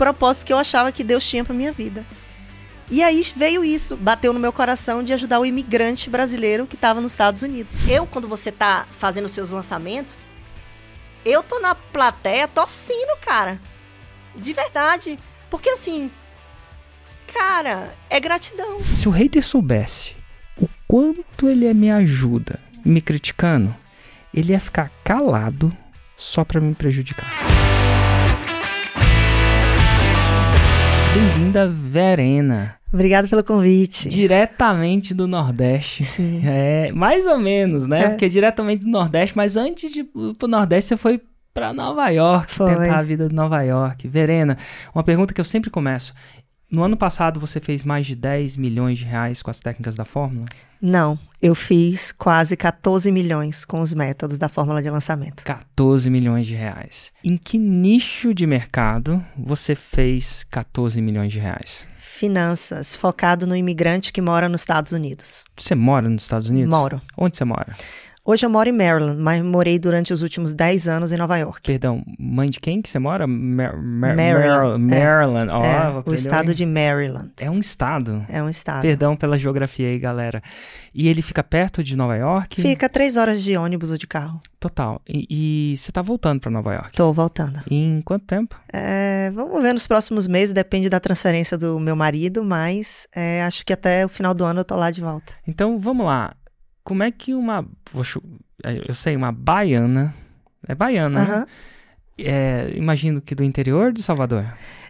propósito que eu achava que Deus tinha para minha vida. E aí veio isso, bateu no meu coração de ajudar o imigrante brasileiro que estava nos Estados Unidos. Eu, quando você tá fazendo seus lançamentos, eu tô na plateia torcendo, cara. De verdade. Porque assim, cara, é gratidão. Se o hater soubesse o quanto ele me ajuda me criticando, ele ia ficar calado só para me prejudicar. Bem-vinda, Verena. Obrigada pelo convite. Diretamente do Nordeste. Sim. É, mais ou menos, né? É. Porque diretamente do Nordeste, mas antes de ir pro Nordeste, você foi pra Nova York, Foi. tentar a vida de Nova York. Verena, uma pergunta que eu sempre começo. No ano passado, você fez mais de 10 milhões de reais com as técnicas da fórmula? Não, eu fiz quase 14 milhões com os métodos da fórmula de lançamento. 14 milhões de reais. Em que nicho de mercado você fez 14 milhões de reais? Finanças, focado no imigrante que mora nos Estados Unidos. Você mora nos Estados Unidos? Moro. Onde você mora? Hoje eu moro em Maryland, mas morei durante os últimos 10 anos em Nova York. Perdão, mãe de quem que você mora? Mar Mar Maryland. Maryland. Ó, é, o estado hein? de Maryland. É um estado. É um estado. Perdão pela geografia aí, galera. E ele fica perto de Nova York? Fica três horas de ônibus ou de carro. Total. E, e você tá voltando pra Nova York? Tô voltando. Em quanto tempo? É, vamos ver nos próximos meses, depende da transferência do meu marido, mas é, acho que até o final do ano eu tô lá de volta. Então, vamos lá. Como é que uma... chu- Eu sei, uma baiana... É baiana, né? Aham. É, imagino que do interior de Salvador.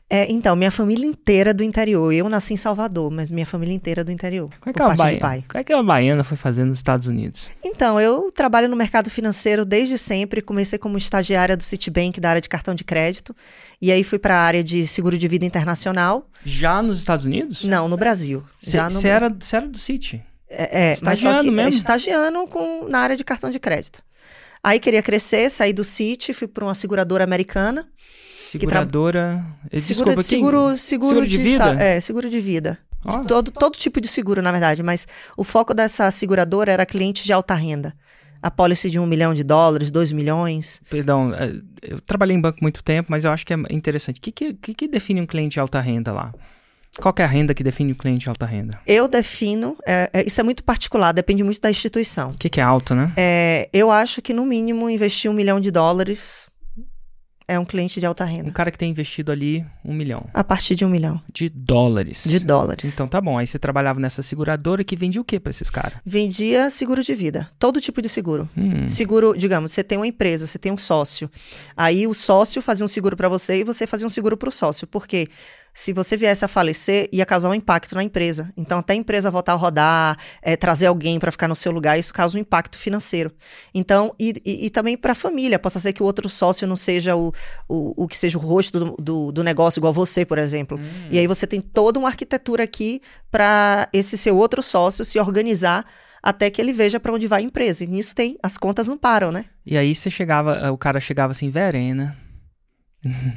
É, então, minha família inteira é do interior. Eu nasci em Salvador, mas minha família inteira é do interior. Como é que, de baiana, pai. como é que uma baiana foi fazer nos Estados Unidos? Então, eu trabalho no mercado financeiro desde sempre. Comecei como estagiária do Citibank, da área de cartão de crédito. E aí fui para a área de seguro de vida internacional. Já nos Estados Unidos? Não, no Brasil. Já no Você era, era do City. É, é, Estagiando que, mesmo? é, estagiando com, na área de cartão de crédito. Aí queria crescer, saí do Citi, fui para uma seguradora americana. Seguradora. Seguro, Desculpa, quem- seguro, seguro, seguro de de, vida? É, seguro de vida. De todo, todo tipo de seguro, na verdade, mas o foco dessa seguradora era cliente de alta renda. A policy de um milhão de dólares, dois milhões. Perdão, eh, eu trabalhei em banco muito tempo, mas eu acho que é interessante. O que, que- que define um cliente de alta renda lá? Qual que é a renda que define um cliente de alta renda? Eu defino, é, é, isso é muito particular, depende muito da instituição. O que, que é alto, né? É, eu acho que, no mínimo, investir um milhão de dólares é um cliente de alta Um renda. cara que tem investido ali um milhão A partir de um milhão de dólares. de dólares. Então tá bom. Aí você trabalhava nessa seguradora que vendia o que pra esses caras? Vendia seguro de vida, todo tipo de seguro. Hum, Seguro, digamos, você tem uma empresa, você tem um sócio. Aí o sócio fazia um seguro para você e você fazia um seguro para o sócio. Por quê? Se você viesse a falecer, ia causar um impacto na empresa. Então, até a empresa voltar a rodar, é, trazer alguém para ficar no seu lugar, isso causa um impacto financeiro. Então, e, e- e também para a família. Possa ser que o outro sócio não seja o, o, o que seja o rosto do, do, do negócio, igual você, por exemplo. hum. E aí você tem toda uma arquitetura aqui para esse seu outro sócio se organizar até que ele veja para onde vai a empresa. E nisso tem, as contas não param, né? E aí você chegava, o cara chegava assim, Verena,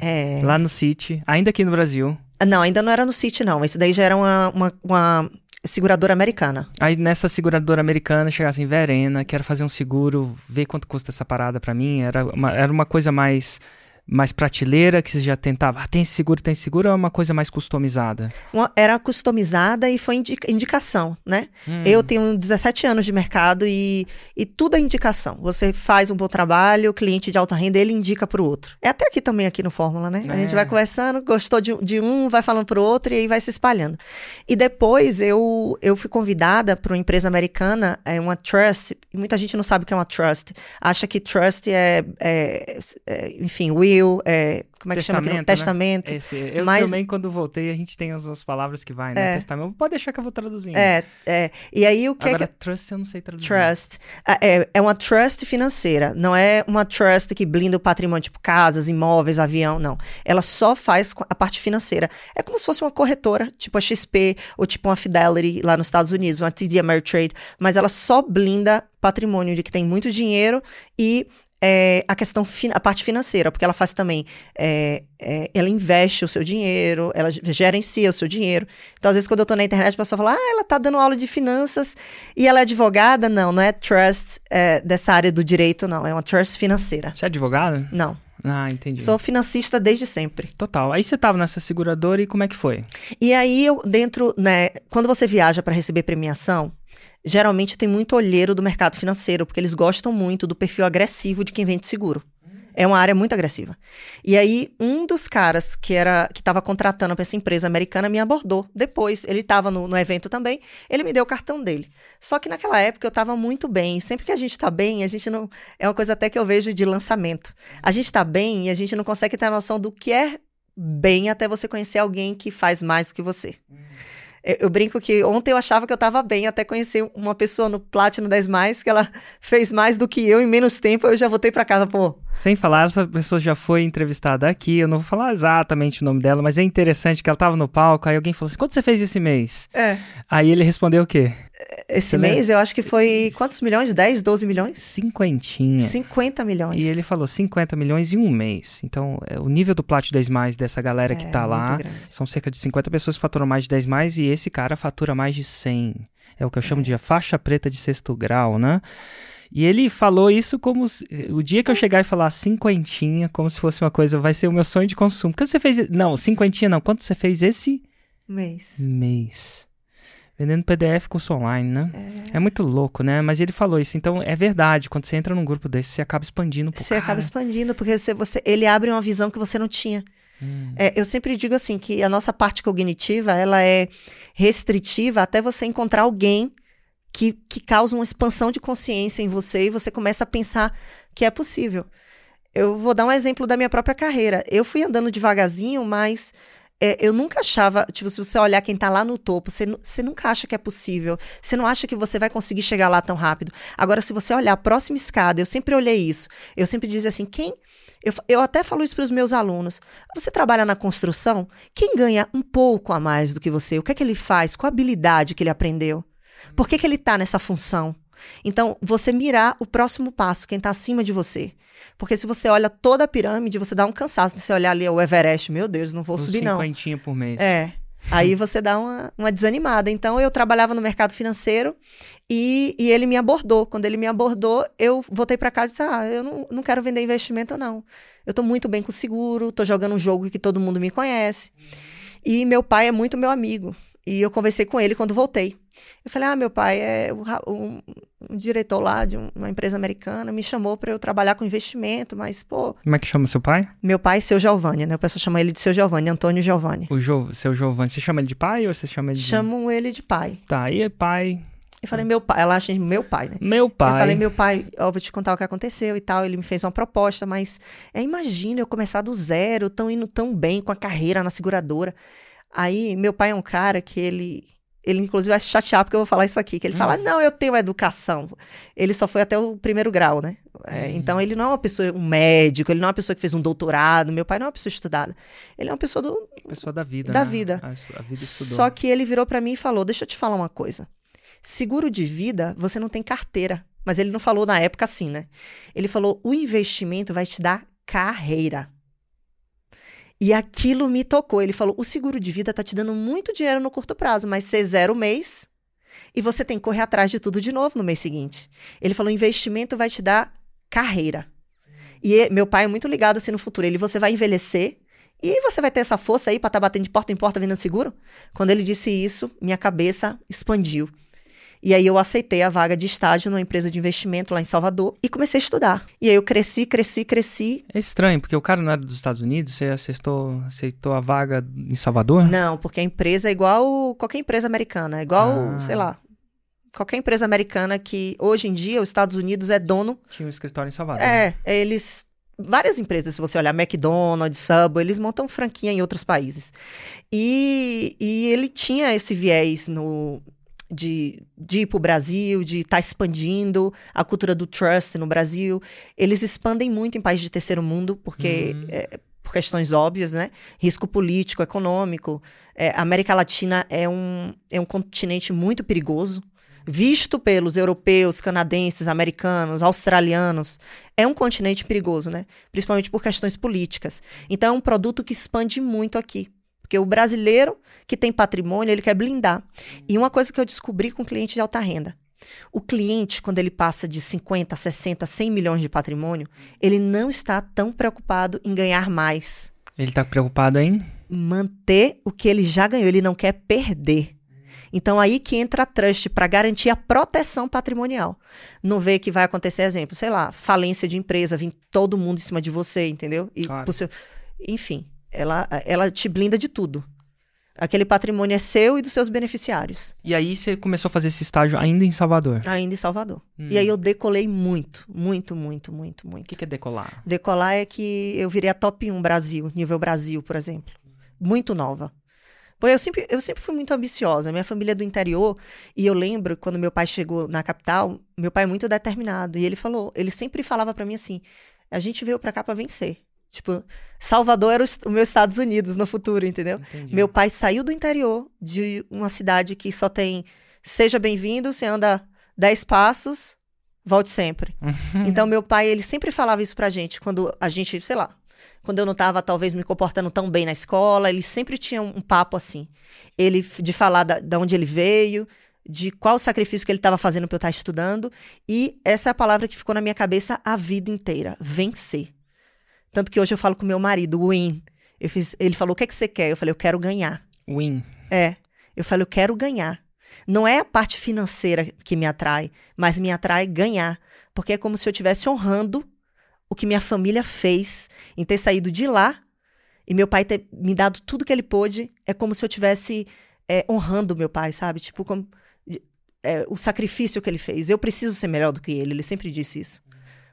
É. lá no City, ainda aqui no Brasil. Não, ainda não era no City, não. Esse daí já era uma, uma, uma seguradora americana. Aí nessa seguradora americana chegava assim, Verena, quero fazer um seguro, ver quanto custa essa parada pra mim. Era uma, era uma coisa mais, mais prateleira, que você já tentava, ah, tem esse seguro, tem esse seguro, ou é uma coisa mais customizada? Uma- era customizada e foi indi- indicação, né? Hum. Eu tenho 17 anos de mercado e, e tudo é indicação. Você faz um bom trabalho, o cliente de alta renda, ele indica para o outro. É até aqui também, aqui no Fórmula, né? A gente É. vai conversando, gostou de, de um, vai falando para o outro e aí vai se espalhando. E depois eu, eu fui convidada para uma empresa americana, é uma trust, e muita gente não sabe o que é uma trust. Acha que trust é, é- é, enfim, will, é, como é que chama? aquilo? Testamento, Testamento. né? Esse, eu Mas- também, quando voltei, a gente tem as duas palavras que vai, né? É. Testamento. Pode deixar que eu vou traduzindo. É, é. E aí o que Agora, é que... trust eu não sei traduzir. Trust. Ah, É, é uma trust financeira, não é uma trust que blinda o patrimônio, tipo casas, imóveis, avião, não. Ela só faz a parte financeira. É como se fosse uma corretora, tipo a XP ou tipo uma Fidelity lá nos Estados Unidos, uma TD Ameritrade, mas ela só blinda patrimônio de que tem muito dinheiro e é, a questão, a parte financeira, porque ela faz também, é, é, ela investe o seu dinheiro, ela gerencia o seu dinheiro. Então, às vezes, quando eu tô na internet, a pessoa fala, ah, ela tá dando aula de finanças e ela é advogada? Não, não é trust é, dessa área do direito, não, é uma trust financeira. Você é advogado? Não, Ah, entendi. Sou financista desde sempre. Total. Aí você tava nessa seguradora e como é que foi? E aí eu dentro, né, quando você viaja para receber premiação, geralmente tem muito olheiro do mercado financeiro, porque eles gostam muito do perfil agressivo de quem vende seguro. É uma área muito agressiva. E aí, um dos caras que era que estava contratando para essa empresa americana me abordou. Depois, ele estava no, no, evento também, ele me deu o cartão dele. Só que naquela época eu estava muito bem. Sempre que a gente está bem, a gente não. É uma coisa até que eu vejo de lançamento. A gente está bem e a gente não consegue ter a noção do que é bem até você conhecer alguém que faz mais do que você. Hum. Eu brinco que ontem eu achava que eu estava bem, até conhecer uma pessoa no Platinum 10 Mais, que ela fez mais do que eu em menos tempo, eu já voltei para casa, pô. Sem falar, essa pessoa já foi entrevistada aqui, eu não vou falar exatamente o nome dela, mas é interessante que ela estava no palco, aí alguém falou assim: quanto você fez esse mês? É. Aí ele respondeu o quê? Esse Você mês lembra? eu acho que foi quantos milhões? 10, 12 milhões? Cinquentinha. 50 milhões. E ele falou 50 milhões em um mês. Então, é, o nível do Plat 10 mais dessa galera é, que tá lá grande. são cerca de 50 pessoas que faturam mais de 10 mais e esse cara fatura mais de 100. É o que eu chamo é. de faixa preta de sexto grau, né? E ele falou isso como se, o dia que eu chegar e falar cinquentinha, como se fosse uma coisa, vai ser o meu sonho de consumo. Quanto você fez? Não, cinquentinha não. Quanto você fez esse mês? Mês. Vendendo PDF curso online, né? É. é. muito louco, né? Mas ele falou isso. Então, é verdade. Quando você entra num grupo desse, você acaba expandindo. Pô, você cara. acaba expandindo, porque você, você, ele abre uma visão que você não tinha. Hum. É, eu sempre digo assim, que a nossa parte cognitiva, ela é restritiva até você encontrar alguém que, que causa uma expansão de consciência em você e você começa a pensar que é possível. Eu vou dar um exemplo da minha própria carreira. Eu fui andando devagarzinho, mas é, eu nunca achava, tipo, se você olhar quem tá lá no topo, você, você nunca acha que é possível. Você não acha que você vai conseguir chegar lá tão rápido. Agora, se você olhar a próxima escada, eu sempre olhei isso. Eu sempre dizia assim, quem. Eu, eu até falo isso para os meus alunos. Você trabalha na construção? Quem ganha um pouco a mais do que você? O que é que ele faz? Qual a habilidade que ele aprendeu? Por que, que ele tá nessa função? Então, você mirar o próximo passo, quem está acima de você. Porque se você olha toda a pirâmide, você dá um cansaço. Se você olhar ali o Everest, meu Deus, não vou subir não. cinquentinha por mês. É. Aí você dá uma, uma desanimada. Então, eu trabalhava no mercado financeiro e, e ele me abordou. Quando ele me abordou, eu voltei para casa e disse, ah, eu não, não quero vender investimento, não. Eu estou muito bem com seguro, estou jogando um jogo que todo mundo me conhece. E meu pai é muito meu amigo. E eu conversei com ele quando voltei. Eu falei, ah, meu pai é um, um diretor lá de uma empresa americana, me chamou para eu trabalhar com investimento, mas, pô... Como é que chama seu pai? Meu pai é seu Giovanni, né? O pessoal chama ele de seu Giovanni, Antônio Giovanni. O jo, seu Giovanni, você chama ele de pai ou você chama ele de... Chamam ele de pai. Tá, e pai... Eu falei, meu pai, ela acha meu pai, né? Meu pai. Eu falei, meu pai, ó, vou te contar o que aconteceu e tal. Ele me fez uma proposta, mas é, imagina eu começar do zero, tão indo tão bem com a carreira na seguradora. Aí, meu pai é um cara que ele ele, inclusive, vai se chatear porque eu vou falar isso aqui. Que ele hum. fala, não, eu tenho educação. Ele só foi até o primeiro grau, né? É, hum. Então, ele não é uma pessoa, um médico, ele não é uma pessoa que fez um doutorado. Meu pai não é uma pessoa estudada. Ele é uma pessoa do... Pessoa da vida, Da né? vida. A, a vida estudou. Só que ele virou para mim e falou, deixa eu te falar uma coisa. Seguro de vida, você não tem carteira. Mas ele não falou na época assim, né? Ele falou, o investimento vai te dar carreira. E aquilo me tocou. Ele falou: o seguro de vida tá te dando muito dinheiro no curto prazo, mas você zera o mês e você tem que correr atrás de tudo de novo no mês seguinte. Ele falou: investimento vai te dar carreira. E meu pai é muito ligado assim no futuro. Ele, você vai envelhecer e você vai ter essa força aí para estar tá batendo de porta em porta vendendo seguro? Quando ele disse isso, minha cabeça expandiu. E aí eu aceitei a vaga de estágio numa empresa de investimento lá em Salvador e comecei a estudar. E aí eu cresci, cresci, cresci. É estranho, porque o cara não era dos Estados Unidos, você aceitou, aceitou a vaga em Salvador? Não, porque a empresa é igual qualquer empresa americana, é igual, ah. sei lá, qualquer empresa americana que hoje em dia os Estados Unidos é dono. Tinha um escritório em Salvador. É, eles várias empresas, se você olhar McDonald's, Subway, eles montam franquia em outros países. E, e ele tinha esse viés no, de, de ir para o Brasil, de estar tá expandindo a cultura do trust no Brasil. Eles expandem muito em países de terceiro mundo, porque. Uhum. É, por questões óbvias, né? Risco político, econômico. É, a América Latina é um, é um continente muito perigoso, visto pelos europeus, canadenses, americanos, australianos. É um continente perigoso, né? Principalmente por questões políticas. Então, é um produto que expande muito aqui. Porque o brasileiro que tem patrimônio, ele quer blindar. E uma coisa que eu descobri com cliente de alta renda. O cliente, quando ele passa de 50, 60, 100 milhões de patrimônio, ele não está tão preocupado em ganhar mais. Ele está preocupado em manter o que ele já ganhou, ele não quer perder. Então aí que entra a trust para garantir a proteção patrimonial. Não vê que vai acontecer, exemplo, sei lá, falência de empresa, vir todo mundo em cima de você, entendeu? E Claro. seu... enfim, ela ela te blinda de tudo. Aquele patrimônio é seu e dos seus beneficiários, E aí você começou a fazer esse estágio ainda em Salvador. ainda em Salvador. Hum. E aí eu decolei muito, muito, muito, muito, O muito. que que é decolar? Decolar é que eu virei a top 1 Brasil, nível Brasil, por exemplo. Muito nova. Pô, eu sempre, eu sempre fui muito ambiciosa. Minha família é do interior. E eu lembro, quando meu pai chegou na capital, meu pai é muito determinado. E ele falou, ele sempre falava pra mim assim: a gente veio pra cá pra vencer. Tipo, Salvador era o, meu Estados Unidos no futuro, entendeu? Entendi. Meu pai saiu do interior de uma cidade que só tem seja bem-vindo, você anda 10 passos, volte sempre. Então, meu pai, ele sempre falava isso pra gente, quando a gente, sei lá, quando eu não tava, talvez, me comportando tão bem na escola, ele sempre tinha um, papo assim. Ele, de falar da, da onde ele veio, de qual sacrifício que ele estava fazendo pra eu estar estudando, e essa é a palavra que ficou na minha cabeça a vida inteira, vencer. Tanto que hoje eu falo com meu marido, win. Eu fiz, ele falou, o que, é que você quer? Eu falei, eu quero ganhar. Win. É. Eu falei, eu quero ganhar. Não é a parte financeira que me atrai, mas me atrai ganhar. Porque é como se eu estivesse honrando o que minha família fez em ter saído de lá e meu pai ter me dado tudo que ele pôde. É como se eu estivesse é, honrando meu pai, sabe? Tipo, como, é, o sacrifício que ele fez. Eu preciso ser melhor do que ele. Ele sempre disse isso.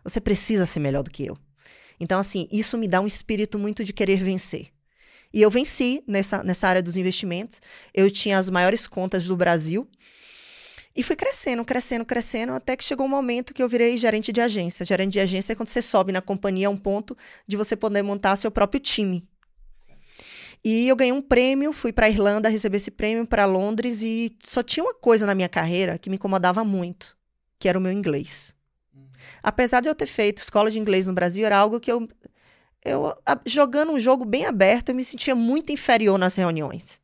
Você precisa ser melhor do que eu. Então, assim, isso me dá um espírito muito de querer vencer. E eu venci nessa, nessa área dos investimentos. Eu tinha as maiores contas do Brasil. E fui crescendo, crescendo, crescendo, até que chegou um momento que eu virei gerente de agência. Gerente de agência é quando você sobe na companhia a um ponto de você poder montar seu próprio time. E eu ganhei um prêmio, fui para Irlanda receber esse prêmio para Londres e só tinha uma coisa na minha carreira que me incomodava muito, que era o meu inglês. Apesar de eu ter feito escola de inglês no Brasil, era algo que eu eu jogando um jogo bem aberto, eu me sentia muito inferior nas reuniões.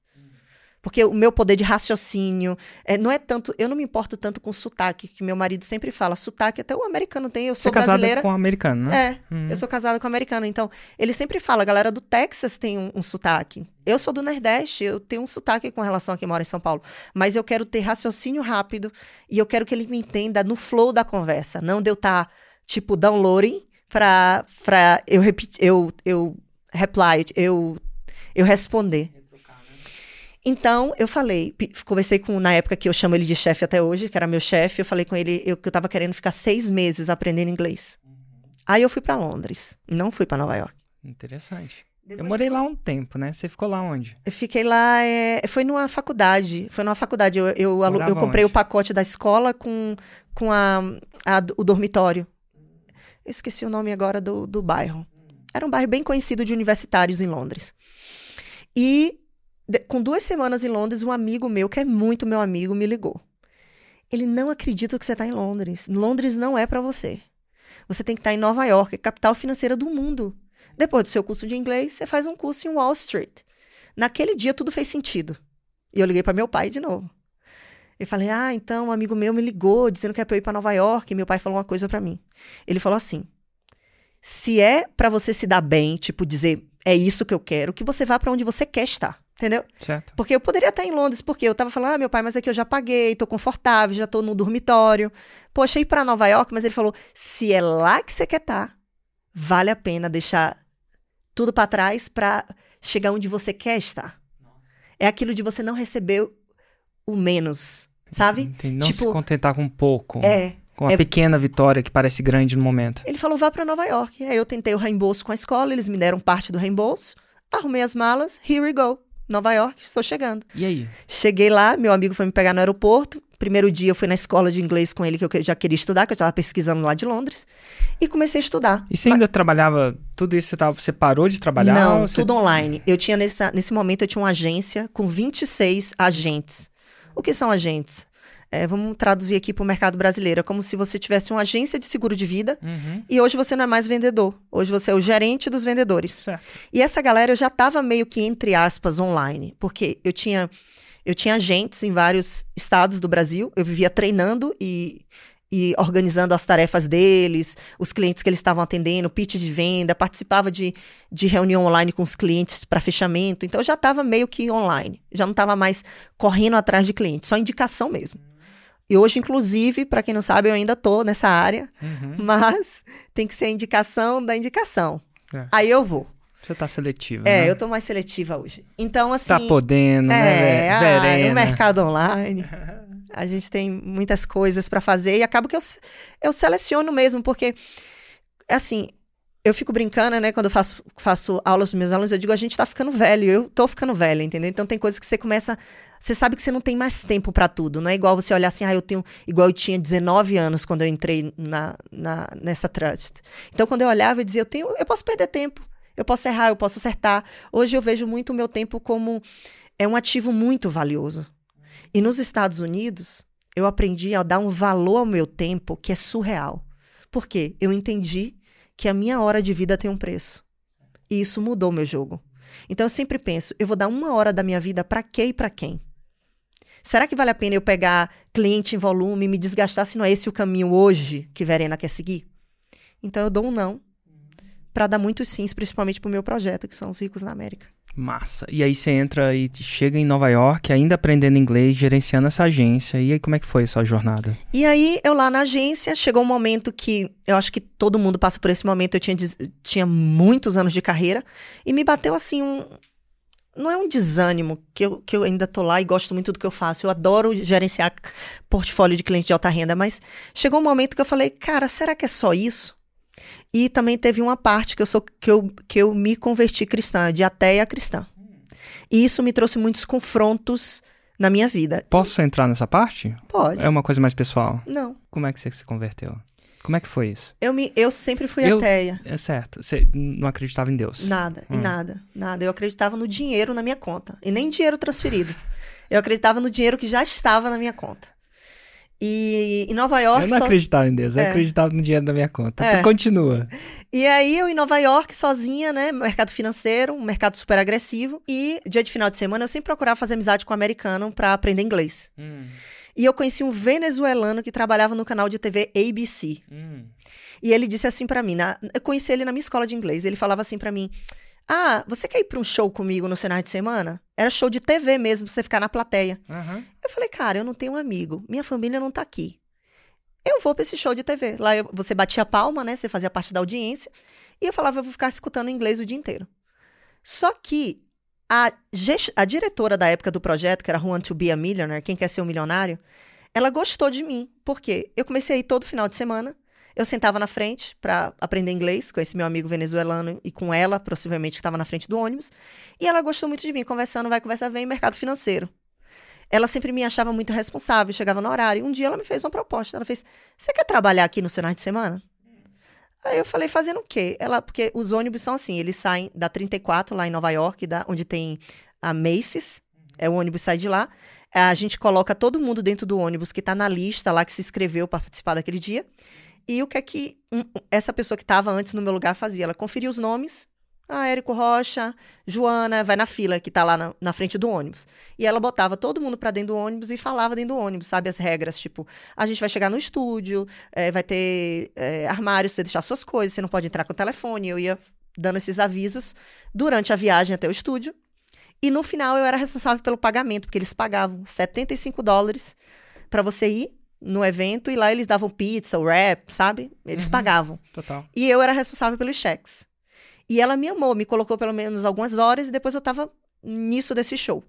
Porque o meu poder de raciocínio é, não é tanto. Eu não me importo tanto com sotaque, que meu marido sempre fala. Sotaque até o americano tem. Eu Você sou é casada brasileira. com um americano, né? É, Uhum. eu sou casada com um americano. Então, ele sempre fala, a galera do Texas tem um, um sotaque. Eu sou do Nordeste, eu tenho um sotaque com relação a quem mora em São Paulo. Mas eu quero ter raciocínio rápido e eu quero que ele me entenda no flow da conversa. Não de eu estar, tipo, downloading pra, pra eu repetir, eu, eu reply, eu, eu responder. Então, eu falei, conversei com, na época que eu chamo ele de chefe até hoje, que era meu chefe, eu falei com ele eu, que eu tava querendo ficar seis meses aprendendo inglês. Aí eu fui pra Londres, não fui pra Nova York. Interessante. Eu morei lá um tempo, né? Você ficou lá onde? Eu fiquei lá, é, foi numa faculdade, foi numa faculdade, eu, eu, eu comprei onde? o pacote da escola com, com a, a- o dormitório. Eu esqueci o nome agora do, do bairro. Era um bairro bem conhecido de universitários em Londres. E com duas semanas em Londres, um amigo meu, que é muito meu amigo, me ligou. Ele não acredita que você está em Londres. Londres não é para você. Você tem que estar em Nova York, capital financeira do mundo. Depois do seu curso de inglês, você faz um curso em Wall Street. Naquele dia tudo fez sentido. E eu liguei para meu pai de novo. Eu falei: "Ah, então um amigo meu me ligou dizendo que é para eu ir para Nova York, e meu pai falou uma coisa para mim. Ele falou assim: "Se é para você se dar bem, tipo dizer, é isso que eu quero, que você vá para onde você quer estar." Entendeu? Certo? Porque eu poderia estar em Londres, porque eu tava falando, ah, meu pai, mas que eu já paguei, tô confortável, já tô no dormitório. Poxa, ir pra Nova York, mas ele falou, se é lá que você quer estar, vale a pena deixar tudo pra trás pra chegar onde você quer estar. É aquilo de você não receber o menos, sabe? Entendi. Não Tipo, se contentar com pouco. É. Com uma é- pequena vitória que parece grande no momento. Ele falou, vá pra Nova York. Aí eu tentei o reembolso com a escola, eles me deram parte do reembolso, arrumei as malas, here we go. Nova York, estou chegando. E aí? Cheguei lá, meu amigo foi me pegar no aeroporto. Primeiro dia eu fui na escola de inglês com ele, que eu já queria estudar, que eu estava pesquisando lá de Londres. E comecei a estudar. E você ainda trabalhava, tudo isso você, tava, você parou de trabalhar? Não, você- tudo online. Eu tinha nessa, nesse momento eu tinha uma agência com 26 agentes. O que são agentes? É, vamos traduzir aqui para o mercado brasileiro. É como se você tivesse uma agência de seguro de vida Uhum. e hoje você não é mais vendedor. Hoje você é o gerente dos vendedores. Certo. E essa galera eu já estava meio que, entre aspas, online. Porque eu tinha. Eu tinha agentes em vários estados do Brasil, eu vivia treinando e, e organizando as tarefas deles, os clientes que eles estavam atendendo, pitch de venda, participava de, de reunião online com os clientes para fechamento. Então eu já estava meio que online, já não estava mais correndo atrás de clientes, só indicação mesmo. E hoje, inclusive, para quem não sabe, eu ainda tô nessa área, Uhum. mas tem que ser a indicação da indicação. É. Aí eu vou. Você tá seletiva. É, né? eu tô mais seletiva hoje. Então, assim. Tá podendo, né? É, ah, Verena. no mercado online. A gente tem muitas coisas para fazer e acaba que eu, eu seleciono mesmo, porque, assim, eu fico brincando, né? Quando eu faço, faço aulas dos meus alunos, eu digo, a gente tá ficando velho, eu tô ficando velha, entendeu? Então tem coisas que você começa. Você sabe que você não tem mais tempo para tudo, não é igual você olhar assim, ah, eu tenho. Igual eu tinha 19 anos quando eu entrei na, na, nessa trust. Então quando eu olhava, eu dizia, eu tenho, eu posso perder tempo, eu posso errar, eu posso acertar. Hoje eu vejo muito o meu tempo como é um ativo muito valioso. E nos Estados Unidos, eu aprendi a dar um valor ao meu tempo que é surreal. Por quê? Eu entendi que a minha hora de vida tem um preço. E isso mudou meu jogo. Então eu sempre penso, eu vou dar uma hora da minha vida para quê e para quem? Será que vale a pena eu pegar cliente em volume e me desgastar se não é esse o caminho hoje que Verena quer seguir? Então eu dou um não para dar muitos sims, principalmente pro meu projeto, que são os ricos na América. Massa. E aí você entra e chega em Nova York, ainda aprendendo inglês, gerenciando essa agência. E aí como é que foi a sua jornada? E aí, eu lá na agência, chegou um momento que eu acho que todo mundo passa por esse momento. Eu tinha, tinha muitos anos de carreira e me bateu assim um. Não é um desânimo, que eu, que eu ainda tô lá e gosto muito do que eu faço. Eu adoro gerenciar portfólio de cliente de alta renda, mas chegou um momento que eu falei, cara, será que é só isso? E também teve uma parte que eu sou que eu, que eu me converti cristã, de ateia a cristã. E isso me trouxe muitos confrontos na minha vida. Posso entrar nessa parte? Pode. É uma coisa mais pessoal. Não. Como é que você se converteu? Como é que foi isso? Eu, me, eu sempre fui Eu- ateia. É certo. Você não acreditava em Deus? Nada, em Hum. nada, nada. Eu acreditava no dinheiro na minha conta. E nem dinheiro transferido. Eu acreditava no dinheiro que já estava na minha conta. E em Nova York. Eu não acreditava em Deus, eu É. acreditava no dinheiro da minha conta. É. Continua. E aí eu em Nova York, sozinha, né? Mercado financeiro, um mercado super agressivo. E dia de final de semana eu sempre procurava fazer amizade com um americano pra aprender inglês. Hum, E eu conheci um venezuelano que trabalhava no canal de TV ABC. hum. E ele disse assim pra mim, na- eu conheci ele na minha escola de inglês, ele falava assim pra mim: "Ah, você quer ir pra um show comigo no final de semana?" Era show de TV mesmo, pra você ficar na plateia. Aham. Eu falei: "Cara, eu não tenho um amigo, minha família não tá aqui. Eu vou pra esse show de TV. Lá eu- você batia palma, né? Você fazia parte da audiência, e eu falava: "Eu vou ficar escutando inglês o dia inteiro." Só que a, a diretora da época do projeto, que era Want to Be a Millionaire, quem quer ser um milionário, ela gostou de mim. Por quê? Eu comecei a ir todo final de semana. Eu sentava na frente para aprender inglês com esse meu amigo venezuelano e com ela, possivelmente, que estava na frente do ônibus. E ela gostou muito de mim, conversando, vai, conversa, vem, mercado financeiro. Ela sempre me achava muito responsável, chegava no horário. Um dia ela me fez uma proposta. Ela fez: Você quer trabalhar aqui no final de semana? Aí eu falei: Fazendo o quê? Ela, porque os ônibus são assim: eles saem da 34, lá em Nova York, da, onde tem a Macy's. É o ônibus sai de lá. A gente coloca todo mundo dentro do ônibus que tá na lista lá que se inscreveu para participar daquele dia. E o que é que essa pessoa que estava antes no meu lugar fazia? Ela conferia os nomes. Ah, Érico Rocha, Joana, vai na fila que tá lá na, na frente do ônibus. E ela botava todo mundo pra dentro do ônibus e falava dentro do ônibus, sabe? As regras, tipo, a gente vai chegar no estúdio, eh, vai ter eh, armário, você deixar suas coisas, você não pode entrar com o telefone. Eu ia dando esses avisos durante a viagem até o estúdio. E no final eu era responsável pelo pagamento, porque eles pagavam 75 dólares pra você ir no evento e lá eles davam pizza, wrap, sabe? Eles Uhum. pagavam. Total. E eu era responsável pelos cheques. E ela me amou, me colocou pelo menos algumas horas e depois eu tava nisso desse show.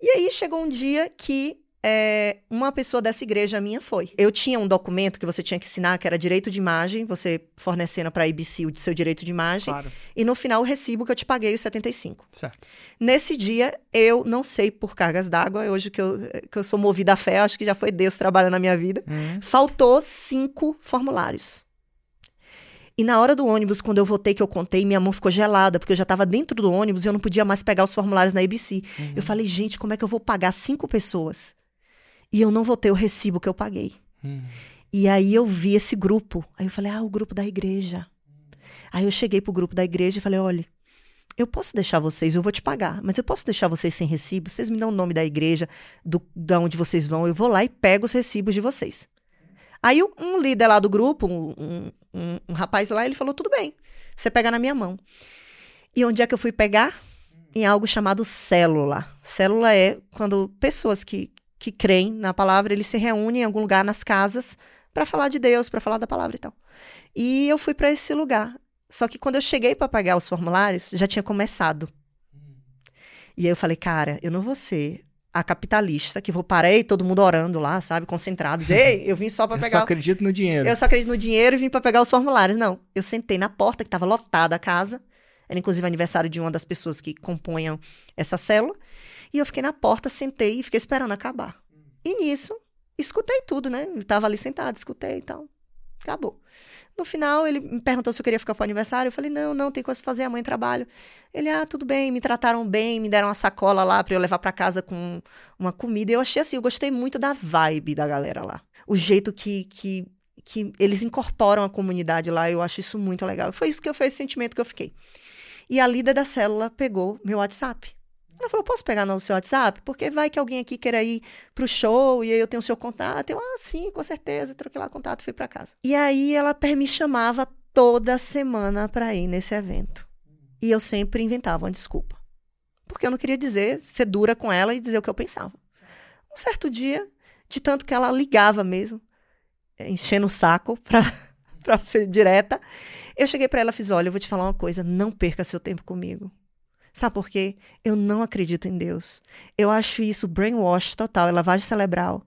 E aí chegou um dia que é, uma pessoa dessa igreja minha foi. Eu tinha um documento que você tinha que assinar, que era direito de imagem, você fornecendo para a ABC o seu direito de imagem, Claro. e no final o recibo que eu te paguei os 75. Certo. Nesse dia, eu não sei por cargas d'água, hoje que eu, que eu sou movida à fé, acho que já foi Deus trabalhando na minha vida. Hum. Faltou cinco formulários. E na hora do ônibus, quando eu voltei, que eu contei, minha mão ficou gelada, porque eu já estava dentro do ônibus e eu não podia mais pegar os formulários na ABC. Uhum. Eu falei, gente, como é que eu vou pagar cinco pessoas? E eu não vou ter o recibo que eu paguei. Hum. E aí eu vi esse grupo. Aí eu falei, ah, o grupo da igreja. Aí eu cheguei pro grupo da igreja e falei, olha, eu posso deixar vocês, eu vou te pagar, mas eu posso deixar vocês sem recibo? Vocês me dão o nome da igreja, do, da onde vocês vão, eu vou lá e pego os recibos de vocês. Aí um líder lá do grupo, um, um, um, um rapaz lá, ele falou: tudo bem, você pega na minha mão. E onde é que eu fui pegar? Em algo chamado célula. Célula é quando pessoas que, que creem na palavra, eles se reúnem em algum lugar nas casas para falar de Deus, para falar da palavra e tal. E eu fui para esse lugar. Só que quando eu cheguei para pagar os formulários, já tinha começado. E aí eu falei, cara, eu não vou ser a capitalista que vou parei todo mundo orando lá, sabe, concentrados. Ei, eu vim só para pegar. Eu só acredito no dinheiro. Eu só acredito no dinheiro e vim para pegar os formulários. Não, eu sentei na porta que estava lotada a casa. Era inclusive aniversário de uma das pessoas que compunham essa célula. E eu fiquei na porta, sentei e fiquei esperando acabar. E nisso, escutei tudo, né? Eu tava ali sentado, escutei e tal. Acabou. No final, ele me perguntou se eu queria ficar pro aniversário. Eu falei, não, não, tem coisa pra fazer, amanhã trabalho. Ele, ah, tudo bem, me trataram bem, me deram uma sacola lá para eu levar para casa com uma comida. Eu achei assim, eu gostei muito da vibe da galera lá. O jeito que, que, que eles incorporam a comunidade lá, eu acho isso muito legal. Foi isso que eu, foi esse sentimento que eu fiquei. E a líder da célula pegou meu WhatsApp. Ela falou: posso pegar no seu WhatsApp? Porque vai que alguém aqui queira ir pro show e aí eu tenho o seu contato. Eu, ah, sim, com certeza. Troquei lá o contato fui para casa. E aí ela me chamava toda semana para ir nesse evento. E eu sempre inventava uma desculpa. Porque eu não queria dizer, ser dura com ela e dizer o que eu pensava. Um certo dia, de tanto que ela ligava mesmo, enchendo o saco pra, pra ser direta, eu cheguei para ela e fiz: olha, eu vou te falar uma coisa, não perca seu tempo comigo. Sabe por quê? Eu não acredito em Deus. Eu acho isso brainwash total, é lavagem cerebral.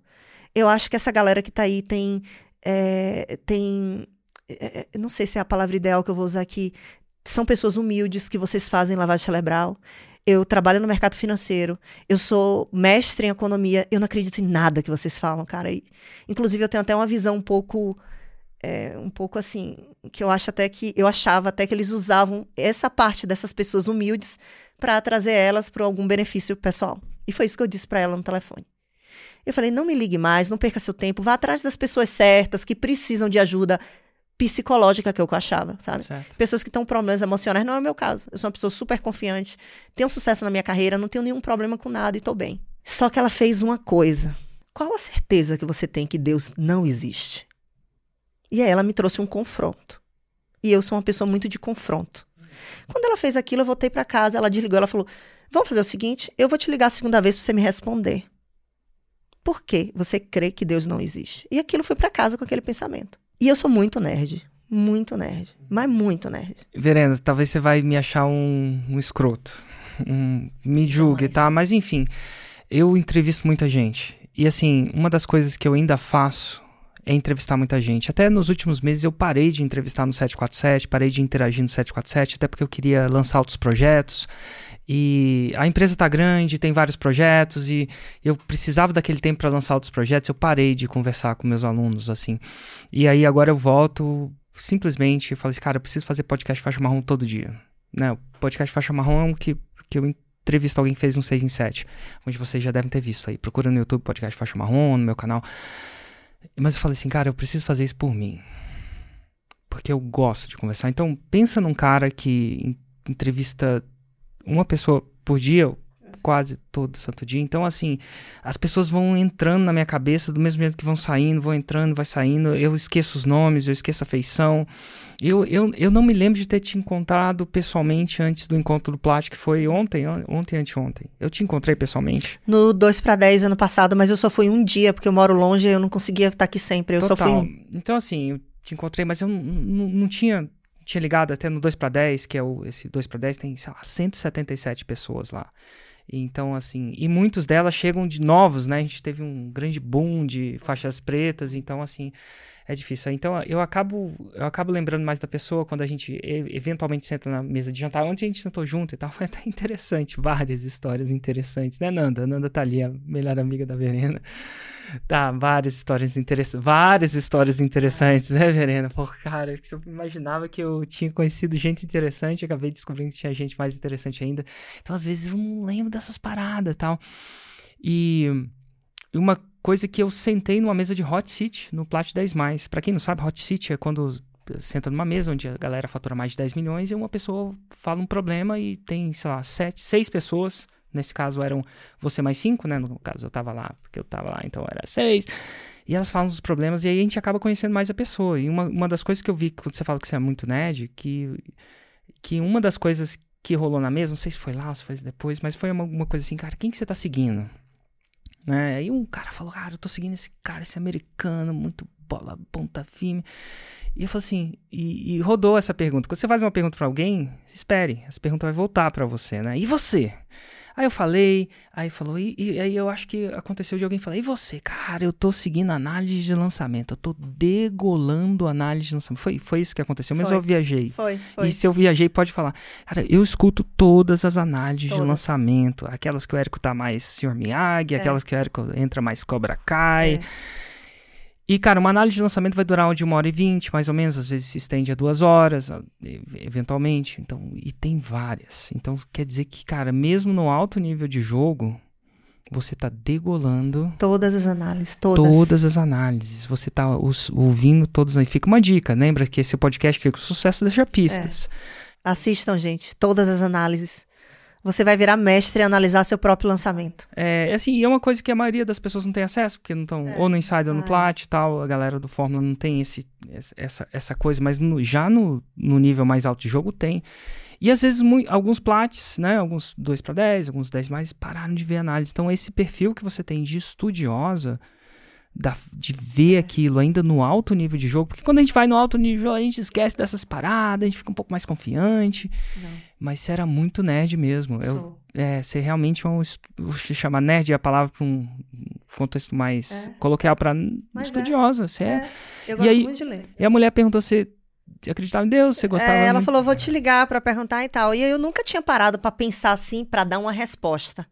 Eu acho que essa galera que tá aí tem. É, tem. É, não sei se é a palavra ideal que eu vou usar aqui. São pessoas humildes que vocês fazem lavagem cerebral. Eu trabalho no mercado financeiro. Eu sou mestre em economia. Eu não acredito em nada que vocês falam, cara. E, inclusive, eu tenho até uma visão um pouco é, um pouco assim, que eu acho até que eu achava até que eles usavam essa parte dessas pessoas humildes para trazer elas para algum benefício pessoal. E foi isso que eu disse para ela no telefone. Eu falei: "Não me ligue mais, não perca seu tempo, vá atrás das pessoas certas que precisam de ajuda psicológica que eu achava, sabe? Certo. Pessoas que estão com problemas emocionais, não é o meu caso. Eu sou uma pessoa super confiante, tenho sucesso na minha carreira, não tenho nenhum problema com nada e tô bem. Só que ela fez uma coisa. Qual a certeza que você tem que Deus não existe? E aí ela me trouxe um confronto. E eu sou uma pessoa muito de confronto. Quando ela fez aquilo, eu voltei para casa, ela desligou, ela falou: "Vamos fazer o seguinte, eu vou te ligar a segunda vez para você me responder. Por que você crê que Deus não existe?" E aquilo foi para casa com aquele pensamento. E eu sou muito nerd, muito nerd, mas muito nerd. Verena, talvez você vai me achar um, um escroto. Um, me julgue, tá? Mas enfim, eu entrevisto muita gente. E assim, uma das coisas que eu ainda faço é entrevistar muita gente. Até nos últimos meses eu parei de entrevistar no 747, parei de interagir no 747, até porque eu queria lançar outros projetos. E a empresa está grande, tem vários projetos e eu precisava daquele tempo para lançar outros projetos. Eu parei de conversar com meus alunos assim. E aí agora eu volto simplesmente e falo assim, cara, eu preciso fazer podcast faixa marrom todo dia. Né? O podcast faixa marrom é um que, que eu entrevisto alguém que fez um 6 em 7, onde vocês já devem ter visto aí. Procura no YouTube podcast faixa marrom, no meu canal. Mas eu falei assim, cara, eu preciso fazer isso por mim. Porque eu gosto de conversar. Então, pensa num cara que entrevista uma pessoa por dia, quase todo santo dia. Então, assim, as pessoas vão entrando na minha cabeça do mesmo jeito que vão saindo, vão entrando, vai saindo. Eu esqueço os nomes, eu esqueço a feição. Eu, eu, eu não me lembro de ter te encontrado pessoalmente antes do encontro do Plástico, que foi ontem, ontem, anteontem. Eu te encontrei pessoalmente? No 2 para 10 ano passado, mas eu só fui um dia, porque eu moro longe e eu não conseguia estar aqui sempre. Eu Total. só fui um. Então, assim, eu te encontrei, mas eu não tinha tinha ligado até no 2 para 10, que é o, esse 2 para 10, tem, sei lá, 177 pessoas lá. Então, assim, e muitos delas chegam de novos, né? A gente teve um grande boom de faixas pretas, então, assim, é difícil. Então eu acabo, eu acabo lembrando mais da pessoa quando a gente eventualmente senta na mesa de jantar. Ontem a gente sentou junto e tal, foi até interessante, várias histórias interessantes, né, Nanda? Nanda tá ali, a melhor amiga da Verena. Tá, várias histórias interessantes, várias histórias interessantes, né, Verena? Pô, cara, eu imaginava que eu tinha conhecido gente interessante, acabei descobrindo que tinha gente mais interessante ainda. Então, às vezes, eu não lembro dessas paradas tal. E uma coisa que eu sentei numa mesa de hot seat no Plat 10+. Para quem não sabe, hot seat é quando senta numa mesa onde a galera fatura mais de 10 milhões e uma pessoa fala um problema e tem, sei lá, sete, seis pessoas. Nesse caso eram você mais cinco, né? No caso eu tava lá, porque eu tava lá, então era seis. E elas falam dos problemas e aí a gente acaba conhecendo mais a pessoa. E uma, uma das coisas que eu vi quando você fala que você é muito nerd, que, que uma das coisas que rolou na mesa, não sei se foi lá ou se foi depois, mas foi uma, uma coisa assim, cara, quem que você tá seguindo? Né? Aí um cara falou, cara, eu tô seguindo esse cara, esse americano, muito bola, ponta firme. E eu falei assim, e, e rodou essa pergunta. Quando você faz uma pergunta para alguém, espere, essa pergunta vai voltar para você, né? E você? Aí eu falei, aí falou, e, e, aí eu acho que aconteceu de alguém falar, e você? Cara, eu tô seguindo análise de lançamento, eu tô degolando análise de lançamento. Foi, foi isso que aconteceu, mas Foi. eu viajei. Foi, foi. E se eu viajei, pode falar. Cara, eu escuto todas as análises de Todas. lançamento. Aquelas que o Érico tá mais Sr. Miyagi, É. aquelas que o Érico entra mais Cobra Kai. É. E, cara, uma análise de lançamento vai durar de uma hora e vinte, mais ou menos. Às vezes se estende a duas horas, e- eventualmente. Então, e tem várias. Então, quer dizer que, cara, mesmo no alto nível de jogo, você tá degolando Todas as análises, todas. todas as análises. Você tá os- ouvindo todas. Aí fica uma dica. Lembra que esse podcast aqui, o sucesso deixa pistas. Assistam, gente, todas as análises. Você vai virar mestre em analisar seu próprio lançamento. É, assim, e é uma coisa que a maioria das pessoas não tem acesso, porque não estão É. ou no Insider ou no Ah, é. Plat e tal, a galera do Fórmula não tem esse, essa, essa coisa, mas no- já no, no nível mais alto de jogo tem. E às vezes alguns Plats, né, alguns 2 para 10, alguns 10 mais, pararam de ver análise. Então esse perfil que você tem de estudiosa, da- de ver aquilo ainda no alto nível de jogo, porque quando a gente vai no alto nível, a gente esquece dessas paradas, a gente fica um pouco mais confiante, mas você era muito nerd mesmo. Eu, Sou. é, você realmente é um. chamar nerd é a palavra para um contexto mais É. coloquial para é. estudiosa. Você é. É, eu E gosto aí- muito de ler. E a mulher perguntou se acreditava em Deus, você gostava. É, ela muito- falou, vou te ligar pra perguntar e tal. E eu nunca tinha parado pra pensar assim, pra dar uma resposta.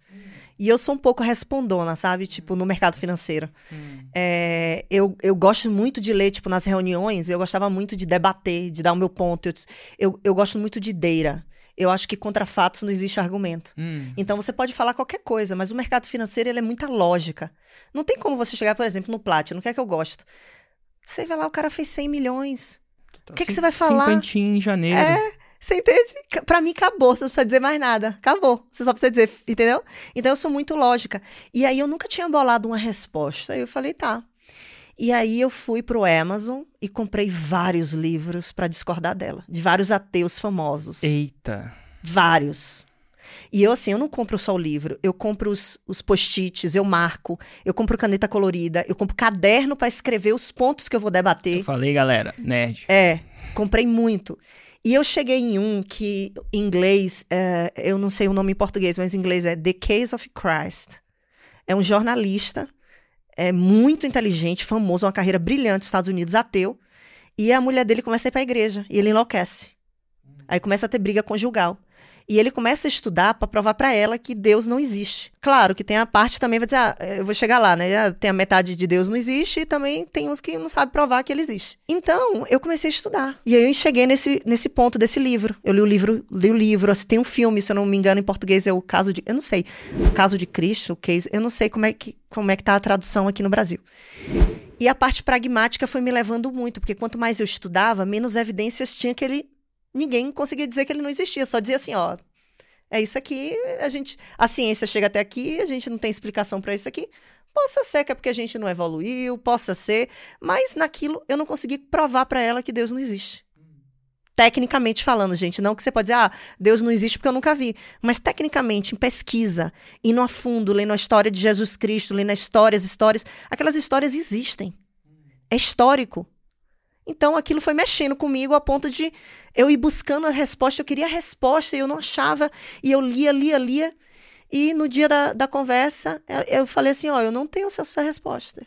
E eu sou um pouco respondona, sabe? Tipo, no mercado financeiro. Hum. É, eu, eu gosto muito de ler, tipo, nas reuniões, eu gostava muito de debater, de dar o meu ponto. Eu, eu, eu gosto muito de deira. Eu acho que contra fatos não existe argumento. Hum. Então você pode falar qualquer coisa, mas o mercado financeiro ele é muita lógica. Não tem como você chegar, por exemplo, no Platinum, que é que eu gosto. Você vai lá, o cara fez 100 milhões. O que, que você vai falar? Cinquentinho em janeiro. É, você entende? Pra mim, acabou. Você não precisa dizer mais nada. Acabou. Você só precisa dizer, entendeu? Então, eu sou muito lógica. E aí, eu nunca tinha bolado uma resposta. Aí eu falei, tá. E aí, eu fui pro Amazon e comprei vários livros pra discordar dela. De vários ateus famosos. Eita. Vários. E eu, assim, eu não compro só o livro. Eu compro os, os post-its, eu marco. Eu compro caneta colorida. Eu compro caderno pra escrever os pontos que eu vou debater. Eu falei, galera, nerd. É, comprei muito. E eu cheguei em um que, em inglês, é, eu não sei o nome em português, mas em inglês é The Case of Christ. É um jornalista, é muito inteligente, famoso, uma carreira brilhante nos Estados Unidos, ateu. E a mulher dele começa a ir pra igreja, e ele enlouquece. Aí começa a ter briga conjugal. E ele começa a estudar para provar para ela que Deus não existe. Claro que tem a parte também, vai dizer, ah, eu vou chegar lá, né? Ah, Tem a metade de Deus não existe e também tem uns que não sabem provar que ele existe. Então, eu comecei a estudar. E aí eu cheguei nesse, nesse ponto desse livro. Eu li o livro, li o livro, assim, tem um filme, se eu não me engano, em português é o caso de, eu não sei, o caso de Cristo, o case, eu não sei como é que como é que tá a tradução aqui no Brasil. E a parte pragmática foi me levando muito, porque quanto mais eu estudava, menos evidências tinha que ele ninguém conseguia dizer que ele não existia, só dizia assim, ó, é isso aqui, a gente, a ciência chega até aqui, a gente não tem explicação para isso aqui. Possa ser que é porque a gente não evoluiu, possa ser, mas naquilo eu não consegui provar para ela que Deus não existe. Tecnicamente falando, gente, não que você pode dizer, ah, Deus não existe porque eu nunca vi. Mas tecnicamente, em pesquisa, indo a fundo, lendo a história de Jesus Cristo, lendo histórias, histórias, aquelas histórias existem. É histórico. Então aquilo foi mexendo comigo a ponto de eu ir buscando a resposta, eu queria a resposta e eu não achava, e eu lia, lia, lia. E no dia da, da conversa, eu falei assim: ó, eu não tenho essa resposta.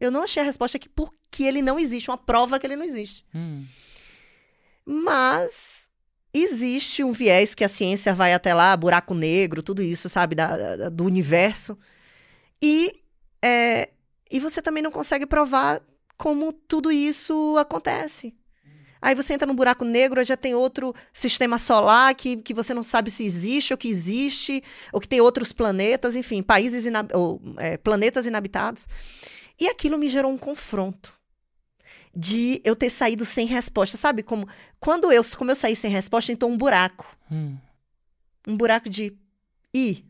Eu não achei a resposta aqui porque ele não existe, uma prova que ele não existe. Hum. Mas existe um viés que a ciência vai até lá, buraco negro, tudo isso, sabe, da, da- do universo. E, é, e você também não consegue provar como tudo isso acontece. Aí você entra no buraco negro, já tem outro sistema solar que, que você não sabe se existe ou que existe, ou que tem outros planetas, enfim, países inab ou, é, planetas inabitados. E aquilo me gerou um confronto de eu ter saído sem resposta. Sabe como quando eu, como eu saí sem resposta, então um buraco. Hum. Um buraco de ir.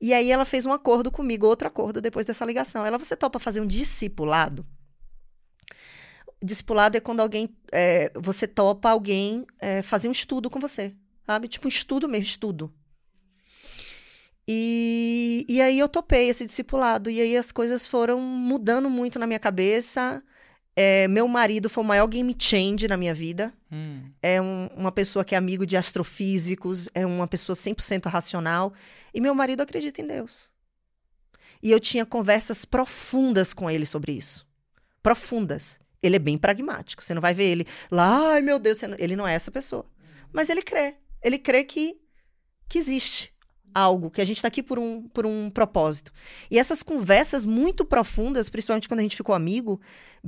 E aí ela fez um acordo comigo, outro acordo depois dessa ligação. Ela, você topa fazer um discipulado? Discipulado é quando alguém, é, você topa alguém é, fazer um estudo com você, sabe? Tipo um estudo mesmo, estudo. E, e aí eu topei esse discipulado. E aí as coisas foram mudando muito na minha cabeça. É, meu marido foi o maior game change na minha vida. Hum. É um- uma pessoa que é amigo de astrofísicos, é uma pessoa 100% racional. E meu marido acredita em Deus. E eu tinha conversas profundas com ele sobre isso. Profundas. Ele é bem pragmático. Você não vai ver ele lá, ai meu Deus, não-" ele não é essa pessoa. Mas ele crê. Ele crê que, que existe algo, que a gente está aqui por um, por um propósito. E essas conversas muito profundas, principalmente quando a gente ficou amigo,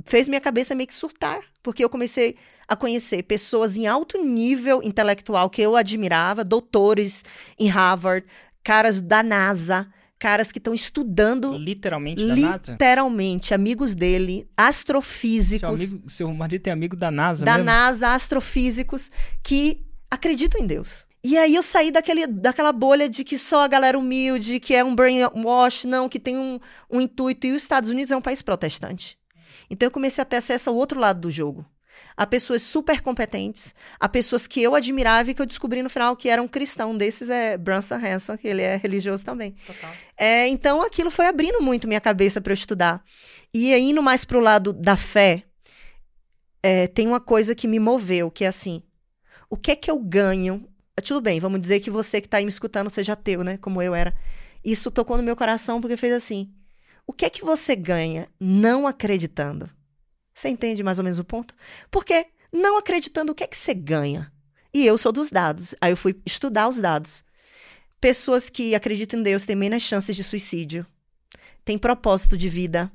fez minha cabeça meio que surtar. Porque eu comecei a conhecer pessoas em alto nível intelectual que eu admirava, doutores em Harvard, caras da NASA, caras que estão estudando Literalmente da NASA? literalmente, amigos dele, Seu, astrofísicos amigo, seu marido é amigo da NASA da mesmo? NASA, astrofísicos que acreditam em Deus. E aí eu saí daquele, daquela bolha de que só a galera humilde, que é um brainwash, não, que tem um, um intuito. E os Estados Unidos é um país protestante. Então eu comecei a ter acesso ao outro lado do jogo. A pessoas super competentes, a pessoas que eu admirava e que eu descobri no final que eram cristãos. Um desses é Branson Hanson, que ele é religioso também. Total. É, então aquilo foi abrindo muito minha cabeça para eu estudar. E indo mais pro lado da fé, é, tem uma coisa que me moveu, que é assim: o que é que eu ganho? Tudo bem, vamos dizer que você que tá aí me escutando seja ateu, né? Como eu era. Isso tocou no meu coração porque fez assim: o que é que você ganha não acreditando? Você entende mais ou menos o ponto? Porque não acreditando, o que é que você ganha? E eu sou dos dados. Aí eu fui estudar os dados. Pessoas que acreditam em Deus têm menos chances de suicídio, têm propósito de vida,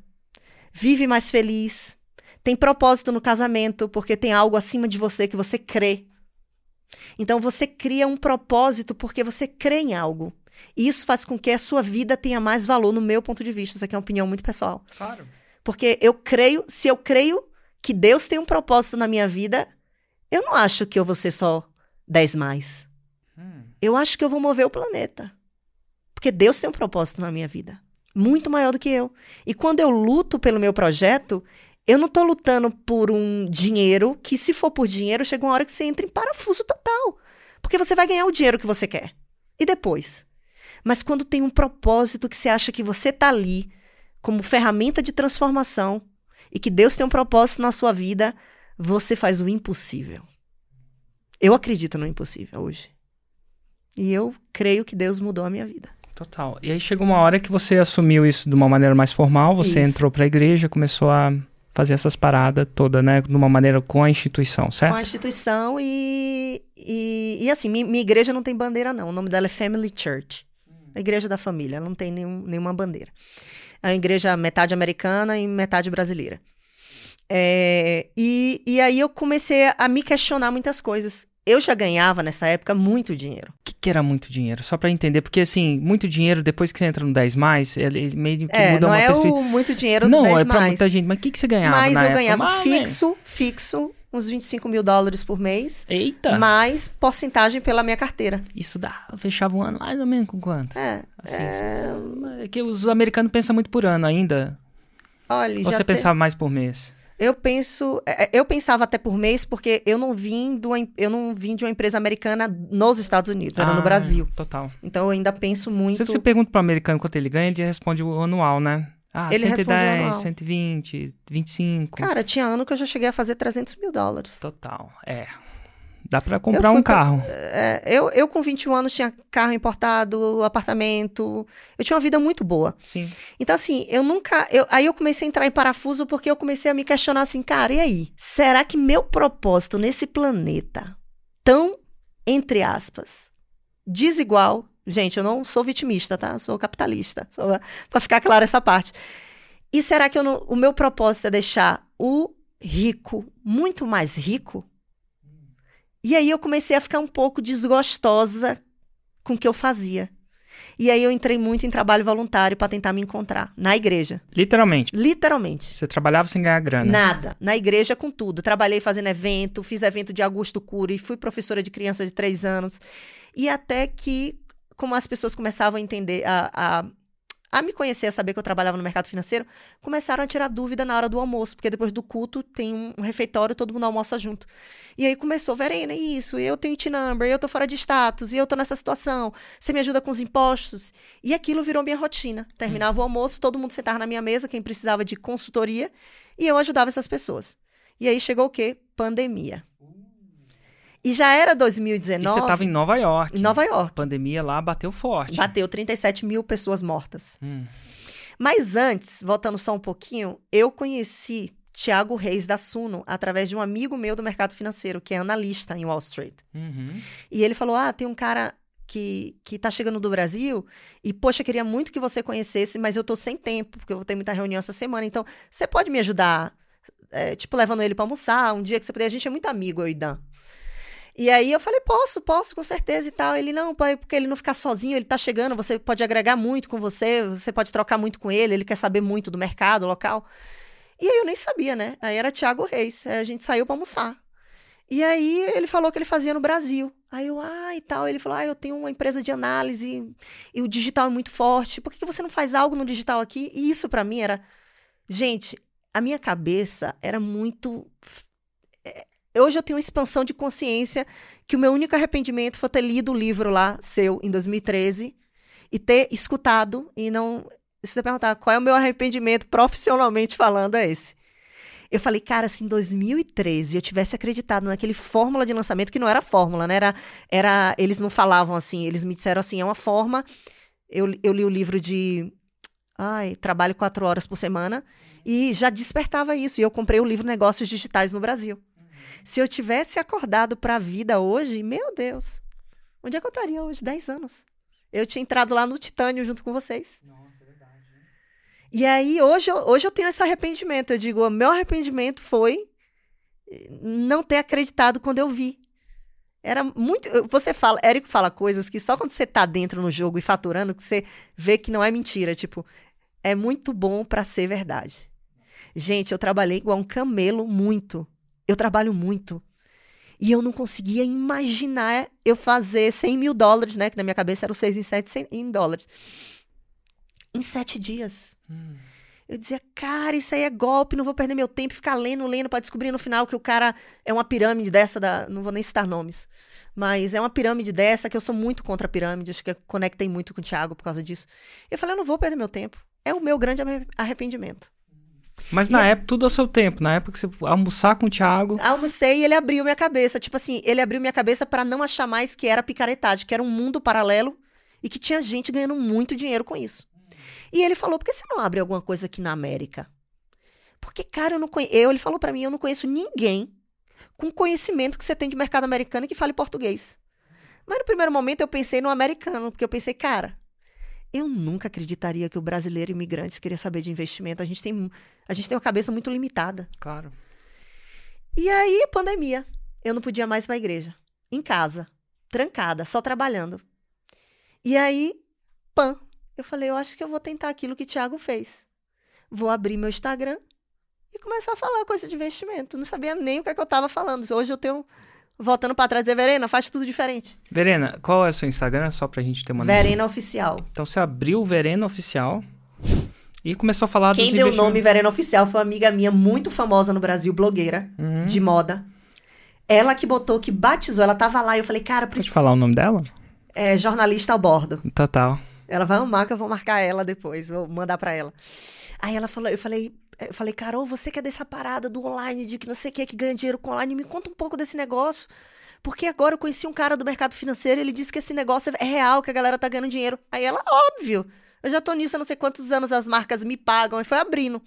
vive mais feliz, tem propósito no casamento porque tem algo acima de você que você crê. Então você cria um propósito porque você crê em algo. E isso faz com que a sua vida tenha mais valor, no meu ponto de vista. Isso aqui é uma opinião muito pessoal. Claro. Porque eu creio, se eu creio que Deus tem um propósito na minha vida, eu não acho que eu vou ser só 10 mais. Hum. Eu acho que eu vou mover o planeta. Porque Deus tem um propósito na minha vida. Muito maior do que eu. E quando eu luto pelo meu projeto, eu não tô lutando por um dinheiro que, se for por dinheiro, chega uma hora que você entra em parafuso total. Porque você vai ganhar o dinheiro que você quer. E depois? Mas quando tem um propósito que você acha que você tá ali como ferramenta de transformação e que Deus tem um propósito na sua vida, você faz o impossível. Eu acredito no impossível hoje. E eu creio que Deus mudou a minha vida. Total. E aí chegou uma hora que você assumiu isso de uma maneira mais formal, você Isso. entrou pra igreja, começou a fazer essas paradas todas, né? De uma maneira com a instituição, Com certo? a instituição e, e, e assim, mi- minha, igreja não tem bandeira, não. O nome dela é Family Church. A igreja da família, ela não tem nenhum- nenhuma bandeira. É uma igreja metade americana e metade brasileira. É, e, e aí eu comecei a me questionar muitas coisas. Eu já ganhava nessa época muito dinheiro. O que, que era muito dinheiro? Só pra entender, porque assim, muito dinheiro, depois que você entra no 10 mais, ele, meio que É, muda não uma é perspectiva. muito dinheiro do Não, 10 é pra mais. muita gente. Mas o que, que você ganhava? Mas eu época? ganhava Mas, né? fixo, fixo, uns 25 mil dólares por mês, Eita! mais porcentagem pela minha carteira. Isso dá, fechava um ano mais ou menos com quanto? É, Assim, é, É que os americanos pensam muito por ano ainda. olha, Ou você te- pensava mais por mês? Eu penso, é, é, eu pensava até por mês porque eu não vim do, eu não vim de uma empresa americana nos Estados Unidos, era Ah, no Brasil. Total. Então eu ainda penso muito. Se você pergunta pro americano quanto ele ganha, ele responde o anual, né? Ah, Ele responde o 110, anual. 120, 25. Cara, tinha ano que eu já cheguei a fazer 300 mil dólares. Total. É. Dá pra comprar um pra- carro. É, eu, eu com 21 anos tinha carro importado, apartamento. Eu tinha uma vida muito boa. Sim. Então, assim, eu nunca. eu- aí eu comecei a entrar em parafuso porque eu comecei a me questionar assim, cara, e aí? Será que meu propósito nesse planeta, tão, entre aspas, desigual. Gente, eu não sou vitimista, tá? Sou capitalista. Só pra ficar clara essa parte. E será que não- o meu propósito é deixar o rico muito mais rico? E aí eu comecei a ficar um pouco desgostosa com o que eu fazia. E aí eu entrei muito em trabalho voluntário para tentar me encontrar na igreja. Literalmente. Literalmente. Você trabalhava sem ganhar grana. Nada. Na igreja com tudo. Trabalhei fazendo evento, fiz evento de Augusto Cury, fui professora de criança de três anos. E até que, como as pessoas começavam a entender, a, a a me conhecer, a saber que eu trabalhava no mercado financeiro, começaram a tirar dúvida na hora do almoço, porque depois do culto tem um, refeitório, todo mundo almoça junto. E aí começou, Verena, isso, eu tenho T-number, eu tô fora de status, e eu tô nessa situação, você me ajuda com os impostos? E aquilo virou minha rotina. Terminava hum. o almoço, todo mundo sentava na minha mesa, quem precisava de consultoria, e eu ajudava essas pessoas. E aí chegou o quê? Pandemia. E já era 2019. E você estava em Nova York. Em Nova York. A pandemia lá bateu forte. Bateu 37 mil pessoas mortas. Hum. Mas antes, voltando só um pouquinho, eu conheci Tiago Reis da Suno através de um amigo meu do mercado financeiro, que é analista em Wall Street. Uhum. E ele falou: Ah, tem um cara que, que tá chegando do Brasil e, poxa, queria muito que você conhecesse, mas eu tô sem tempo, porque eu vou ter muita reunião essa semana. Então, você pode me ajudar? É, tipo, levando ele para almoçar, um dia que você puder. A gente é muito amigo, eu e Dan. E aí eu falei, posso, posso, com certeza e tal. Ele, não, pai, porque ele não ficar sozinho, ele tá chegando, você pode agregar muito com você, você pode trocar muito com ele, ele quer saber muito do mercado local. E aí eu nem sabia, né? Aí era Thiago Reis, aí a gente saiu para almoçar. E aí ele falou que ele fazia no Brasil. Aí eu, ah, e tal. Ele falou, ah, eu tenho uma empresa de análise e o digital é muito forte. Por que, que você não faz algo no digital aqui? E isso para mim era. Gente, a minha cabeça era muito hoje eu tenho uma expansão de consciência que o meu único arrependimento foi ter lido o livro lá, seu, em 2013, e ter escutado e não. Se você perguntar qual é o meu arrependimento profissionalmente falando, é esse. Eu falei, cara, se em 2013 eu tivesse acreditado naquele fórmula de lançamento, que não era fórmula, né? Era, era, eles não falavam assim, eles me disseram assim, é uma forma. Eu, eu li o livro de ai, trabalho quatro horas por semana, e já despertava isso. E eu comprei o livro Negócios Digitais no Brasil. Se eu tivesse acordado para a vida hoje, meu Deus, onde é que eu estaria hoje? 10 anos. Eu tinha entrado lá no Titânio junto com vocês. Nossa, é verdade. Né? E aí, hoje, hoje eu tenho esse arrependimento. Eu digo, o meu arrependimento foi não ter acreditado quando eu vi. Era muito. Você fala, Érico fala coisas que só quando você tá dentro no jogo e faturando, que você vê que não é mentira. Tipo, é muito bom para ser verdade. Gente, eu trabalhei igual um camelo muito. Eu trabalho muito. E eu não conseguia imaginar eu fazer 100 mil dólares, né? Que na minha cabeça era o 6 em 7 100 em dólares. Em sete dias. Hum. Eu dizia, cara, isso aí é golpe, não vou perder meu tempo ficar lendo, lendo para descobrir no final que o cara é uma pirâmide dessa da. Não vou nem citar nomes. Mas é uma pirâmide dessa que eu sou muito contra a pirâmide, acho que eu conectei muito com o Thiago por causa disso. Eu falei, eu não vou perder meu tempo. É o meu grande arrependimento. Mas na e época, tudo ao seu tempo. Na época que você almoçar com o Thiago. Almocei e ele abriu minha cabeça. Tipo assim, ele abriu minha cabeça para não achar mais que era picaretagem, que era um mundo paralelo e que tinha gente ganhando muito dinheiro com isso. E ele falou: por que você não abre alguma coisa aqui na América? Porque, cara, eu não conheço. Ele falou para mim: eu não conheço ninguém com conhecimento que você tem de mercado americano que fale português. Mas no primeiro momento eu pensei no americano, porque eu pensei, cara, eu nunca acreditaria que o brasileiro imigrante queria saber de investimento. A gente tem, a gente tem uma cabeça muito limitada. Claro. E aí, pandemia. Eu não podia mais ir pra igreja. Em casa. Trancada, só trabalhando. E aí, pã. Eu falei, eu acho que eu vou tentar aquilo que o Thiago fez. Vou abrir meu Instagram e começar a falar coisa de investimento. Não sabia nem o que, é que eu estava falando. Hoje eu tenho voltando para trás, é Verena, faz tudo diferente. Verena, qual é o seu Instagram? Só pra gente ter uma Verena Oficial. Então você abriu Verena Oficial e começou a falar Quem dos deu o nome Verena Oficial foi uma amiga minha muito famosa no Brasil, blogueira uhum. de moda. Ela que botou, que batizou, ela tava lá e eu falei, cara, preciso... Pode falar o nome dela? É jornalista ao bordo. Total. Ela vai amar que eu vou marcar ela depois, vou mandar para ela. Aí ela falou, eu falei, eu falei, Carol, você que é dessa parada do online, de que não sei o que, que ganha dinheiro com online, me conta um pouco desse negócio. Porque agora eu conheci um cara do mercado financeiro, ele disse que esse negócio é real, que a galera tá ganhando dinheiro. Aí ela, óbvio, eu já tô nisso há não sei quantos anos, as marcas me pagam, e foi abrindo.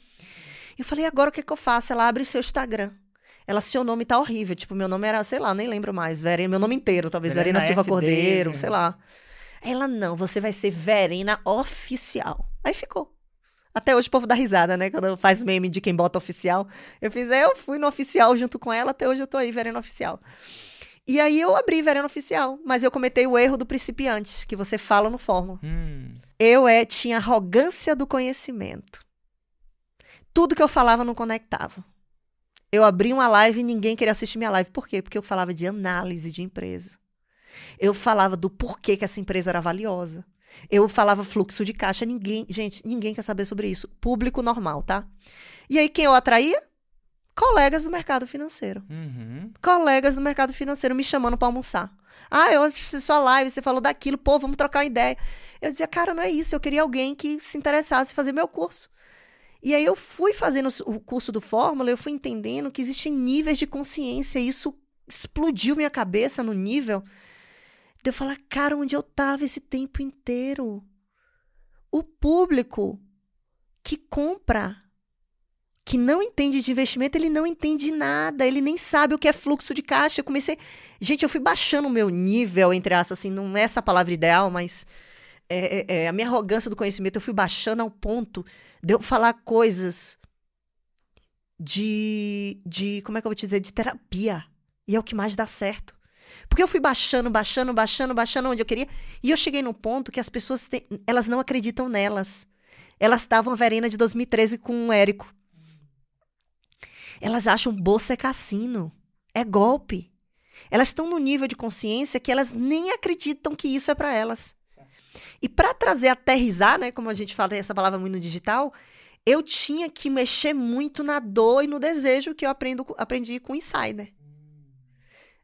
Eu falei, agora o que, que eu faço? Ela abre seu Instagram. Ela, seu nome tá horrível. Tipo, meu nome era, sei lá, nem lembro mais. Verena, meu nome inteiro, talvez. Verena, Verena Silva FD, Cordeiro, sei lá. Ela, não, você vai ser Verena Oficial. Aí ficou. Até hoje o povo dá risada, né? Quando faz meme de quem bota oficial. Eu fiz, é, eu fui no oficial junto com ela, até hoje eu tô aí, Verena Oficial. E aí eu abri Verena Oficial, mas eu cometei o erro do principiante, que você fala no Fórmula. Hum. Eu é, tinha arrogância do conhecimento. Tudo que eu falava não conectava. Eu abri uma live e ninguém queria assistir minha live. Por quê? Porque eu falava de análise de empresa. Eu falava do porquê que essa empresa era valiosa. Eu falava fluxo de caixa. Ninguém, gente, ninguém quer saber sobre isso. Público normal, tá? E aí quem eu atraía? Colegas do mercado financeiro. Uhum. Colegas do mercado financeiro me chamando para almoçar. Ah, eu assisti sua live, você falou daquilo, pô, vamos trocar uma ideia. Eu dizia, cara, não é isso, eu queria alguém que se interessasse em fazer meu curso. E aí eu fui fazendo o curso do Fórmula, eu fui entendendo que existem níveis de consciência, e isso explodiu minha cabeça no nível de eu falar, cara, onde eu tava esse tempo inteiro? O público que compra, que não entende de investimento, ele não entende nada, ele nem sabe o que é fluxo de caixa. Eu comecei. Gente, eu fui baixando o meu nível, entre aspas, assim, não é essa palavra ideal, mas é, é, é, a minha arrogância do conhecimento, eu fui baixando ao ponto de eu falar coisas de, de, como é que eu vou te dizer, de terapia. E é o que mais dá certo. Porque eu fui baixando, baixando, baixando, baixando onde eu queria. E eu cheguei no ponto que as pessoas, te, elas não acreditam nelas. Elas estavam a Verena de 2013 com o Érico. Elas acham bolsa é cassino. É golpe. Elas estão no nível de consciência que elas nem acreditam que isso é para elas. E para trazer, aterrizar, né, como a gente fala essa palavra muito no digital, eu tinha que mexer muito na dor e no desejo que eu aprendo, aprendi com o Insider.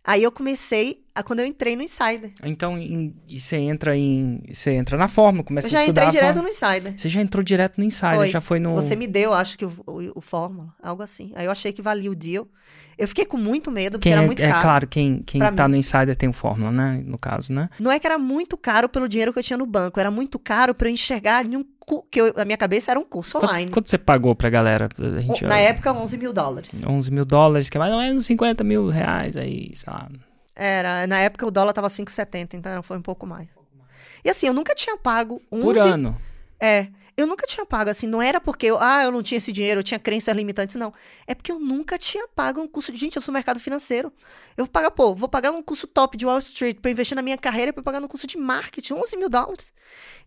Aí eu comecei a, quando eu entrei no Insider. Então, em, e você entra em. Você entra na forma, começa eu já a estudar. entrei direto forma. no Insider. Você já entrou direto no Insider, Foi. já foi no. Você me deu, acho que o, o, o Fórmula, algo assim. Aí eu achei que valia o deal. Eu fiquei com muito medo, porque Quem era é, muito é caro. claro, quem, quem tá mim. no Insider tem o Fórmula, né? No caso, né? Não é que era muito caro pelo dinheiro que eu tinha no banco, era muito caro para eu enxergar em um que eu- a minha cabeça era um curso online. Quanto, você pagou pra galera? A gente, Na época, 11 mil dólares. 11 mil dólares, que é mais ou menos 50 mil reais aí, sei lá. Era, na época o dólar tava 5,70, então foi um pouco mais. E assim, eu nunca tinha pago 11... Por ano. É, eu nunca tinha pago, assim, não era porque eu, ah, eu não tinha esse dinheiro, eu tinha crenças limitantes, não. É porque eu nunca tinha pago um curso de, gente, eu sou mercado financeiro. Eu vou pagar, pô, vou pagar um curso top de Wall Street pra investir na minha carreira, pra eu pagar no curso de marketing, 11 mil dólares.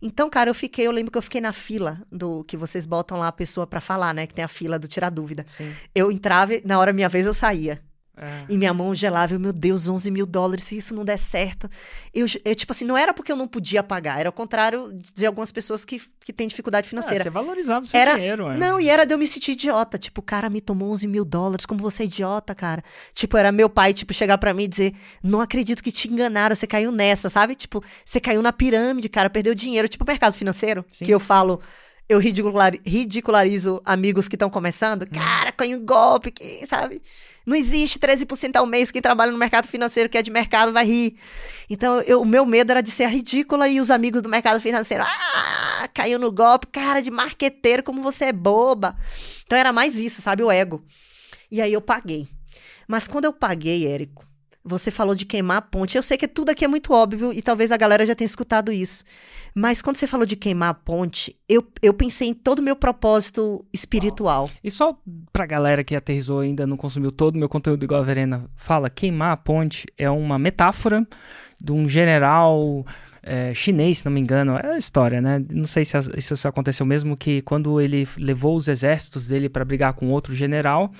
Então, cara, eu fiquei, eu lembro que eu fiquei na fila do, que vocês botam lá a pessoa pra falar, né, que tem a fila do tirar dúvida. Sim. Eu entrava, e na hora minha vez eu saía. É. E minha mão gelava, eu, meu Deus, 11 mil dólares, se isso não der certo. Eu, eu, tipo assim, não era porque eu não podia pagar, era o contrário de algumas pessoas que, que têm dificuldade Ah, financeira. você valorizava o seu Era- dinheiro, é. Não, e era de eu me sentir idiota. Tipo, o cara me tomou 11 mil dólares, como você é idiota, cara. Tipo, era meu pai, tipo, chegar pra mim e dizer: Não acredito que te enganaram, você caiu nessa, sabe? Tipo, você caiu na pirâmide, cara, perdeu dinheiro. Tipo, mercado financeiro, Sim. que eu falo. Eu ridicular- ridicularizo amigos que estão começando. Cara, caiu em golpe, que, sabe? Não existe 13% ao mês que trabalha no mercado financeiro, que é de mercado, vai rir. Então, eu- o meu medo era de ser a ridícula e os amigos do mercado financeiro. Ah, caiu no golpe, cara de marqueteiro, como você é boba. Então, era mais isso, sabe? O ego. E aí eu paguei. Mas quando eu paguei, Érico, você falou de queimar a ponte. Eu sei que tudo aqui é muito óbvio e talvez a galera já tenha escutado isso. Mas quando você falou de queimar a ponte, eu, eu pensei em todo o meu propósito espiritual. E só pra galera que aterrizou ainda não consumiu todo o meu conteúdo igual a Verena fala, queimar a ponte é uma metáfora de um general é, chinês, se não me engano. É a história, né? Não sei se, isso aconteceu mesmo, que quando ele levou os exércitos dele pra brigar com outro general,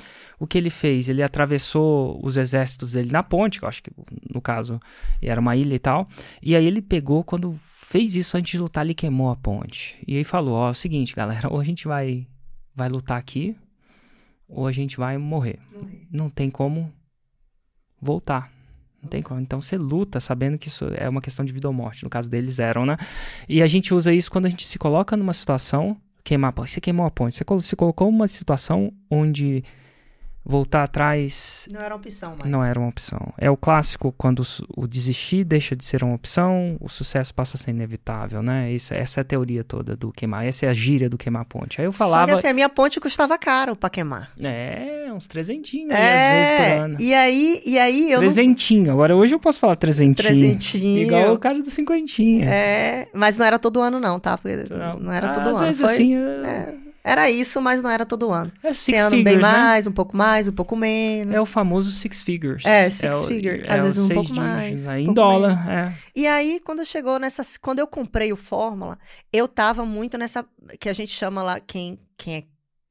o que ele fez? Ele atravessou os exércitos dele na ponte, que eu acho que no caso era uma ilha e tal, e aí ele pegou, quando fez isso antes de lutar, ele queimou a ponte. E aí falou, ó, é o seguinte, galera, ou a gente vai, vai lutar aqui, ou a gente vai morrer. Não tem como voltar. Não tem como. Então você luta sabendo que isso é uma questão de vida ou morte. No caso deles eram, né? E a gente usa isso quando a gente se coloca numa situação. Queimar a ponte. Você queimou a ponte. Você se colocou numa situação onde voltar atrás Não era opção mais. não era uma opção. É o clássico quando o desistir deixa de ser uma opção, o sucesso passa a ser inevitável, né? Isso, essa é a teoria toda do queimar. Essa é a gíria do queimar a ponte. Aí eu falava. assim, a minha ponte custava caro pra queimar. É, uns trezentinhos aí, às vezes É, por ano. e aí, e aí eu não... Trezentinho. Agora hoje eu posso falar trezentinho. Trezentinho. Igual o cara do cinquentinho. É, mas não era todo ano não, tá? Porque não, era todo às ano. vezes Foi, assim, é, Era isso, mas não era todo ano. É six Tem ano figures, bem né? mais, um pouco mais, um pouco menos. É o famoso six figures. É, six o- figure. é Às o vezes um pouco dígitos, mais, Aí um em pouco dólar, é. E aí, quando chegou nessa. Quando eu comprei o Fórmula, eu tava muito nessa. Que a gente chama lá, quem, quem, é,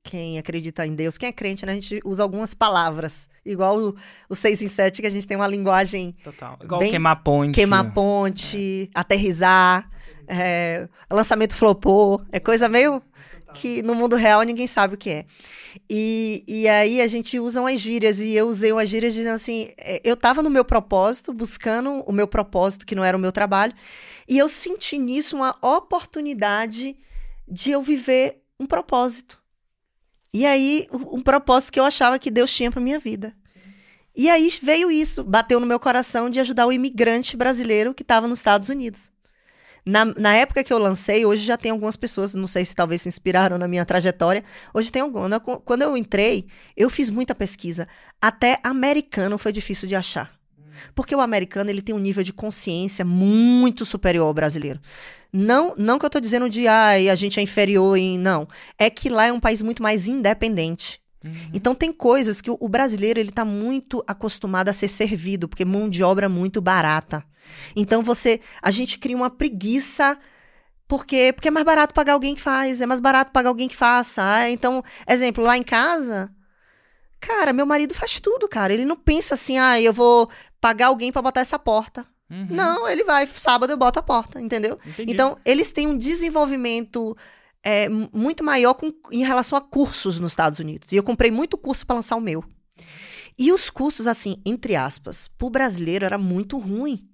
quem acredita em Deus, quem é crente, né? A gente usa algumas palavras. Igual o, o 6 em 7, que a gente tem uma linguagem Total. Igual Bem- queimar ponte. queimar ponte, aterrizar, é, lançamento flopou. É coisa meio que no mundo real ninguém sabe o que é. E, e aí a gente usa umas gírias, e eu usei umas gírias dizendo assim: é, eu tava no meu propósito, buscando o meu propósito, que não era o meu trabalho, e eu senti nisso uma oportunidade de eu viver um propósito. E aí, um um propósito que eu achava que Deus tinha para minha vida. E aí veio isso, bateu no meu coração de ajudar o imigrante brasileiro que estava nos Estados Unidos. Na, na época que eu lancei, hoje já tem algumas pessoas, não sei se talvez se inspiraram na minha trajetória. Hoje tem algumas. Quando eu- Quando eu entrei, eu fiz muita pesquisa. Até americano foi difícil de achar. Porque o americano ele tem um nível de consciência muito superior ao brasileiro. Não, não que eu estou dizendo de ai, a gente é inferior em. Não. É que lá é um país muito mais independente. Uhum. Então tem coisas que o, o brasileiro ele tá muito acostumado a ser servido, porque mão de obra é muito barata. Então você, a gente cria uma preguiça porque porque é mais barato pagar alguém que faz, é mais barato pagar alguém que faça. Ah, então, exemplo, lá em casa, cara, meu marido faz tudo, cara. Ele não pensa assim, ah, eu vou pagar alguém pra botar essa porta. Uhum. Não, ele vai, sábado eu boto a porta, entendeu? Entendi. Então, eles têm um desenvolvimento é, muito maior com- em relação a cursos nos Estados Unidos. E eu comprei muito curso para lançar o meu. E os cursos, assim, entre aspas, pro brasileiro era muito ruim.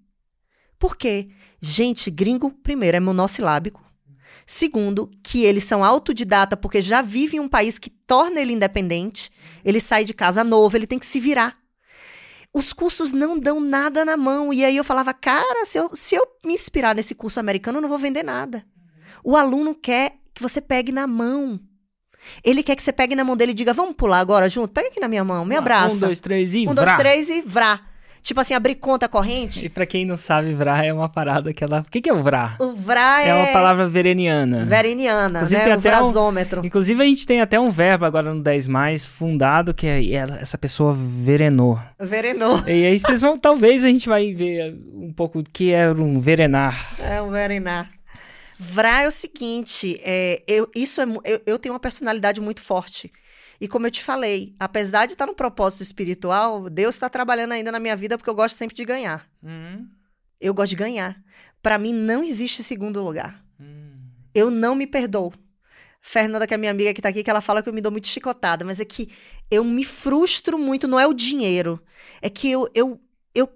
Por quê? Gente, gringo, primeiro, é monossilábico. Segundo, que eles são autodidata porque já vive em um país que torna ele independente. Ele sai de casa novo, ele tem que se virar. Os cursos não dão nada na mão. E aí eu falava, cara, se eu, se eu me inspirar nesse curso americano, eu não vou vender nada. O aluno quer que você pegue na mão. Ele quer que você pegue na mão dele e diga, vamos pular agora junto? Pega aqui na minha mão, me abraça. Um, dois, três e Um, dois, três e vrá. Tipo assim, abrir conta corrente. E pra quem não sabe, vrá é uma parada que ela... O que que é o vrá? O vrá é, É uma palavra vereniana. vereniana, Inclusive, né? O até um- vrasômetro. Inclusive, a gente tem até um verbo agora no 10 mais fundado que é essa pessoa verenou. Verenou. E aí vocês vão, talvez a gente vai ver um pouco o que é um verenar. É o verenar. Vrá é o seguinte, é, eu, isso é, eu, eu tenho uma personalidade muito forte. E como eu te falei, apesar de estar no propósito espiritual, Deus está trabalhando ainda na minha vida porque eu gosto sempre de ganhar. Hum, Eu gosto de ganhar. Para mim não existe segundo lugar. hum. Eu não me perdoo. Fernanda, que é minha amiga que tá aqui, que ela fala que eu me dou muito chicotada, mas é que eu me frustro muito, não é o dinheiro. É que eu, eu, eu,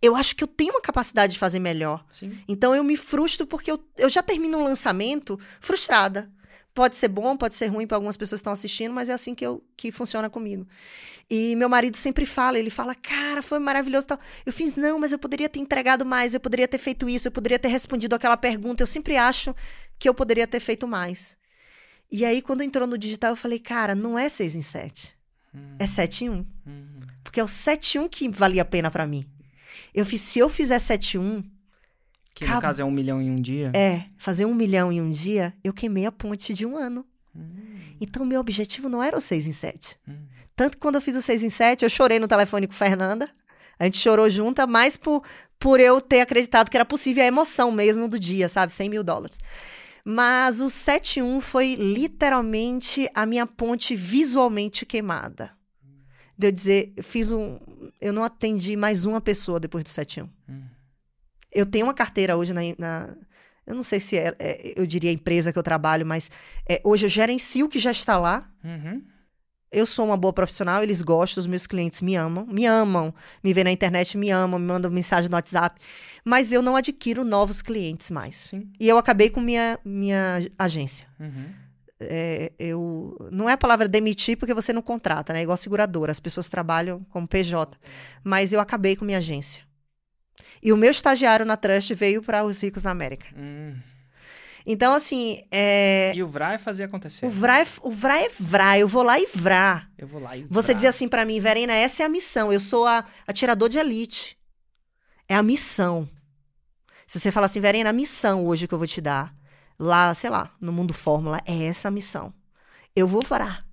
eu acho que eu tenho uma capacidade de fazer melhor. Sim. Então eu me frustro porque eu, eu já termino um lançamento frustrada. Pode ser bom, pode ser ruim para algumas pessoas que estão assistindo, mas é assim que, eu, que funciona comigo. E meu marido sempre fala, ele fala, cara, foi maravilhoso e tal. Eu fiz, não, mas eu poderia ter entregado mais, eu poderia ter feito isso, eu poderia ter respondido aquela pergunta. Eu sempre acho que eu poderia ter feito mais. E aí, quando entrou no digital, eu falei, cara, não é 6 em 7, Hum, é 7 em 1. hum. Porque é o 7 em 1 que valia a pena para mim. Eu fiz, se eu fizer 7 em 1, Que no Cab- caso é um milhão em um dia. É, fazer um milhão em um dia, eu queimei a ponte de um ano. Hum, Então, meu objetivo não era o 6 em 7. hum. Tanto que quando eu fiz o 6 em 7, eu chorei no telefone com Fernanda. A gente chorou junta, mais por, por eu ter acreditado que era possível a emoção mesmo do dia, sabe? 100 mil dólares. Mas o 7 em 1 foi literalmente a minha ponte visualmente queimada. De eu dizer, eu fiz um. Eu não atendi mais uma pessoa depois do 7 em 1. Hum. Eu tenho uma carteira hoje na. na- eu não sei se é, é- eu diria a empresa que eu trabalho, mas é, hoje eu gerencio o que já está lá. Uhum. Eu sou uma boa profissional, eles gostam, os meus clientes me amam, me amam, me vê na internet, me amam, me mandam mensagem no WhatsApp, mas eu não adquiro novos clientes mais. Sim. E eu acabei com minha, minha agência. Uhum. É, eu não é a palavra demitir porque você não contrata, né? É igual seguradora, as pessoas trabalham como PJ. Mas eu acabei com minha agência. E o meu estagiário na Trust veio para os ricos na América. Hum. Então, assim, é, E o vrá é fazer acontecer. o VRA é, o VRA é VRA, eu vou lá e VRA. Eu vou lá e Você diz assim pra mim, Verena, essa é a missão. Eu sou a atirador de elite. É a missão. Se você fala assim, Verena, a missão hoje que eu vou te dar, lá, sei lá, no mundo Fórmula, é essa a missão. eu vou parar.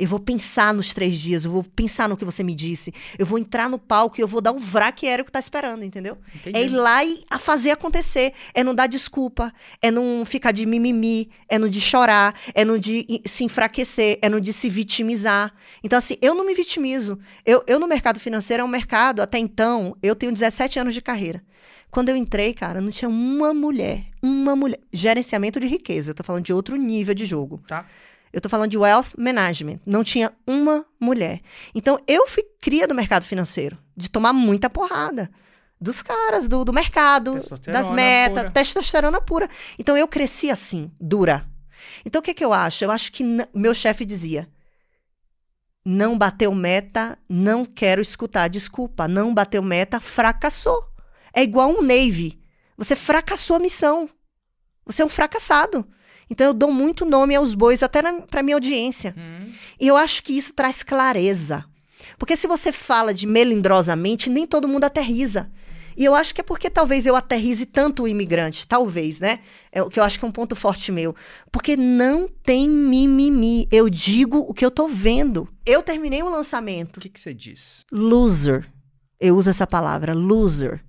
Eu vou pensar nos três dias, eu vou pensar no que você me disse. Eu vou entrar no palco e eu vou dar o vrac aéreo que tá esperando, entendeu? Entendi. É ir lá e a fazer acontecer. É não dar desculpa. É não ficar de mimimi. É não de chorar. É não de se enfraquecer. É não de se vitimizar. Então, assim, eu não me vitimizo. Eu, eu no mercado financeiro é um mercado, até então, eu tenho 17 anos de carreira. Quando eu entrei, cara, não tinha uma mulher. Uma mulher. Gerenciamento de riqueza. Eu tô falando de outro nível de jogo. Tá. Eu tô falando de wealth management. Não tinha uma mulher. Então, eu fui cria do mercado financeiro, de tomar muita porrada. Dos caras, do, do mercado, das metas, pura. testosterona pura. Então, eu cresci assim, dura. Então, o que que eu acho? Eu acho que meu chefe dizia: não bateu meta, não quero escutar desculpa. Não bateu meta, fracassou. É igual um Navy. Você fracassou a missão. Você é um fracassado. Então eu dou muito nome aos bois, até na, pra minha audiência. Hum, E eu acho que isso traz clareza. Porque se você fala de melindrosamente, nem todo mundo aterriza. E eu acho que é porque talvez eu aterrize tanto o imigrante. Talvez, né? É o que eu acho que é um ponto forte meu. Porque não tem mimimi. Eu digo o que eu tô vendo. Eu terminei um lançamento. O que, que você diz? Loser. Eu uso essa palavra, loser.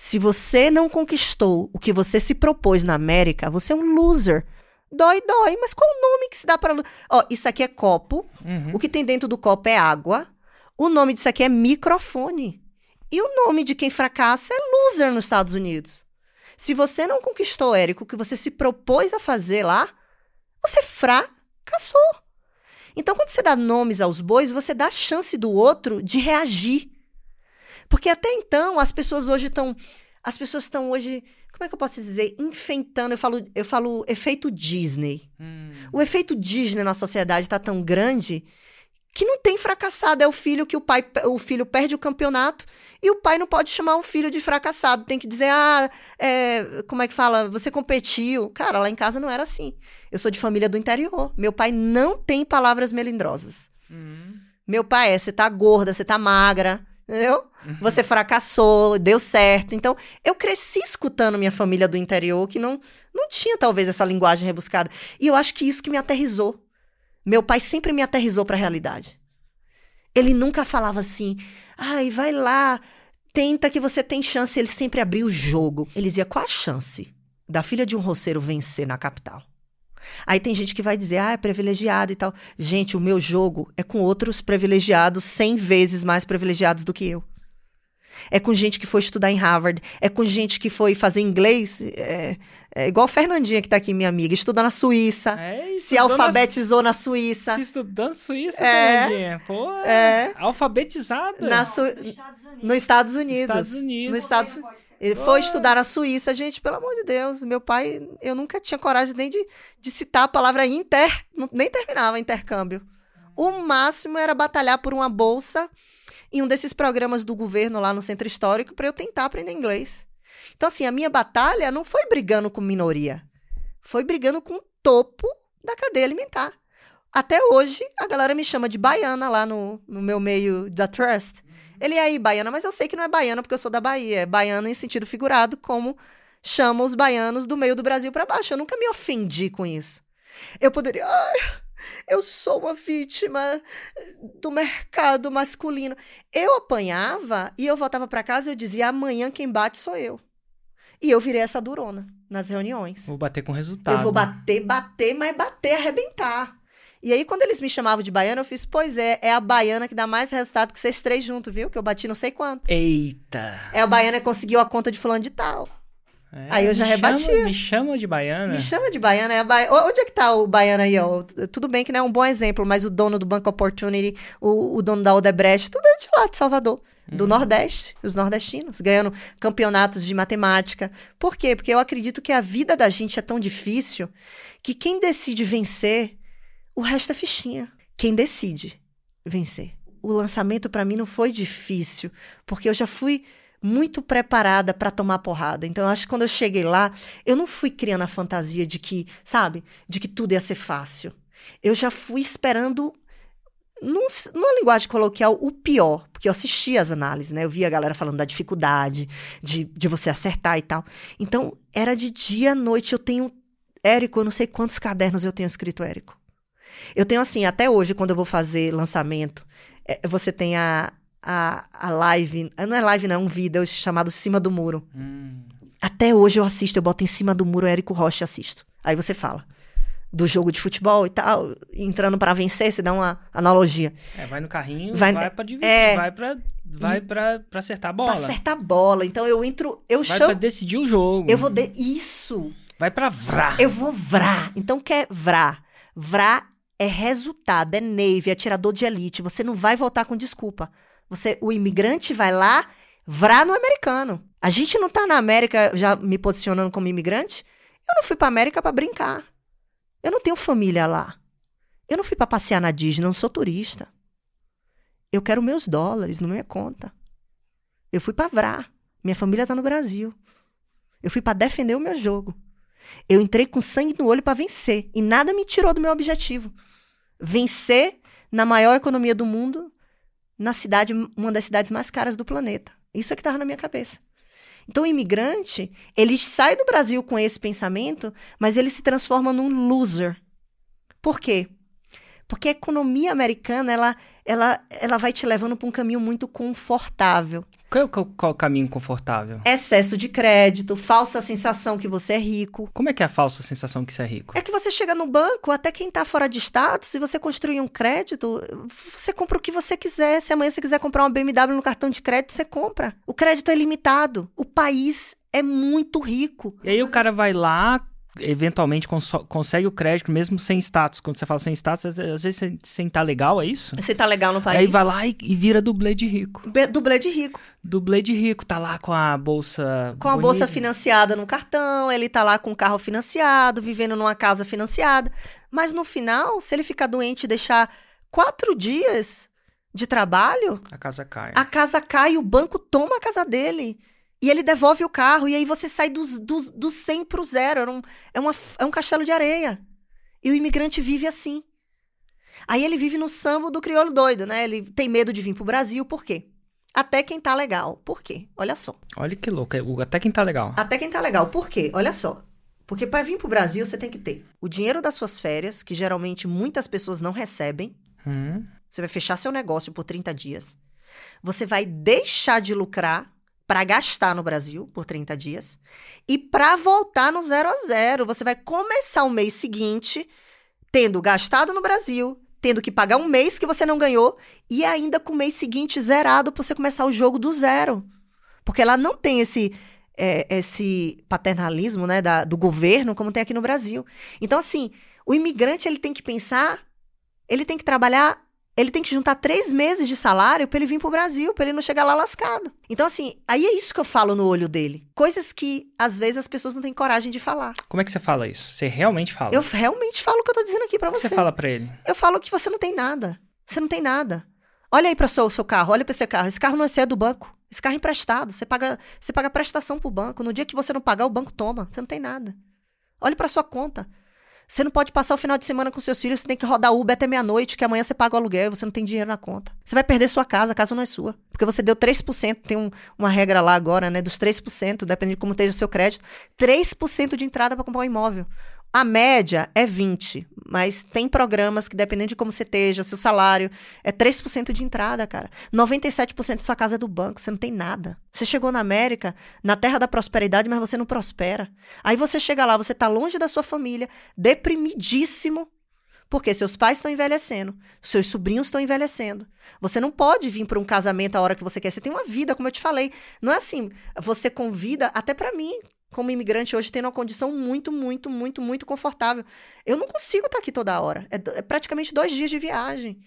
Se você não conquistou o que você se propôs na América, você é um loser. Dói, dói. Mas qual o nome que se dá para. Ó, isso aqui é copo. Uhum. O que tem dentro do copo é água. O nome disso aqui é microfone. E o nome de quem fracassa é loser nos Estados Unidos. Se você não conquistou, Érico, o que você se propôs a fazer lá, você fracassou. Então, quando você dá nomes aos bois, você dá a chance do outro de reagir. Porque até então, as pessoas hoje estão. As pessoas estão hoje. Como é que eu posso dizer? Enfeitando. Eu falo, eu falo efeito Disney. Hum, O efeito Disney na sociedade está tão grande que não tem fracassado. É o filho que o pai, o filho perde o campeonato e o pai não pode chamar o filho de fracassado. Tem que dizer, ah, é, como é que fala? Você competiu. Cara, lá em casa não era assim. Eu sou de família do interior. Meu pai não tem palavras melindrosas. hum. Meu pai é, você tá gorda, você tá magra, entendeu? Você fracassou, deu certo. Então, eu cresci escutando minha família do interior que não, não tinha talvez essa linguagem rebuscada. E eu acho que isso que me aterrizou. Meu pai sempre me aterrizou para a realidade. Ele nunca falava assim: "Ai, vai lá, tenta que você tem chance". Ele sempre abria o jogo. Ele dizia: "Qual a chance da filha de um roceiro vencer na capital?" Aí tem gente que vai dizer, ah, é privilegiado e tal. Gente, o meu jogo é com outros privilegiados 100 vezes mais privilegiados do que eu. É com gente que foi estudar em Harvard, é com gente que foi fazer inglês, é, é igual a Fernandinha que tá aqui, minha amiga, estuda na Suíça, É, se alfabetizou na Suíça. Se estudando Suíça, É. Fernandinha. Pô, É. alfabetizada. Na Su... Nos Estados Unidos. Nos Estados Unidos. Estados Unidos. Nos Estados... Ele foi estudar na Suíça, gente, pelo amor de Deus. Meu pai, eu nunca tinha coragem nem de, de citar a palavra inter, nem terminava intercâmbio. O máximo era batalhar por uma bolsa em um desses programas do governo lá no centro histórico para eu tentar aprender inglês. Então, assim, a minha batalha não foi brigando com minoria, foi brigando com o topo da cadeia alimentar. Até hoje, a galera me chama de baiana lá no, no meu meio da Trust. Ele é aí, baiana, mas eu sei que não é baiana porque eu sou da Bahia. É baiana em sentido figurado, como chamam os baianos do meio do Brasil para baixo. Eu nunca me ofendi com isso. Eu poderia. Ai, eu sou uma vítima do mercado masculino. Eu apanhava e eu voltava para casa e eu dizia: amanhã quem bate sou eu. E eu virei essa durona nas reuniões. Vou bater com resultado. Eu vou bater, bater, mas bater, arrebentar. E aí, quando eles me chamavam de baiana, eu fiz, pois é, é a baiana que dá mais resultado que vocês três juntos, viu? Que eu bati não sei quanto. Eita. É a baiana que conseguiu a conta de fulano de tal. É, Aí eu já chama- Me chama de baiana. Me chama de baiana, é a ba... Onde é que tá o baiano aí, ó? Tudo bem que não é um bom exemplo, mas o dono do Banco Opportunity, o, o dono da Odebrecht, tudo é de lá, de Salvador. Do Uhum. Nordeste, os nordestinos, ganhando campeonatos de matemática. Por quê? Porque eu acredito que a vida da gente é tão difícil que quem decide vencer, o resto é fichinha. Quem decide vencer. O lançamento para mim não foi difícil, porque eu já fui muito preparada para tomar porrada. Então, eu acho que quando eu cheguei lá, eu não fui criando a fantasia de que, sabe, de que tudo ia ser fácil. Eu já fui esperando, num- numa linguagem coloquial, o pior, porque eu assistia as análises, né? Eu via a galera falando da dificuldade, de, de você acertar e tal. Então, era de dia à noite. Eu tenho. Érico, eu não sei quantos cadernos eu tenho escrito, Érico. Eu tenho assim, até hoje, quando eu vou fazer lançamento, é, você tem a, a, a live, não é live, não, é um vídeo chamado Cima do Muro. Hum. Até hoje eu assisto, eu boto em cima do muro Érico Rocha e assisto. Aí você fala do jogo de futebol e tal, entrando para vencer, você dá uma analogia. É, vai no carrinho, Vai- vai, pra dividir, é. vai, pra, vai pra acertar a bola. Pra acertar a bola. Então eu entro, eu Vai chamo, pra decidir o jogo. eu vou de isso. Vai pra vrá. Eu vou vrá. Então, o que é vrá? Vrá é resultado, é Navy, é tirador de elite. Você não vai voltar com desculpa. Você, o imigrante vai lá, vrá no americano. A gente não tá na América já me posicionando como imigrante. Eu não fui pra América pra brincar. Eu não tenho família lá. Eu não fui pra passear na Disney, não sou turista. Eu quero meus dólares na minha conta. Eu fui pra vrá. Minha família tá no Brasil. Eu fui pra defender o meu jogo. Eu entrei com sangue no olho para vencer e nada me tirou do meu objetivo. Vencer na maior economia do mundo, na cidade, uma das cidades mais caras do planeta. Isso é que estava na minha cabeça. Então, o imigrante, ele sai do Brasil com esse pensamento, mas ele se transforma num loser. Por quê? Porque a economia americana, ela, ela, ela vai te levando para um caminho muito confortável Qual é o, qual- qual é o caminho confortável? excesso de crédito, falsa sensação que você é rico. Como é que é a falsa sensação que você é rico? É que você chega no banco, até quem tá fora de estado, se você construir um crédito, você compra o que você quiser. Se amanhã você quiser comprar uma BMW no cartão de crédito, você compra. O crédito é limitado. O país é muito rico. E aí o cara vai lá, eventualmente conso- consegue o crédito, mesmo sem status. Quando você fala sem status, às vezes sem, sem tá legal, é isso? Você tá legal no país? Aí vai lá e, e vira dublê de rico. Be- Dublê de rico. Dublê de rico, tá lá com a bolsa. Com a bolsa bonita. financiada no cartão, ele tá lá com o carro financiado, vivendo numa casa financiada. Mas no final, se ele ficar doente e deixar quatro dias de trabalho, A casa cai. a casa cai, o banco toma a casa dele. E ele devolve o carro, e aí você sai dos, dos, dos 100 pro zero. Era um- é, uma, é um castelo de areia. E o imigrante vive assim. Aí ele vive no sambo do crioulo doido, né? Ele tem medo de vir pro Brasil, por quê? Até quem tá legal. Por quê? Olha só. Olha que louco. é- o- Até quem tá legal. Até quem tá legal. Por quê? Olha só. Porque para vir pro Brasil, você tem que ter o dinheiro das suas férias, que geralmente muitas pessoas não recebem. Hum. Você vai fechar seu negócio por 30 dias. Você vai deixar de lucrar para gastar no Brasil por 30 dias. E para voltar no zero a zero, você vai começar o mês seguinte tendo gastado no Brasil, tendo que pagar um mês que você não ganhou e ainda com o mês seguinte zerado para você começar o jogo do zero. Porque lá não tem esse é, esse paternalismo né, da- do governo como tem aqui no Brasil. Então, assim, o imigrante ele tem que pensar, ele tem que trabalhar ele tem que juntar três meses de salário para ele vir pro Brasil, para ele não chegar lá lascado. Então, assim, aí é isso que eu falo no olho dele. Coisas que, às vezes, as pessoas não têm coragem de falar. Como é que você fala isso? Você realmente fala? Eu realmente falo o que eu tô dizendo aqui pra O que você. você fala pra ele? Eu falo que você não tem nada. Você não tem nada. Olha aí para o seu, carro, olha para esse carro. Esse carro não é seu, é do banco. Esse carro é emprestado. Você paga, você paga prestação pro banco. No dia que você não pagar, o banco toma. Você não tem nada. Olhe para sua conta. Você não pode passar o final de semana com seus filhos, você tem que rodar Uber até meia-noite, que amanhã você paga o aluguel e você não tem dinheiro na conta. Você vai perder sua casa, a casa não é sua. Porque você deu 3%, tem um- uma regra lá agora, né, dos 3%, depende de como esteja o seu crédito, 3% de entrada para comprar um imóvel. A média é 20, mas tem programas que dependendo de como você esteja, seu salário, é 3% de entrada, cara. 97% de sua casa é do banco, você não tem nada. Você chegou na América, na terra da prosperidade, mas você não prospera. Aí você chega lá, você tá longe da sua família, deprimidíssimo, porque seus pais estão envelhecendo, seus sobrinhos estão envelhecendo. Você não pode vir para um casamento a hora que você quer. Você tem uma vida, como eu te falei. Não é assim, você convida, até para mim, como imigrante hoje, tendo uma condição muito, muito, muito, muito confortável. Eu não consigo estar aqui toda hora. É, é praticamente dois dias de viagem.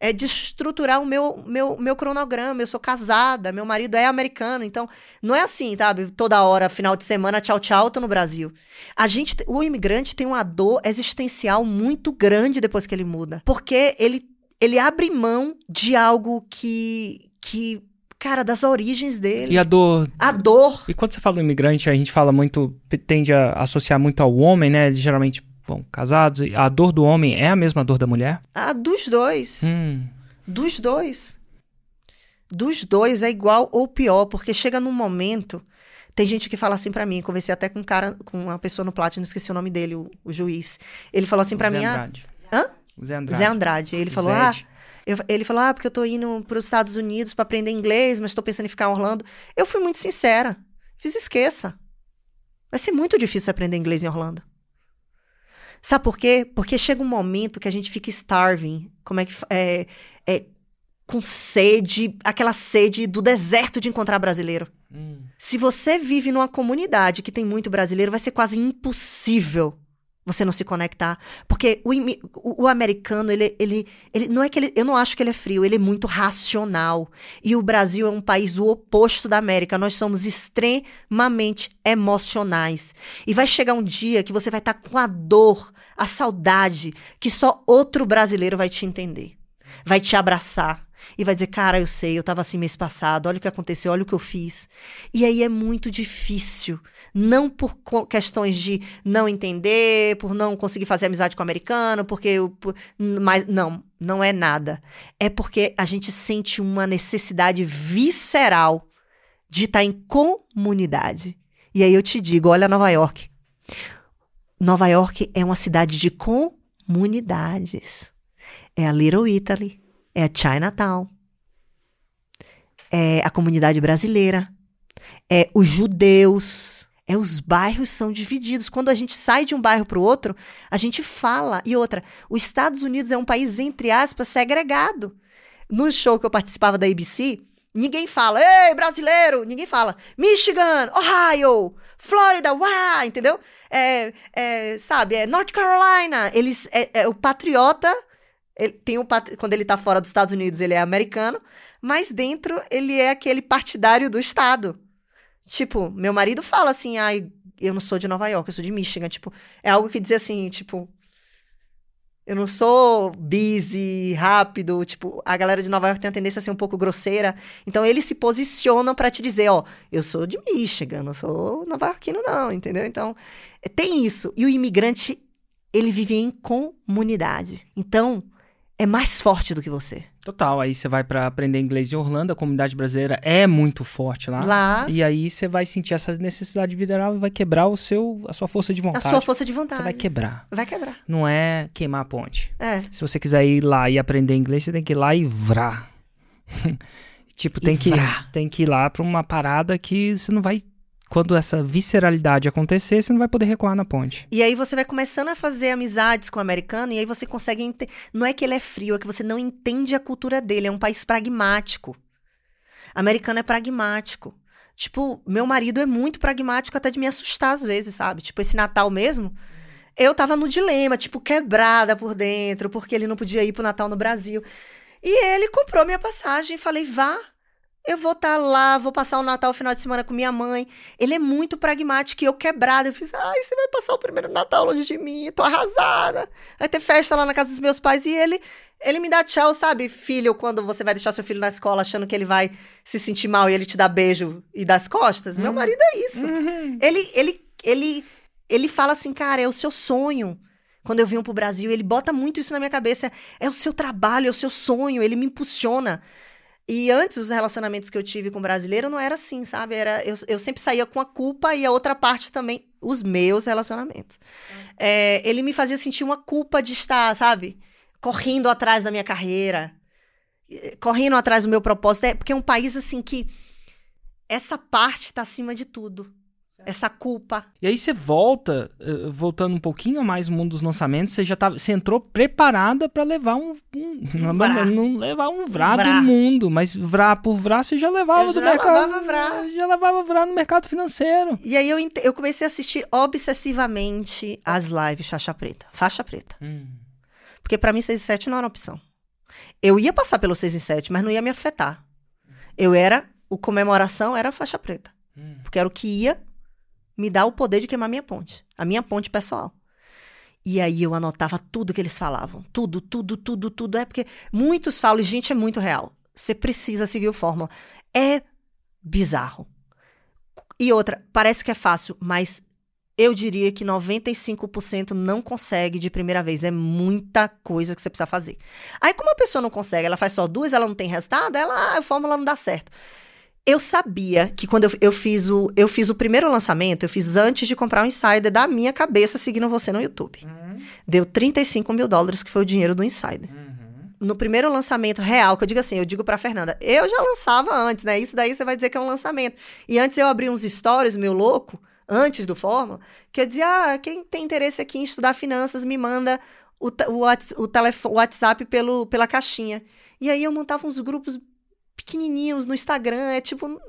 É desestruturar o meu, meu, meu cronograma. Eu sou casada, meu marido é americano. Então, não é assim, sabe? Toda hora, final de semana, tchau, tchau, tô no Brasil. A gente, o imigrante tem uma dor existencial muito grande depois que ele muda. Porque ele, ele abre mão de algo que, que, cara, das origens dele. E a dor. A dor. E quando você fala do imigrante, a gente fala muito, tende a associar muito ao homem, né? Eles geralmente vão casados. A dor do homem é a mesma dor da mulher? A dos dois. Hum. Dos dois. Dos dois é igual ou pior, porque chega num momento. Tem gente que fala assim pra mim, conversei até com um cara, com uma pessoa no Platinum, esqueci o nome dele, o, o juiz. Ele falou assim pra Zé mim, ah, Andrade. Hã? Zé Andrade. Zé Andrade. Ele falou, Zed. ah, eu- ele falou, ah, porque eu tô indo pros Estados Unidos pra aprender inglês, mas tô pensando em ficar em Orlando. Eu fui muito sincera. Fiz esqueça. Vai ser muito difícil aprender inglês em Orlando. Sabe por quê? Porque chega um momento que a gente fica starving. Como é que. É, é, com sede, aquela sede do deserto de encontrar brasileiro. Hum. Se você vive numa comunidade que tem muito brasileiro, vai ser quase impossível você não se conectar. Porque o, o- o americano, ele, ele, ele. Não é que ele. Eu não acho que ele é frio, ele é muito racional. E o Brasil é um país o oposto da América. Nós somos extremamente emocionais. E vai chegar um dia que você vai estar com a dor, a saudade, que só outro brasileiro vai te entender. Vai te abraçar. E vai dizer, cara, eu sei, eu tava assim mês passado, olha o que aconteceu, olha o que eu fiz. E aí é muito difícil. Não por questões de não entender, por não conseguir fazer amizade com o americano, porque eu. Mas não, não é nada. É porque a gente sente uma necessidade visceral de estar em comunidade. E aí eu te digo, olha Nova York. Nova York é uma cidade de comunidades. É a Little Italy, é a Chinatown, é a comunidade brasileira, é os judeus, é os bairros são divididos. Quando a gente sai de um bairro para o outro, a gente fala. E outra, os Estados Unidos é um país, entre aspas, segregado. No show que eu participava da ABC, ninguém fala, ei, brasileiro! Ninguém fala, Michigan, Ohio, Flórida, uau, entendeu? É, é, sabe, é North Carolina. Eles, é, é o patriota, ele tem um, quando ele tá fora dos Estados Unidos, ele é americano, mas dentro ele é aquele partidário do Estado. Tipo, meu marido fala assim, ai, eu não sou de Nova York, eu sou de Michigan. Tipo, é algo que diz assim, tipo, eu não sou busy, rápido. Tipo, a galera de Nova York tem a tendência a ser um pouco grosseira. Então, eles se posicionam pra te dizer, ó, eu sou de Michigan, não sou nova-iorquino não, entendeu? Então, é, tem isso. E o imigrante, ele vive em comunidade. Então, é mais forte do que você. Total, aí você vai pra aprender inglês em Orlando, a comunidade brasileira é muito forte lá. Lá, E aí você vai sentir essa necessidade viral e vai quebrar o seu, a sua força de a vontade. sua força de vontade. Você vai quebrar. Vai quebrar. Não é queimar a ponte. É. Se você quiser ir lá e aprender inglês, você tem que ir lá e vrar. tipo, tem E que, vrá. tem que ir lá pra uma parada que você não vai. Quando essa visceralidade acontecer, você não vai poder recuar na ponte. E aí você vai começando a fazer amizades com o americano e aí você consegue ente- não é que ele é frio, é que você não entende a cultura dele, é um país pragmático. Americano é pragmático. Tipo, meu marido é muito pragmático até de me assustar às vezes, sabe? Tipo, esse Natal mesmo, eu tava no dilema, tipo, quebrada por dentro, porque ele não podia ir pro Natal no Brasil. E ele comprou minha passagem, falei: "Vá, eu vou estar lá, vou passar o Natal o final de semana com minha mãe". Ele é muito pragmático e eu quebrada. Eu fiz, ai, você vai passar o primeiro Natal longe de mim, tô arrasada. Vai ter festa lá na casa dos meus pais. E ele, ele me dá tchau, sabe, filho, quando você vai deixar seu filho na escola achando que ele vai se sentir mal e ele te dá beijo e das costas. Meu Uhum. marido é isso. Ele, ele, ele, ele fala assim, cara, é o seu sonho. Quando eu venho pro Brasil, ele bota muito isso na minha cabeça. É o seu trabalho, é o seu sonho, ele me impulsiona. E antes, os relacionamentos que eu tive com brasileiro não era assim, sabe? Era, eu, eu sempre saía com a culpa e a outra parte também, os meus relacionamentos. É, ele me fazia sentir uma culpa de estar, sabe? Correndo atrás da minha carreira, correndo atrás do meu propósito. É porque é um país assim que essa parte tá acima de tudo. Essa culpa. E aí você volta, eh, voltando um pouquinho mais no mundo dos lançamentos, você já tá, você entrou preparada pra levar um, um não, não levar um vrá, vrá. do mundo, mas vrá por vrá você já levava Eu do já mercado, levava vrá. já levava vrá no mercado financeiro. E aí eu, eu comecei a assistir obsessivamente as lives faixa preta. Faixa preta. Porque pra mim 6 e 7 não era opção. Eu ia passar pelo 6 e 7, mas não ia me afetar. Eu era, o comemoração era faixa preta. Porque era o que ia me dar o poder de queimar minha ponte. A minha ponte pessoal. E aí eu anotava tudo que eles falavam. Tudo, tudo, tudo, tudo. É porque muitos falam, gente, é muito real. Você precisa seguir o fórmula. É bizarro. E outra, parece que é fácil, mas eu diria que 95% não consegue de primeira vez. É muita coisa que você precisa fazer. Aí, como a pessoa não consegue, ela faz só duas, ela não tem resultado, ela, ah, a fórmula não dá certo. Eu sabia que quando eu, eu, fiz o, eu fiz o primeiro lançamento, eu fiz antes de comprar o Insider da minha cabeça seguindo você no YouTube. Uhum. Deu 35 mil dólares, que foi o dinheiro do Insider. Uhum. No primeiro lançamento real, que eu digo assim, eu digo pra Fernanda, eu já lançava antes, né? Isso daí você vai dizer que é um lançamento. E antes eu abri uns stories, meu louco, antes do Fórmula, que eu dizia, ah, quem tem interesse aqui em estudar finanças, me manda o, o, o, telefone, o WhatsApp pelo, pela caixinha. E aí eu montava uns grupos pequenininhos no Instagram, é tipo.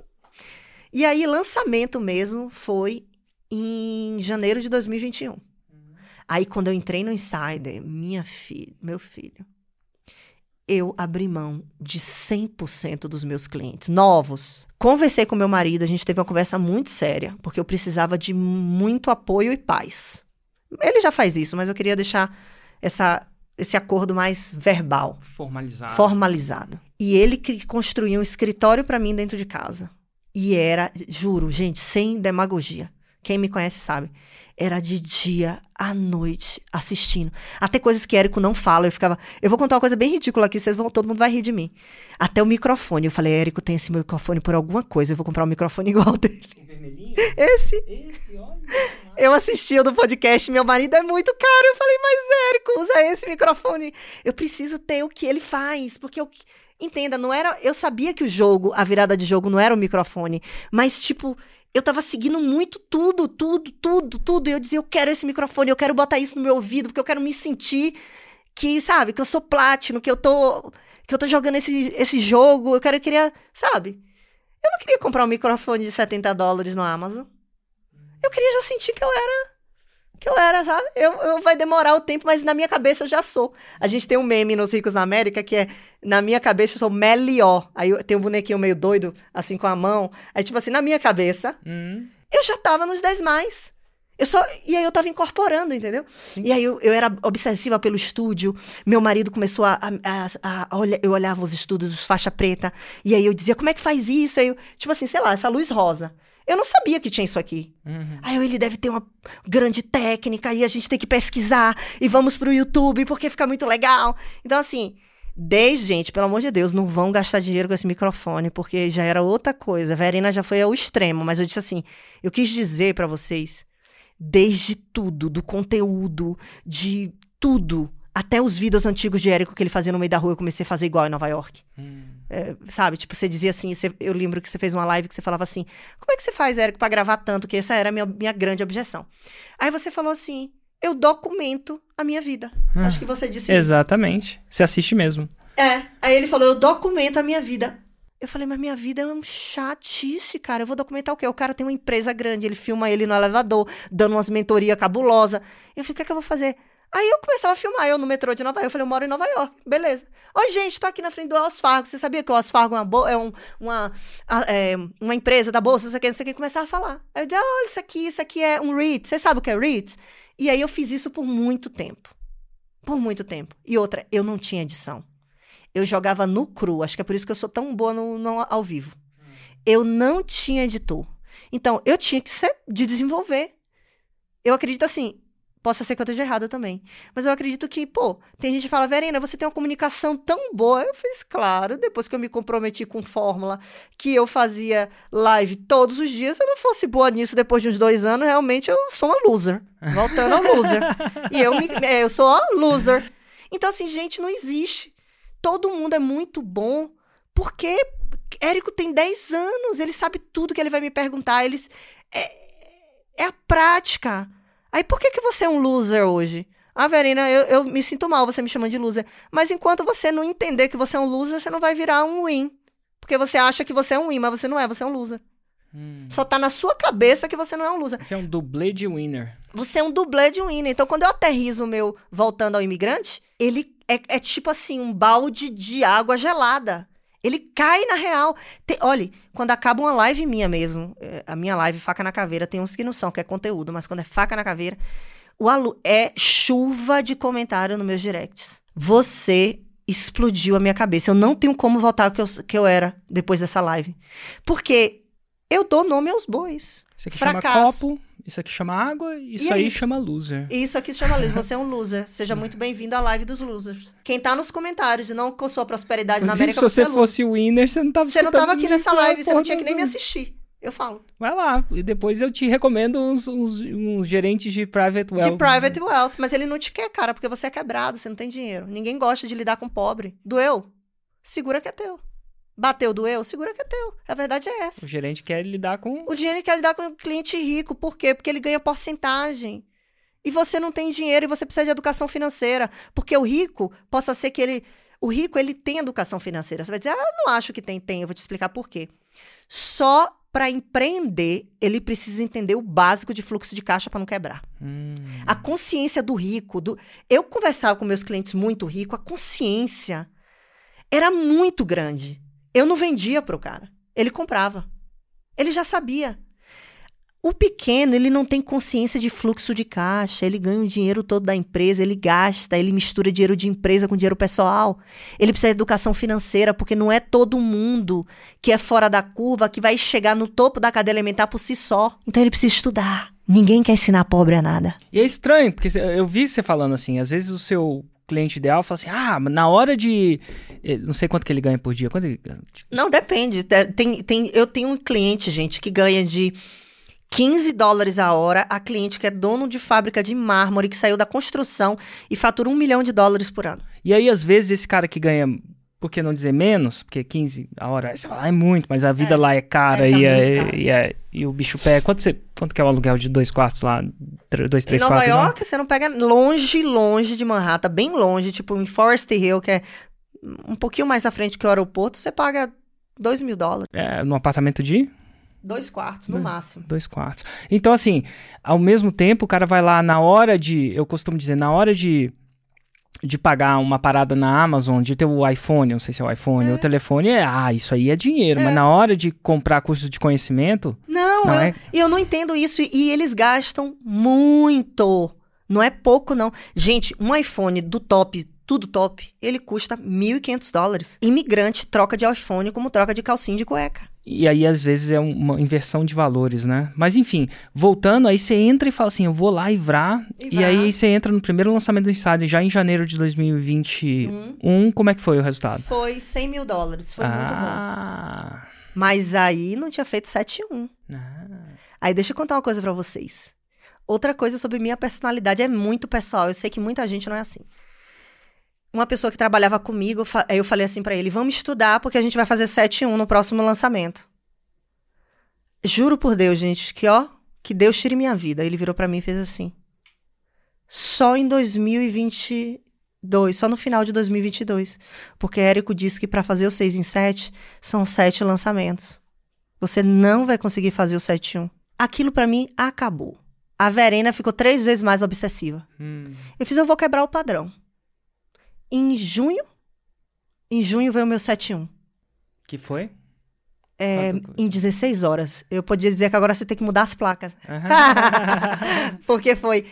E aí, lançamento mesmo foi em janeiro de 2021. Uhum. Aí, quando eu entrei no Insider, minha filha, meu filho, eu abri mão de 100% dos meus clientes novos. Conversei com meu marido, a gente teve uma conversa muito séria, porque eu precisava de muito apoio e paz. Ele já faz isso, mas eu queria deixar essa esse acordo mais verbal. Formalizado. Formalizado. E ele construiu um escritório para mim dentro de casa. E era, juro, gente, sem demagogia. Quem me conhece sabe. Era de dia à noite assistindo. Até coisas que Érico não fala. Eu ficava. Eu vou contar uma coisa bem ridícula aqui, vocês vão, todo mundo vai rir de mim. Até o microfone. Eu falei, Érico tem esse microfone por alguma coisa. Eu vou comprar um microfone igual dele. Vermelhinho? Esse. Esse, olha. Eu assistia do podcast, meu marido é muito caro. Eu falei, mas Érico, usa esse microfone. Eu preciso ter o que ele faz, porque eu. Entenda, não era. Eu sabia que o jogo, a virada de jogo não era o microfone, mas, tipo, eu tava seguindo muito tudo, tudo, tudo, tudo. E eu dizia, eu quero esse microfone, eu quero botar isso no meu ouvido, porque eu quero me sentir que, sabe, que eu sou platino, que eu tô. Que eu tô jogando esse, esse jogo. Eu quero, eu queria, sabe? Eu não queria comprar um microfone de 70 dólares no Amazon. Eu queria já sentir que eu era. Que eu era, sabe? Eu, eu vai demorar o tempo, mas na minha cabeça eu já sou. A gente tem um meme nos Ricos na América que é na minha cabeça eu sou melhor. Aí tem um bonequinho meio doido, assim, com a mão. Aí, tipo assim, na minha cabeça, hum. eu já tava nos 10 mais. Eu só. E aí eu tava incorporando, entendeu? Sim. E aí eu, eu, era obsessiva pelo estúdio. Meu marido começou a. a, a, a olhar, eu olhava os estúdios, os faixa preta. E aí eu dizia, como é que faz isso? Aí eu, tipo assim, sei lá, essa luz rosa. Eu não sabia que tinha isso aqui. Uhum. Aí ele deve ter uma grande técnica e a gente tem que pesquisar e vamos pro YouTube porque fica muito legal. Então, assim, desde, gente, pelo amor de Deus, não vão gastar dinheiro com esse microfone porque já era outra coisa. A Verena já foi ao extremo, mas eu disse assim: eu quis dizer para vocês, desde tudo, do conteúdo, de tudo, até os vídeos antigos de Érico que ele fazia no meio da rua, eu comecei a fazer igual em Nova York. Hum. É, sabe? Tipo, você dizia assim, você, eu lembro que você fez uma live que você falava assim: como é que você faz, Érico, para gravar tanto? Que essa era a minha, minha grande objeção. Aí você falou assim: eu documento a minha vida. Hum, Acho que você disse Exatamente. Isso. Você assiste mesmo. É. Aí ele falou: eu documento a minha vida. Eu falei, mas minha vida é um chatice, cara. Eu vou documentar o quê? O cara tem uma empresa grande, ele filma ele no elevador, dando umas mentorias cabulosas. Eu falei, o que é que eu vou fazer? Aí eu começava a filmar, eu no metrô de Nova York. Eu falei, eu moro em Nova York. Beleza. Oi, gente, tô aqui na frente do Wells Fargo. Você sabia que o Wells Fargo é uma, é um, uma, é uma empresa da bolsa, não sei o que, não sei o que. Começava a falar. Aí eu dizia, olha, isso aqui, isso aqui é um REIT. Você sabe o que é REIT? E aí eu fiz isso por muito tempo. Por muito tempo. E outra, eu não tinha edição. Eu jogava no cru. Acho que é por isso que eu sou tão boa no, no ao vivo. Eu não tinha editor. Então, eu tinha que ser de desenvolver. Eu acredito assim, Possa ser que eu esteja errada também. Mas eu acredito que, pô, tem gente que fala, Verena, você tem uma comunicação tão boa. Eu fiz, claro, depois que eu me comprometi com fórmula, que eu fazia live todos os dias. Se eu não fosse boa nisso depois de uns dois anos, realmente eu sou uma loser. Voltando a loser. e eu, me, é, eu sou uma loser. Então, assim, gente, não existe. Todo mundo é muito bom, porque Érico tem 10 anos, ele sabe tudo que ele vai me perguntar. Eles, é, é a prática. Aí por que, que você é um loser hoje? Ah, Verena, eu, eu me sinto mal você me chamando de loser. Mas enquanto você não entender que você é um loser, você não vai virar um win. Porque você acha que você é um win, mas você não é, você é um loser. Hum. Só tá na sua cabeça que você não é um loser. Você é um dublê de winner. Você é um dublê de winner. Então, quando eu aterrizo o meu voltando ao imigrante, ele é, é tipo assim, um balde de água gelada. Ele cai na real. Tem, olha, quando acaba uma live minha mesmo, é, a minha live Faca na Caveira, tem uns que não são, que é conteúdo, mas quando é Faca na Caveira, o alu é chuva de comentário nos meus directs. Você explodiu a minha cabeça. Eu não tenho como voltar ao que eu, que eu era depois dessa live. Porque eu dou nome aos bois. Você que Fracasso. chama copo Isso aqui chama água, isso E é aí isso. chama loser. Isso aqui chama loser. Você é um loser. Seja muito bem-vindo à live dos losers. Quem tá nos comentários e não alcançou a prosperidade na Inclusive, América, se você é loser. fosse o winner, você não tava Você não tava aqui nessa live, você não tinha que nem me assistir. Eu falo. Vai lá, e depois eu te recomendo uns, uns, uns gerentes de private wealth. De private wealth, mas ele não te quer, cara, porque você é quebrado, você não tem dinheiro. Ninguém gosta de lidar com pobre. Doeu? Segura que é teu. Bateu, doeu? Segura que é teu. A verdade é essa. O gerente quer lidar com... O dinheiro quer lidar com o cliente rico. Por quê? Porque ele ganha porcentagem. E você não tem dinheiro e você precisa de educação financeira. Porque o rico, possa ser que ele. O rico, ele tem educação financeira. Você vai dizer, ah, eu não acho que tem. Tem, eu vou te explicar por quê. Só para empreender, ele precisa entender o básico de fluxo de caixa para não quebrar. Hum, A consciência do rico, do eu conversava com meus clientes muito ricos, a consciência era muito grande. Eu não vendia pro cara, ele comprava. Ele já sabia. O pequeno, ele não tem consciência de fluxo de caixa, ele ganha o dinheiro todo da empresa, ele gasta, ele mistura dinheiro de empresa com dinheiro pessoal. Ele precisa de educação financeira, porque não é todo mundo que é fora da curva que vai chegar no topo da cadeia alimentar por si só. Então ele precisa estudar. Ninguém quer ensinar pobre a nada. E é estranho, porque eu vi você falando assim, às vezes o seu cliente ideal fala assim, ah, na hora de... eh, Não sei quanto que ele ganha por dia. Quanto ele... Não, depende. Te- Tem, tem, eu tenho um cliente, gente, que ganha de 15 dólares a hora, a cliente que é dono de fábrica de mármore, que saiu da construção e fatura um milhão de dólares por ano. E aí, às vezes, esse cara que ganha, por que não dizer menos? Porque 15 a hora, você fala, ah, é muito, mas a vida É, lá é cara, é, tá e, é, caro. e, é- e o bicho pé. Quanto, você, quanto que é o aluguel de dois quartos lá? Dois, três em Nova quartos? não? York, você não pega longe, longe de Manhattan, bem longe, tipo em Forest Hill, que é um pouquinho mais à frente que o aeroporto, você paga 2 mil dólares. É, num apartamento de Dois quartos, no Dois. máximo. dois quartos. Então, assim, ao mesmo tempo, o cara vai lá na hora de. Eu costumo dizer, na hora de. De pagar uma parada na Amazon, de ter o iPhone, não sei se é o iPhone, É. ou o telefone, é, ah, isso aí é dinheiro. É. Mas na hora de comprar curso de conhecimento, Não, Não eu, é? e eu não entendo isso. E eles gastam muito. Não é pouco, não. Gente, um iPhone do top, tudo top, ele custa 1.500 dólares. Imigrante troca de iPhone como troca de calcinha de cueca. E aí, às vezes, é um- uma inversão de valores, né? Mas, enfim, voltando, aí você entra e fala assim, eu vou lá e vrar. E E, aí você entra no primeiro lançamento do Insider, já em janeiro de 2021. Como é que foi o resultado? Foi 100 mil dólares. Foi muito bom. ah, Mas aí não tinha feito 7-1. ah. Aí deixa eu contar uma coisa pra vocês. Outra coisa sobre minha personalidade é muito pessoal. Eu sei que muita gente não é assim. Uma pessoa que trabalhava comigo, aí eu falei assim pra ele: vamos estudar porque a gente vai fazer 7-1 no próximo lançamento. Juro por Deus, gente, que ó, que Deus tire minha vida. Ele virou pra mim e fez assim. Só em 2022, só no final de 2022. Porque Érico disse que pra fazer o 6 em 7 são 7 lançamentos. Você não vai conseguir fazer o 7-1. Aquilo pra mim acabou. A Verena ficou três vezes mais obsessiva. Hum. Eu fiz, eu vou quebrar o padrão. Em junho, em junho veio o meu 7-1. Que foi? É, em 16 horas. Eu podia dizer que agora você tem que mudar as placas. Porque foi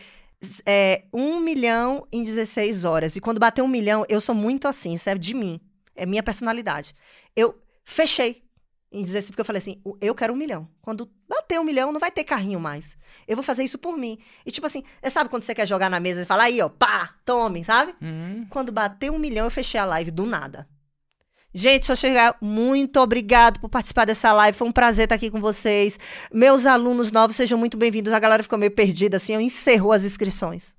é, 1 milhão em 16 horas. E quando bater um milhão, eu sou muito assim, isso é de mim. É minha personalidade. Eu fechei em 16, porque eu falei assim, "O- eu quero um milhão. Quando bater um milhão, não vai ter carrinho mais. Eu vou fazer isso por mim. E tipo assim, você sabe quando você quer jogar na mesa e falar aí, ó, pá, tome, sabe? Hum. Quando bateu um milhão, eu fechei a live do nada. Gente, só chegar, muito obrigado por participar dessa live. Foi um prazer estar aqui com vocês. Meus alunos novos, sejam muito bem-vindos. A galera ficou meio perdida, assim, eu encerrou as inscrições.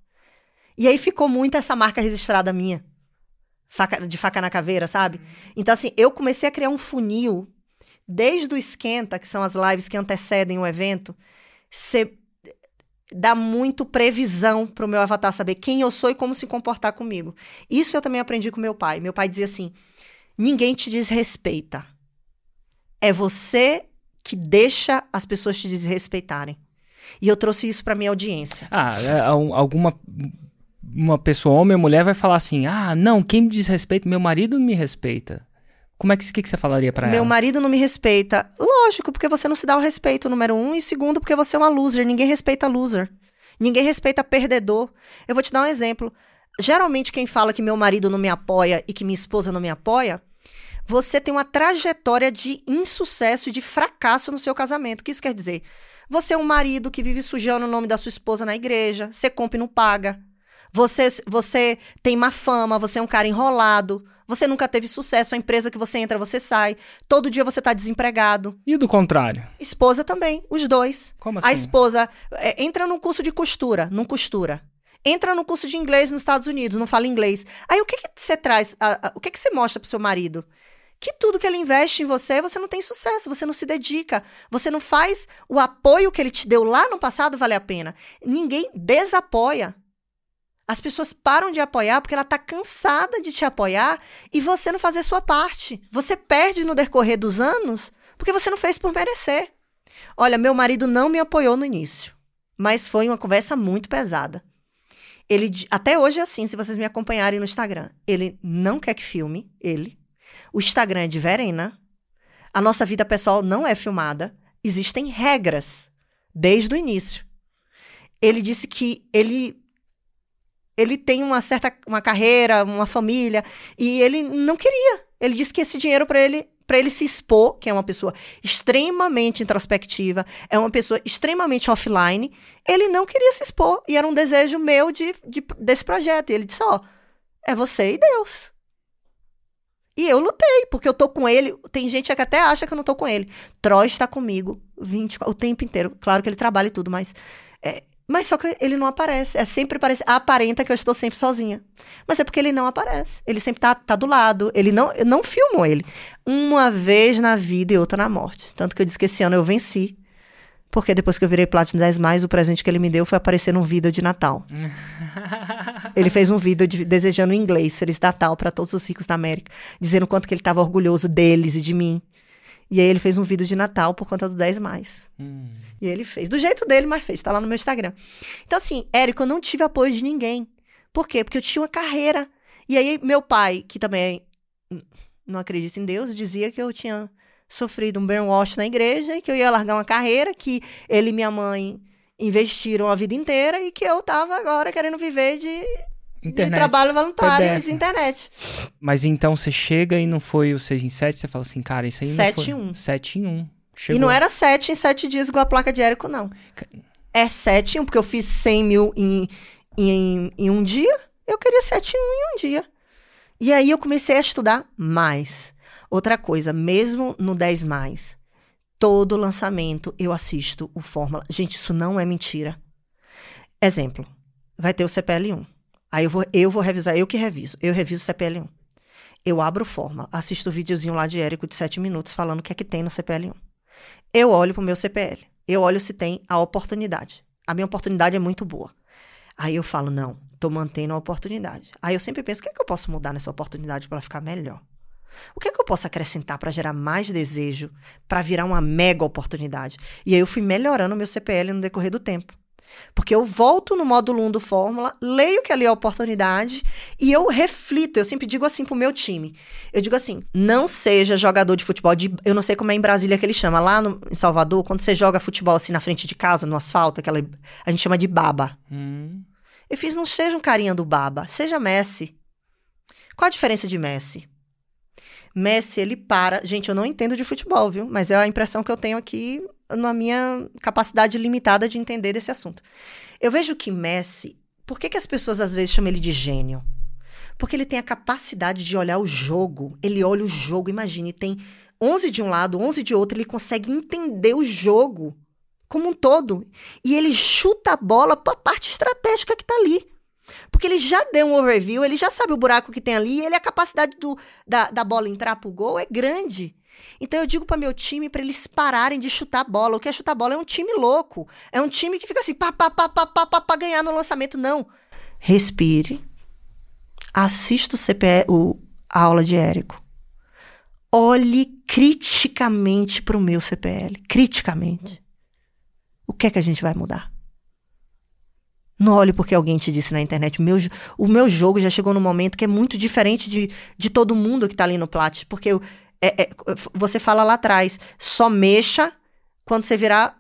E aí ficou muito essa marca registrada minha. Faca- de faca na caveira, sabe? Então, assim, eu comecei a criar um funil desde o esquenta, que são as lives que antecedem o evento. Você dá muito previsão pro meu avatar saber quem eu sou e como se comportar comigo. Isso eu também aprendi com meu pai. Meu pai dizia assim: ninguém te desrespeita. É você que deixa as pessoas te desrespeitarem. E eu trouxe isso pra minha audiência. Ah, é, al- alguma uma pessoa, homem ou mulher, vai falar assim: ah, não, quem me diz respeito? Meu marido me respeita. Como é que, que, que você falaria pra Meu ela? marido não me respeita. Lógico, porque você não se dá o respeito, número um. E segundo, porque você é uma loser. Ninguém respeita loser. Ninguém respeita perdedor. Eu vou te dar um exemplo. Geralmente, quem fala que meu marido não me apoia e que minha esposa não me apoia, você tem uma trajetória de insucesso e de fracasso no seu casamento. O que isso quer dizer? Você é um marido que vive sujando o nome da sua esposa na igreja, você compra e não paga. Você, você tem má fama, você é um cara enrolado, você nunca teve sucesso, a empresa que você entra, você sai. Todo dia você tá desempregado. E do contrário? Esposa também, os dois. Como assim? A esposa é, entra num curso de costura, não costura. Entra no curso de inglês nos Estados Unidos, não fala inglês. Aí o que que você traz, a, a, o que que você mostra pro seu marido? Que tudo que ele investe em você, você não tem sucesso, você não se dedica, você não faz o apoio que ele te deu lá no passado valer a pena. Ninguém desapoia. As pessoas param de apoiar porque ela tá cansada de te apoiar e você não fazer sua parte. Você perde no decorrer dos anos porque você não fez por merecer. Olha, meu marido não me apoiou no início, mas foi uma conversa muito pesada. Ele até hoje é assim, se vocês me acompanharem no Instagram. Ele não quer que filme, ele. O Instagram é de Verena. A nossa vida pessoal não é filmada. Existem regras desde o início. Ele disse que ele ele tem uma certa uma carreira, uma família e ele não queria. Ele disse que esse dinheiro para ele para ele se expor, que é uma pessoa extremamente introspectiva, é uma pessoa extremamente offline, ele não queria se expor. E era um desejo meu de, de desse projeto. E ele disse: Ó, oh, é você e Deus. E eu lutei, porque eu tô com ele. Tem gente que até acha que eu não tô com ele. Troy está comigo 20, o tempo inteiro. Claro que ele trabalha e tudo, mas. É, mas só que ele não aparece. É sempre parece, aparenta que eu estou sempre sozinha. Mas é porque ele não aparece. Ele sempre tá, tá do lado. Ele não, eu não filmo ele. Uma vez na vida e outra na morte. Tanto que eu disse que esse ano eu venci. Porque depois que eu virei Platinum 10 mais, o presente que ele me deu foi aparecer num vídeo de Natal. ele fez um vídeo de, desejando em inglês Feliz Natal para todos os ricos da América, dizendo quanto que ele estava orgulhoso deles e de mim. E aí ele fez um vídeo de Natal por conta do 10 mais. Hum. E ele fez. Do jeito dele, mas fez. Tá lá no meu Instagram. Então, assim, Érico, eu não tive apoio de ninguém. Por quê? Porque eu tinha uma carreira. E aí, meu pai, que também não acredita em Deus, dizia que eu tinha sofrido um brainwash na igreja e que eu ia largar uma carreira que ele e minha mãe investiram a vida inteira e que eu tava agora querendo viver de Internet. De trabalho voluntário de internet. Mas então você chega e não foi o 6 em 7, você fala assim, cara, isso aí 7 não foi... 1. 7 em 1. Chegou. E não era 7 em 7 dias igual a placa de Érico, não. É 7 em 1, porque eu fiz 100 mil em, em, em um dia, eu queria 7 em 1 em um dia. E aí eu comecei a estudar mais. Outra coisa, mesmo no 10 mais, todo lançamento eu assisto o Fórmula. Gente, isso não é mentira. Exemplo, vai ter o CPL 1. Aí eu vou, eu vou revisar, eu que reviso. Eu reviso o CPL1. Eu abro forma, assisto o videozinho lá de Érico de 7 minutos falando o que é que tem no CPL1. Eu olho pro meu CPL. Eu olho se tem a oportunidade. A minha oportunidade é muito boa. Aí eu falo, não, tô mantendo a oportunidade. Aí eu sempre penso, o que é que eu posso mudar nessa oportunidade para ficar melhor? O que é que eu posso acrescentar para gerar mais desejo, para virar uma mega oportunidade? E aí eu fui melhorando o meu CPL no decorrer do tempo. Porque eu volto no módulo 1 do Fórmula, leio que ali é a oportunidade e eu reflito. Eu sempre digo assim pro meu time. Eu digo assim: não seja jogador de futebol. De, eu não sei como é em Brasília que ele chama. Lá no, em Salvador, quando você joga futebol assim na frente de casa, no asfalto, aquela, a gente chama de baba. Hum. Eu fiz: não seja um carinha do baba, seja Messi. Qual a diferença de Messi? Messi, ele para. Gente, eu não entendo de futebol, viu? Mas é a impressão que eu tenho aqui na minha capacidade limitada de entender esse assunto. Eu vejo que Messi, por que, que as pessoas às vezes chamam ele de gênio? Porque ele tem a capacidade de olhar o jogo. Ele olha o jogo, imagine, tem 11 de um lado, 11 de outro, ele consegue entender o jogo como um todo. E ele chuta a bola para a parte estratégica que está ali. Porque ele já deu um overview, ele já sabe o buraco que tem ali, e ele, a capacidade do, da, da bola entrar pro gol é grande. Então eu digo para meu time para eles pararem de chutar bola. O que é chutar bola é um time louco. É um time que fica assim, pá, pá, pá, pá, pá, pá, pá ganhar no lançamento. Não. Respire. Assista o, CPE, o a aula de Érico. Olhe criticamente para o meu CPL. Criticamente. O que é que a gente vai mudar? Não olhe porque alguém te disse na internet. O meu, o meu jogo já chegou num momento que é muito diferente de, de todo mundo que está ali no Plat. Porque eu, é, é, você fala lá atrás, só mexa quando você virar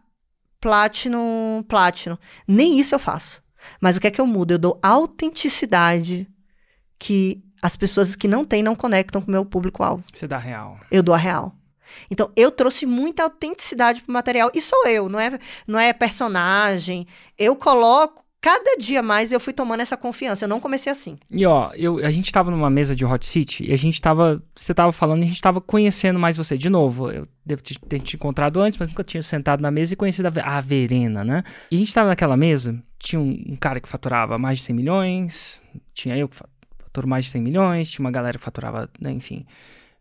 platino, platino. Nem isso eu faço. Mas o que é que eu mudo? Eu dou autenticidade que as pessoas que não têm não conectam com o meu público-alvo. Você dá real. Eu dou a real. Então, eu trouxe muita autenticidade pro material. E sou eu, não é, não é personagem. Eu coloco cada dia mais eu fui tomando essa confiança. Eu não comecei assim. E ó, eu, a gente tava numa mesa de Hot City e a gente tava. Você tava falando e a gente tava conhecendo mais você. De novo, eu devo ter te encontrado antes, mas nunca tinha sentado na mesa e conhecido a, a Verena, né? E a gente tava naquela mesa, tinha um, um, cara que faturava mais de 100 milhões, tinha eu que faturo mais de 100 milhões, tinha uma galera que faturava, né, enfim.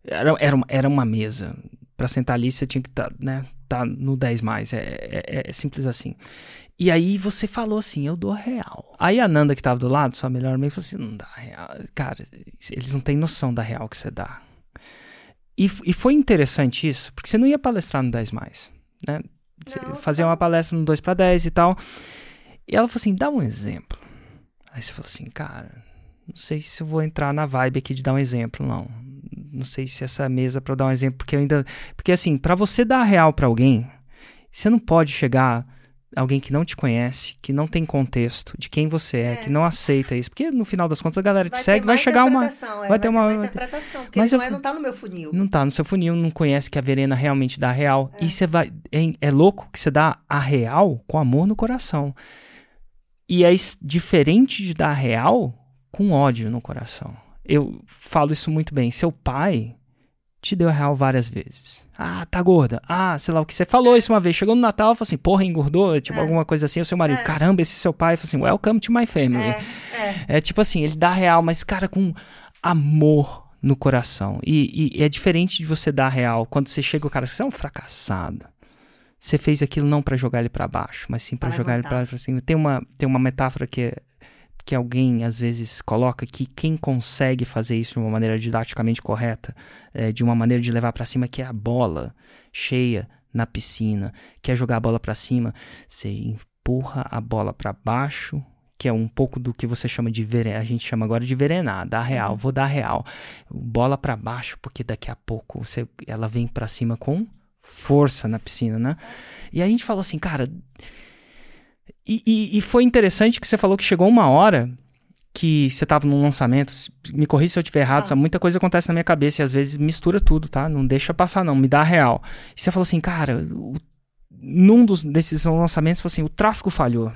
Era, era, uma, era uma mesa. Para sentar ali, você tinha que estar, tá, né? Tá no 10 mais. É, é, é simples assim. E aí você falou assim, eu dou real. Aí a Nanda que tava do lado, sua melhor amiga, falou assim, não dá real. Cara, eles não têm noção da real que você dá. E, e foi interessante isso, porque você não ia palestrar no 10 mais, né? Você não, fazia uma palestra no 2 para 10 e tal. E ela falou assim, dá um exemplo. Aí você falou assim, cara, não sei se eu vou entrar na vibe aqui de dar um exemplo, não. Não sei se essa mesa para dar um exemplo, porque eu ainda, porque assim, para você dar real para alguém, você não pode chegar alguém que não te conhece, que não tem contexto de quem você é, é. que não aceita isso. Porque no final das contas a galera vai te segue, vai chegar uma. É, vai, ter uma, uma interpretação. Porque mas não, é, não tá no meu funil. Não tá no seu funil, não conhece que a Verena realmente dá real. É. E você vai. É, é louco que você dá a real com amor no coração. E é diferente de dar real com ódio no coração. Eu falo isso muito bem. Seu pai te deu a real várias vezes. Ah, tá gorda. Ah, sei lá o que você falou isso uma vez. Chegou no Natal, falou assim, porra, engordou, tipo, é. alguma coisa assim. O seu marido, é. caramba, esse seu pai, falou assim, welcome to my family. É, é. é tipo assim, ele dá real, mas, cara, com amor no coração. E, e, é diferente de você dar real. Quando você chega, o cara, você é um fracassado. Você fez aquilo não para jogar ele para baixo, mas sim para jogar ele para cima. Tem uma, tem uma metáfora que é que alguém às vezes coloca que quem consegue fazer isso de uma maneira didaticamente correta, é, de uma maneira de levar para cima, que é a bola cheia na piscina, quer jogar a bola para cima, você empurra a bola para baixo, que é um pouco do que você chama de a gente chama agora de verenar, dar real, uhum. vou dar real, bola para baixo, porque daqui a pouco você, ela vem para cima com força na piscina, né? E aí a gente falou assim, cara, e, e, e, foi interessante que você falou que chegou uma hora que você estava num lançamento. Me corri se eu estiver errado, ah. muita coisa acontece na minha cabeça e às vezes mistura tudo, tá? Não deixa passar, não, me dá real. E você falou assim, cara, o, num dos, desses lançamentos, você falou assim: o tráfego falhou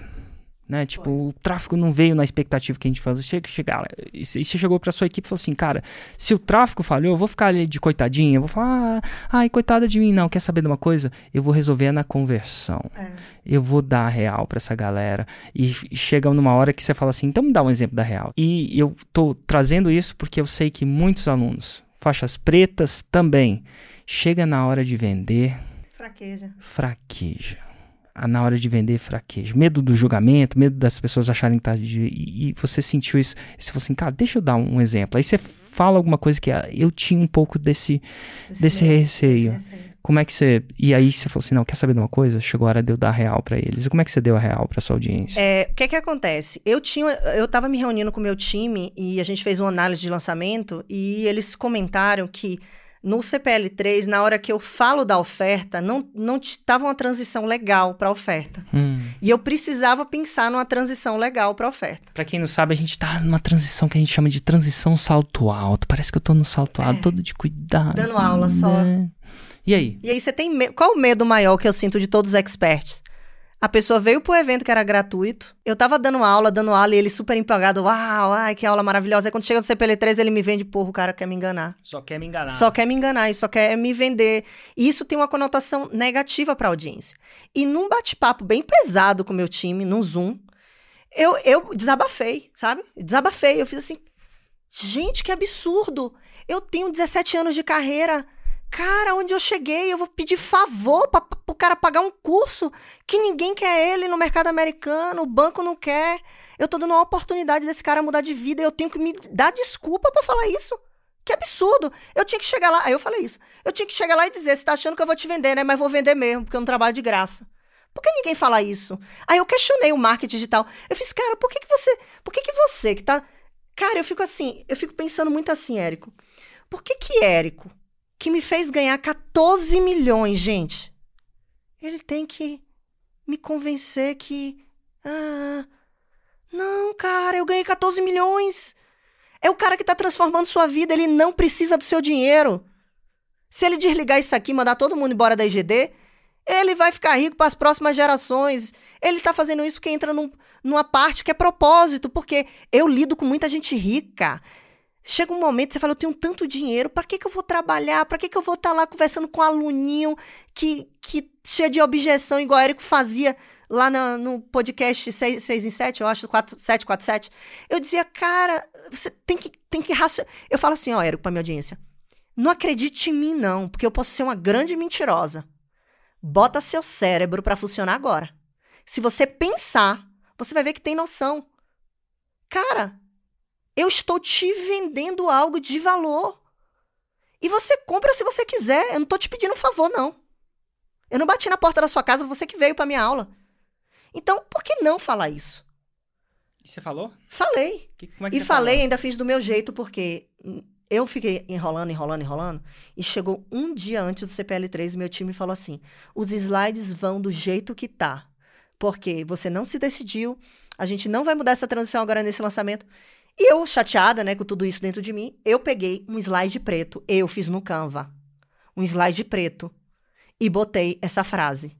né? Tipo, Foi. o tráfego não veio na expectativa que a gente faz. Chega, chegar, e você chegou para sua equipe e falou assim, cara, se o tráfego falhou, eu vou ficar ali de coitadinha, eu vou falar, ah, ai, coitada de mim, não, quer saber de uma coisa? Eu vou resolver na conversão. É. Eu vou dar real para essa galera. E, e chega numa hora que você fala assim, então me dá um exemplo da real. E eu tô trazendo isso porque eu sei que muitos alunos, faixas pretas também, chega na hora de vender, fraqueja. Fraqueja na hora de vender fraqueja. Medo do julgamento, medo das pessoas acharem que tá de, e, e, você sentiu isso. E você falou assim, cara, deixa eu dar um, exemplo. Aí você fala alguma coisa que ah, eu tinha um pouco desse, desse, desse medo, receio. Desse receio. Como é que você. E aí você falou assim: não, quer saber de uma coisa? Chegou a hora de eu dar real para eles. E como é que você deu a real para sua audiência? É, o que é que acontece? Eu tinha. Eu tava me reunindo com o meu time e a gente fez uma análise de lançamento e eles comentaram que no CPL3, na hora que eu falo da oferta, não não estava uma transição legal para a oferta. Hum. E eu precisava pensar numa transição legal para a oferta. Para quem não sabe, a gente está numa transição que a gente chama de transição salto alto. Parece que eu estou no salto alto, é. todo de cuidado. Dando aula só. É. E aí? E aí você tem me... qual o medo maior que eu sinto de todos os experts? A pessoa veio pro evento que era gratuito. Eu tava dando aula, dando aula, e ele super empolgado. Uau, ai, que aula maravilhosa. Aí quando chega no CPL3, ele me vende, porra, o cara quer me enganar. Só quer me enganar. Só quer me enganar e só quer me vender. E isso tem uma conotação negativa pra audiência. E num bate-papo bem pesado com o meu time, num Zoom, eu, eu desabafei, sabe? Desabafei. Eu fiz assim, gente, que absurdo. Eu tenho 17 anos de carreira. Cara, onde eu cheguei, eu vou pedir favor para o cara pagar um curso que ninguém quer ele no mercado americano, o banco não quer. Eu tô dando uma oportunidade desse cara mudar de vida, eu tenho que me dar desculpa para falar isso. Que absurdo! Eu tinha que chegar lá, aí eu falei isso. Eu tinha que chegar lá e dizer: você tá achando que eu vou te vender, né? Mas vou vender mesmo, porque eu não trabalho de graça. Por que ninguém fala isso? Aí eu questionei o marketing digital. Eu fiz, cara, por que, que você. Por que, que você que tá. Cara, eu fico assim, eu fico pensando muito assim, Érico. Por que que Érico, que me fez ganhar 14 milhões, gente. Ele tem que me convencer que. Ah, não, cara, eu ganhei 14 milhões. É o cara que tá transformando sua vida, ele não precisa do seu dinheiro. Se ele desligar isso aqui, mandar todo mundo embora da IGD, ele vai ficar rico para as próximas gerações. Ele está fazendo isso porque entra num, numa parte que é propósito, porque eu lido com muita gente rica. Chega um momento você fala, eu tenho tanto dinheiro, para que, que eu vou trabalhar? Para que, que eu vou estar tá lá conversando com um aluninho que, que cheia de objeção, igual o Érico fazia lá no, no podcast 6, 6 em 7, eu acho, 4, 7, 4, 7. Eu dizia, cara, você tem que, tem que raciocinar. Eu falo assim, ó, Érico, pra minha audiência, não acredite em mim, não, porque eu posso ser uma grande mentirosa. Bota seu cérebro para funcionar agora. Se você pensar, você vai ver que tem noção. Cara, eu estou te vendendo algo de valor. E você compra se você quiser. Eu não estou te pedindo um favor, não. Eu não bati na porta da sua casa, você que veio para minha aula. Então, por que não falar isso? E você falou? Falei. Que, é e falei, falou? ainda fiz do meu jeito, porque eu fiquei enrolando, enrolando, enrolando, e chegou um dia antes do CPL3 e meu time falou assim: os slides vão do jeito que tá. Porque você não se decidiu, a gente não vai mudar essa transição agora nesse lançamento. E eu, chateada, né, com tudo isso dentro de mim, eu peguei um slide preto, eu fiz no Canva, um slide preto, e botei essa frase.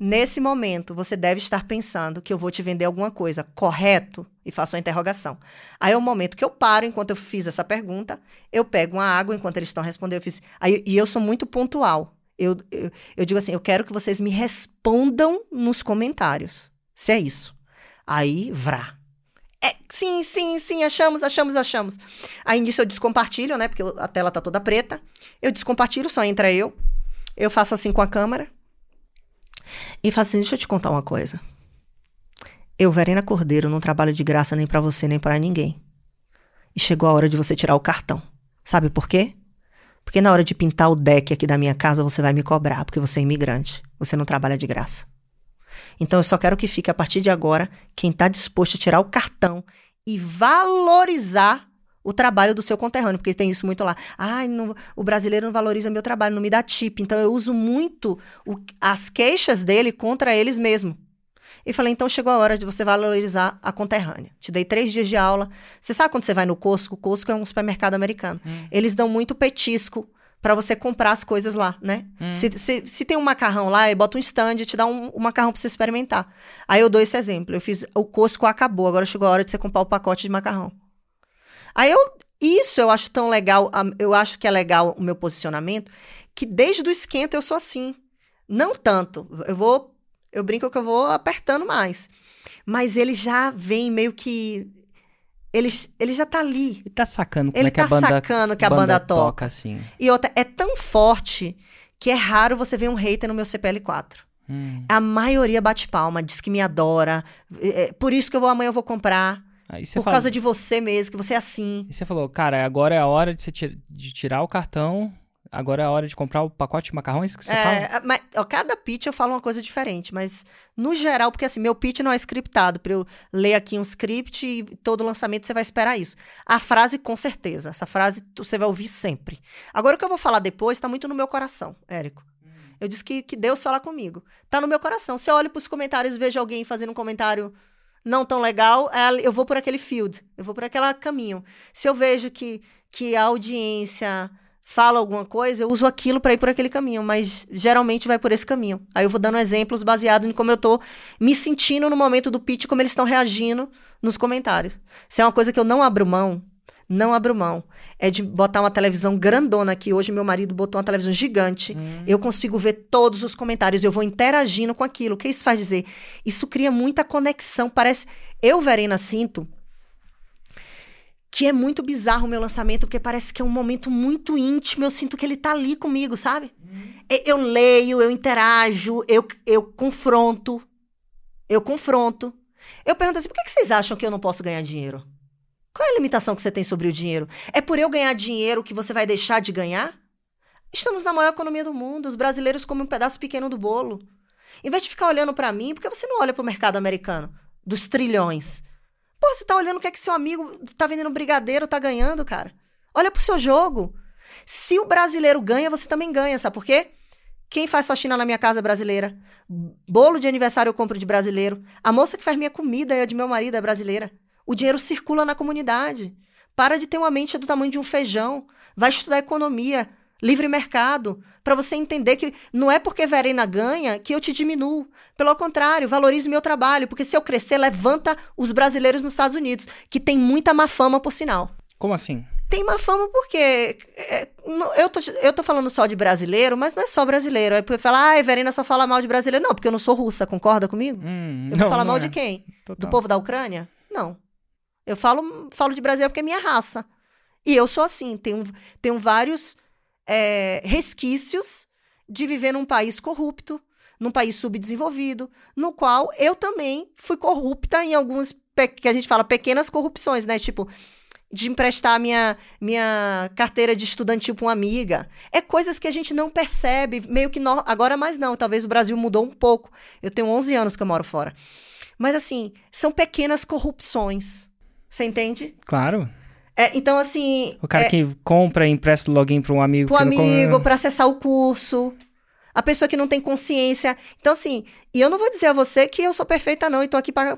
Nesse momento, você deve estar pensando que eu vou te vender alguma coisa, correto? E faço uma interrogação. Aí é o momento que eu paro, enquanto eu fiz essa pergunta, eu pego uma água enquanto eles estão respondendo. Eu fiz, aí, e eu sou muito pontual. Eu, eu, eu digo assim: eu quero que vocês me respondam nos comentários. Se é isso. Aí, vrá. É, sim, sim, sim, achamos, achamos, achamos. Aí nisso eu descompartilho, né? Porque a tela tá toda preta. Eu descompartilho, só entra eu. Eu faço assim com a câmera. E fala assim: deixa eu te contar uma coisa. Eu, Verena Cordeiro, não trabalho de graça nem para você nem para ninguém. E chegou a hora de você tirar o cartão. Sabe por quê? Porque na hora de pintar o deck aqui da minha casa, você vai me cobrar, porque você é imigrante. Você não trabalha de graça. Então eu só quero que fique a partir de agora quem está disposto a tirar o cartão e valorizar o trabalho do seu conterrâneo, porque tem isso muito lá. Ai, não, o brasileiro não valoriza meu trabalho, não me dá tip. Então eu uso muito o, as queixas dele contra eles mesmo. E falei, então chegou a hora de você valorizar a conterrânea. Te dei três dias de aula. Você sabe quando você vai no Costco? O Costco é um supermercado americano. Hum. Eles dão muito petisco para você comprar as coisas lá, né? Hum. Se, se, se, tem um macarrão lá, bota um stand e te dá um, um macarrão para você experimentar. Aí eu dou esse exemplo. Eu fiz, o Costco acabou, agora chegou a hora de você comprar o pacote de macarrão. Aí eu. Isso eu acho tão legal, eu acho que é legal o meu posicionamento, que desde o esquenta eu sou assim. Não tanto. Eu vou. Eu brinco que eu vou apertando mais. Mas ele já vem meio que. Ele, ele já tá ali. Ele tá sacando como ele é que tá a banda, sacando que a banda, banda toca. toca. assim. E outra, é tão forte que é raro você ver um hater no meu CPL4. Hum. A maioria bate palma, diz que me adora. É, por isso que eu vou amanhã eu vou comprar. Por fala... causa de você mesmo, que você é assim. E você falou, cara, agora é a hora de, você tir... de tirar o cartão, agora é a hora de comprar o pacote de macarrões que você é, fala? Mas, ó, cada pitch eu falo uma coisa diferente, mas no geral, porque assim, meu pitch não é scriptado, para eu ler aqui um script e todo lançamento você vai esperar isso. A frase, com certeza, essa frase você vai ouvir sempre. Agora o que eu vou falar depois está muito no meu coração, Érico. Hum. Eu disse que, que Deus fala comigo. Tá no meu coração. Se eu olho pros comentários e vejo alguém fazendo um comentário não tão legal, é eu vou por aquele field, eu vou por aquele caminho. Se eu vejo que, que a audiência fala alguma coisa, eu uso aquilo para ir por aquele caminho, mas geralmente vai por esse caminho. Aí eu vou dando exemplos baseado em como eu tô me sentindo no momento do pitch, como eles estão reagindo nos comentários. Se é uma coisa que eu não abro mão, não abro mão. É de botar uma televisão grandona aqui. Hoje meu marido botou uma televisão gigante. Hum. Eu consigo ver todos os comentários. Eu vou interagindo com aquilo. O que isso faz dizer? Isso cria muita conexão. Parece. Eu, Verena, sinto que é muito bizarro o meu lançamento, porque parece que é um momento muito íntimo. Eu sinto que ele tá ali comigo, sabe? Hum. Eu leio, eu interajo, eu, eu confronto. Eu confronto. Eu pergunto assim: por que, que vocês acham que eu não posso ganhar dinheiro? Qual é a limitação que você tem sobre o dinheiro? É por eu ganhar dinheiro que você vai deixar de ganhar? Estamos na maior economia do mundo. Os brasileiros comem um pedaço pequeno do bolo. Em vez de ficar olhando para mim, por que você não olha para o mercado americano? Dos trilhões. Pô, você tá olhando o que é que seu amigo tá vendendo brigadeiro, tá ganhando, cara? Olha pro seu jogo. Se o brasileiro ganha, você também ganha, sabe por quê? Quem faz faxina na minha casa é brasileira. Bolo de aniversário eu compro de brasileiro. A moça que faz minha comida é de meu marido, é brasileira. O dinheiro circula na comunidade. Para de ter uma mente do tamanho de um feijão. Vai estudar economia. Livre mercado, para você entender que não é porque Verena ganha que eu te diminuo. Pelo contrário, valorize meu trabalho, porque se eu crescer, levanta os brasileiros nos Estados Unidos, que tem muita má fama, por sinal. Como assim? Tem má fama porque é, eu, tô, eu tô falando só de brasileiro, mas não é só brasileiro. É porque falar, ai, Verena só fala mal de brasileiro. Não, porque eu não sou russa, concorda comigo? Hum, eu vou não, falar não mal é. de quem? Total. Do povo da Ucrânia? Não. Eu falo, falo de brasileiro porque é minha raça. E eu sou assim, tenho, tenho vários é, resquícios de viver num país corrupto, num país subdesenvolvido, no qual eu também fui corrupta em alguns pe- que a gente fala pequenas corrupções, né? Tipo, de emprestar minha, minha carteira de estudantil para uma amiga. É coisas que a gente não percebe, meio que no- agora mais não, talvez o Brasil mudou um pouco. Eu tenho 11 anos que eu moro fora. Mas assim, são pequenas corrupções. Você entende? Claro. É, então, assim. O cara é, que compra e empresta o login para um amigo. não come- amigo, para acessar o curso. A pessoa que não tem consciência. Então, assim, e eu não vou dizer a você que eu sou perfeita, não, e tô aqui pra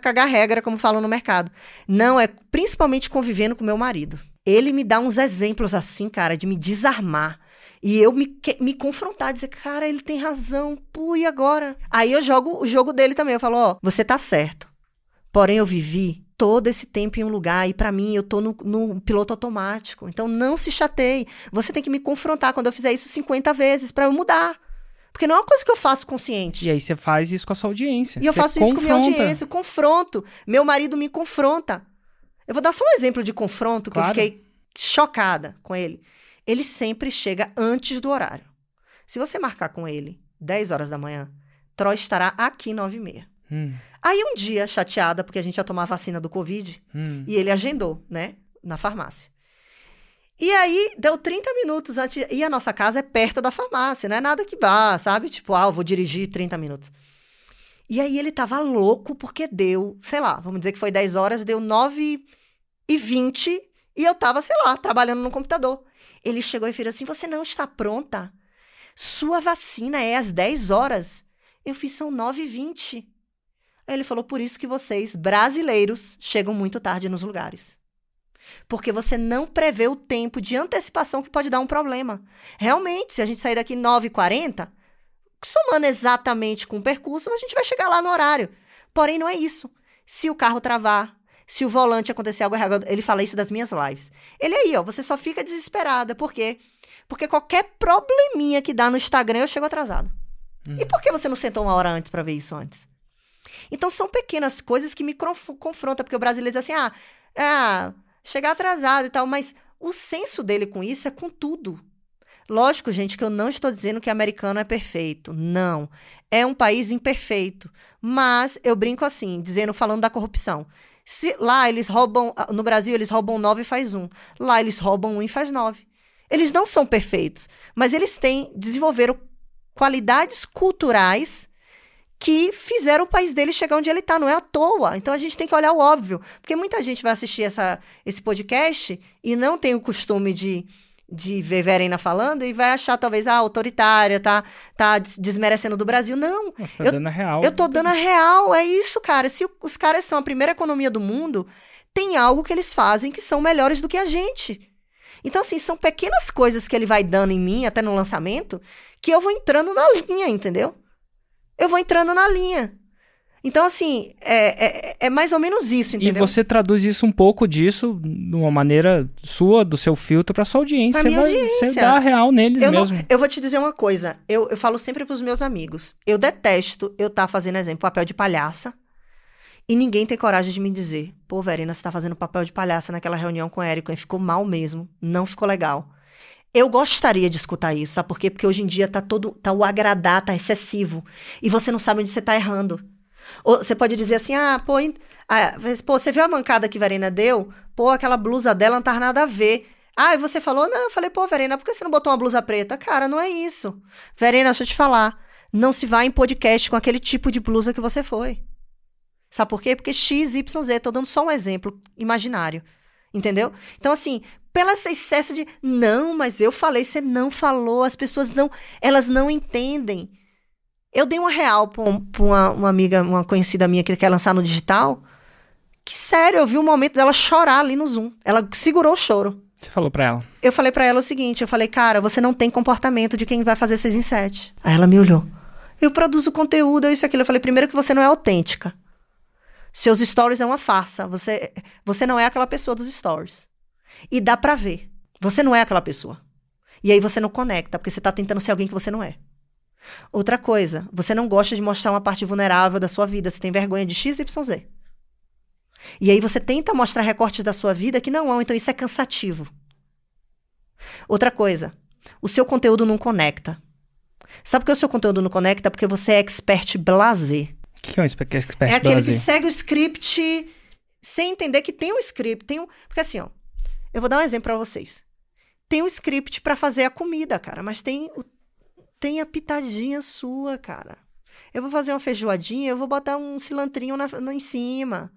cagar regra, como falam no mercado. Não, é principalmente convivendo com meu marido. Ele me dá uns exemplos assim, cara, de me desarmar. E eu me, me confrontar, dizer, cara, ele tem razão, pô, e agora? Aí eu jogo o jogo dele também. Eu falo, ó, você tá certo. Porém, eu vivi todo esse tempo em um lugar e pra mim eu tô no, no piloto automático. Então não se chateie. Você tem que me confrontar quando eu fizer isso 50 vezes pra eu mudar. Porque não é uma coisa que eu faço consciente. E aí você faz isso com a sua audiência. E eu Você faço isso com minha confronta. audiência, eu confronto. Meu marido me confronta. Eu vou dar só um exemplo de confronto que Claro. eu fiquei chocada com ele. Ele sempre chega antes do horário. Se você marcar com ele 10 horas da manhã, Troy estará aqui 9 e meia. Hum, Aí um dia, chateada, porque a gente ia tomar a vacina do Covid, hum. e ele agendou, né? Na farmácia. E aí, deu 30 minutos antes. E a nossa casa é perto da farmácia, não é nada que vá, sabe? Tipo, ah, eu vou dirigir 30 minutos. E aí ele tava louco porque deu, sei lá, vamos dizer que foi 10 horas, deu 9 e 20 e eu tava, sei lá, trabalhando no computador. Ele chegou e fez assim: Você não está pronta? Sua vacina é às 10 horas. Eu fiz, são 9 e 20. Ele falou: Por isso que vocês, brasileiros, chegam muito tarde nos lugares. Porque você não prevê o tempo de antecipação que pode dar um problema. Realmente, se a gente sair daqui 9h40, somando exatamente com o percurso, a gente vai chegar lá no horário. Porém, não é isso. Se o carro travar, se o volante acontecer algo errado, ele fala isso das minhas lives. Ele aí, ó, você só fica desesperada. Por quê? Porque qualquer probleminha que dá no Instagram, eu chego atrasado. E por que você não sentou uma hora antes para ver isso antes? Então são pequenas coisas que me conf- confrontam, porque o brasileiro diz assim: ah, ah, chegar atrasado e tal, mas o senso dele com isso é com tudo. Lógico, gente, que eu não estou dizendo que americano é perfeito. Não. É um país imperfeito. Mas eu brinco assim, dizendo, falando da corrupção. Se lá eles roubam, ah, no Brasil eles roubam nove e faz um. Lá eles roubam um e faz nove. Eles não são perfeitos, mas eles têm, desenvolveram qualidades culturais que fizeram o país dele chegar onde ele está, não é à toa. Então a gente tem que olhar o óbvio, porque muita gente vai assistir essa, esse podcast e não tem o costume de, de ver Verena falando e vai achar talvez ah, autoritária, tá, tá des- desmerecendo do Brasil. Não, Você tá Eu- dando a real. eu tô dando a real, é isso, cara. Se os caras são a primeira economia do mundo, tem algo que eles fazem que são melhores do que a gente. Então, assim, são pequenas coisas que ele vai dando em mim, até no lançamento, que eu vou entrando na linha, entendeu? Eu vou entrando na linha. Então, assim, é, é, é mais ou menos isso, E entendeu? você traduz isso um pouco disso de uma maneira sua, do seu filtro, pra sua audiência. Pra Você minha vai- audiência. Você dá a real neles Eu, não- mesmo. eu vou te dizer uma coisa. Eu, eu falo sempre pros meus amigos. Eu detesto eu estar fazendo, exemplo, papel de palhaça. E ninguém tem coragem de me dizer. Pô, Verena, você tá fazendo papel de palhaça naquela reunião com o Érico. E ficou mal mesmo. Não ficou legal. Eu gostaria de escutar isso. Sabe por quê? Porque hoje em dia tá todo. Tá o agradar, tá excessivo. E você não sabe onde você tá errando. Ou você pode dizer assim, ah, pô, ah, pô, você viu a mancada que Verena deu? Pô, aquela blusa dela não tá nada a ver. Ah, e você falou, não, eu falei, pô, Verena, por que você não botou uma blusa preta? Cara, não é isso. Verena, deixa eu te falar. Não se vai em podcast com aquele tipo de blusa que você foi. Sabe por quê? Porque X, Y, Z, tô dando só um exemplo imaginário. Entendeu? Então, assim, pelo excesso de. Não, mas eu falei, você não falou, as pessoas não. Elas não entendem. Eu dei uma real pra, um- pra uma, uma amiga, uma conhecida minha que quer lançar no digital. Que sério, eu vi o momento dela chorar ali no Zoom. Ela segurou o choro. Você falou pra ela? Eu falei pra ela o seguinte: eu falei, cara, você não tem comportamento de quem vai fazer seis em sete. Aí ela me olhou. Eu produzo conteúdo, eu isso aquilo. Eu falei, primeiro que você não é autêntica. Seus stories é uma farsa. Você, você não é aquela pessoa dos stories. E dá pra ver. Você não é aquela pessoa. E aí você não conecta, porque você tá tentando ser alguém que você não é. Outra coisa, você não gosta de mostrar uma parte vulnerável da sua vida, você tem vergonha de X, Y, Z. E aí você tenta mostrar recortes da sua vida que não são, então isso é cansativo. Outra coisa, o seu conteúdo não conecta. Sabe por que o seu conteúdo não conecta? Porque você é expert blazer. O que, que é um expert, expert É aquele blazer? que segue o script sem entender que tem um script. Tem um... Porque assim, ó, eu vou dar um exemplo pra vocês. Tem um script pra fazer a comida, cara, mas tem, o... tem a pitadinha sua, cara. Eu vou fazer uma feijoadinha, eu vou botar um cilantrinho na, na- em cima.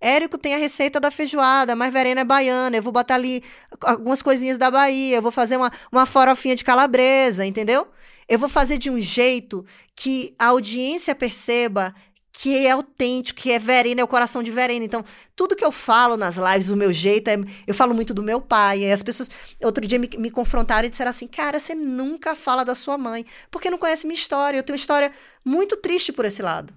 Érico tem a receita da feijoada, mas Verena é baiana. Eu vou botar ali algumas coisinhas da Bahia. Eu vou fazer uma, uma farofinha de calabresa, entendeu? Eu vou fazer de um jeito que a audiência perceba que é autêntico, que é Verena, é o coração de Verena. Então, tudo que eu falo nas lives, o meu jeito, é, eu falo muito do meu pai. E as pessoas, outro dia, me, me confrontaram e disseram assim: Cara, você nunca fala da sua mãe, porque não conhece minha história. Eu tenho uma história muito triste por esse lado.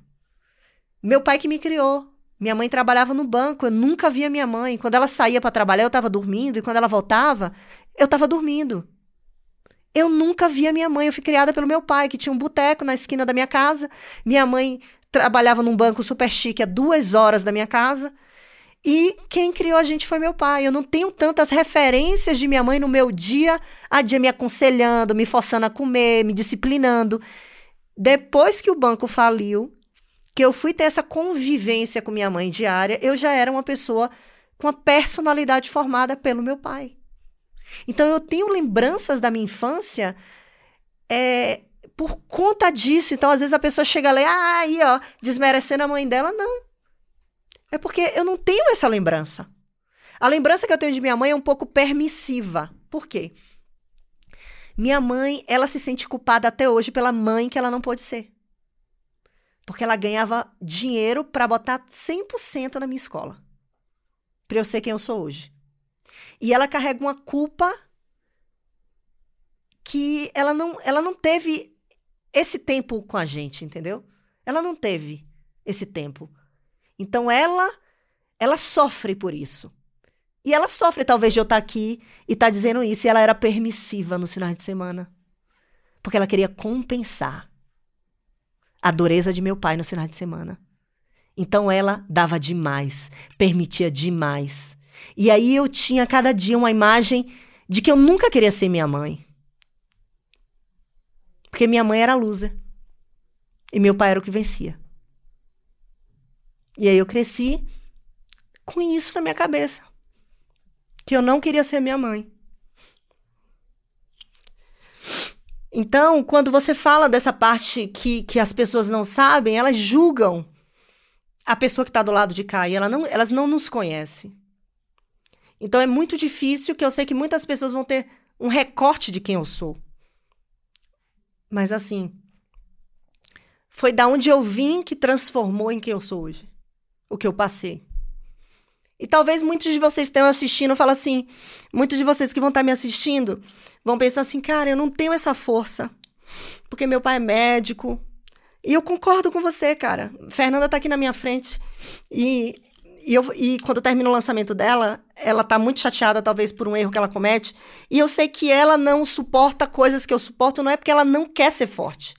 Meu pai que me criou. Minha mãe trabalhava no banco, eu nunca via minha mãe. Quando ela saía para trabalhar, eu estava dormindo, e quando ela voltava, eu estava dormindo. Eu nunca via minha mãe, eu fui criada pelo meu pai, que tinha um boteco na esquina da minha casa. Minha mãe trabalhava num banco super chique a duas horas da minha casa. E quem criou a gente foi meu pai. Eu não tenho tantas referências de minha mãe no meu dia a dia me aconselhando, me forçando a comer, me disciplinando. Depois que o banco faliu, que eu fui ter essa convivência com minha mãe diária, eu já era uma pessoa com a personalidade formada pelo meu pai. Então eu tenho lembranças da minha infância é, por conta disso. Então às vezes a pessoa chega lá, ah, aí ó, desmerecendo a mãe dela, não. É porque eu não tenho essa lembrança. A lembrança que eu tenho de minha mãe é um pouco permissiva. Por quê? Minha mãe, ela se sente culpada até hoje pela mãe que ela não pôde ser. Porque ela ganhava dinheiro para botar 100% na minha escola. Para eu ser quem eu sou hoje. E ela carrega uma culpa que ela não, ela não teve esse tempo com a gente, entendeu? Ela não teve esse tempo. Então ela ela sofre por isso. E ela sofre talvez de eu estar aqui e estar dizendo isso, e ela era permissiva nos finais de semana. Porque ela queria compensar a dureza de meu pai nos finais de semana. Então ela dava demais, permitia demais. E aí eu tinha cada dia uma imagem de que eu nunca queria ser minha mãe. Porque minha mãe era loser. E meu pai era o que vencia. E aí eu cresci com isso na minha cabeça. Que eu não queria ser minha mãe. Então, quando você fala dessa parte que, que as pessoas não sabem, elas julgam a pessoa que está do lado de cá e ela não, elas não nos conhecem. Então é muito difícil, que eu sei que muitas pessoas vão ter um recorte de quem eu sou. Mas assim, foi da onde eu vim que transformou em quem eu sou hoje. O que eu passei. E talvez muitos de vocês estejam assistindo, fala assim, muitos de vocês que vão estar me assistindo, vão pensar assim, cara, eu não tenho essa força, porque meu pai é médico. E eu concordo com você, cara. Fernanda tá aqui na minha frente e e, eu, e quando termina o lançamento dela, ela tá muito chateada, talvez, por um erro que ela comete. E eu sei que ela não suporta coisas que eu suporto, não é porque ela não quer ser forte.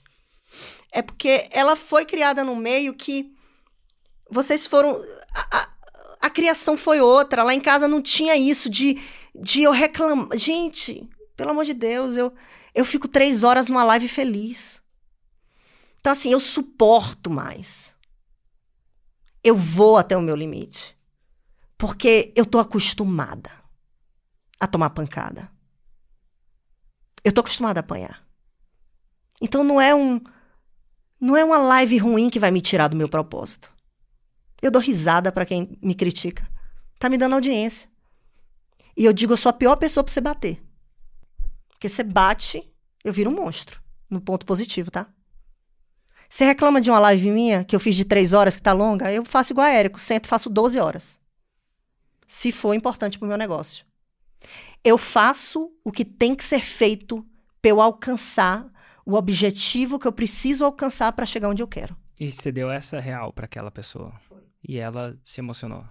É porque ela foi criada num meio que vocês foram. A, a, a criação foi outra. Lá em casa não tinha isso de, de eu reclamar. Gente, pelo amor de Deus, eu, eu fico três horas numa live feliz. Então, assim, eu suporto mais eu vou até o meu limite. Porque eu tô acostumada a tomar pancada. Eu tô acostumada a apanhar. Então não é um não é uma live ruim que vai me tirar do meu propósito. Eu dou risada para quem me critica. Tá me dando audiência. E eu digo, eu sou a pior pessoa para você bater. Porque você bate, eu viro um monstro. No ponto positivo, tá? Você reclama de uma live minha, que eu fiz de três horas, que tá longa, eu faço igual a Érico, sento e faço 12 horas. Se for importante pro meu negócio. Eu faço o que tem que ser feito para eu alcançar o objetivo que eu preciso alcançar para chegar onde eu quero. E você deu essa real para aquela pessoa? E ela se emocionou?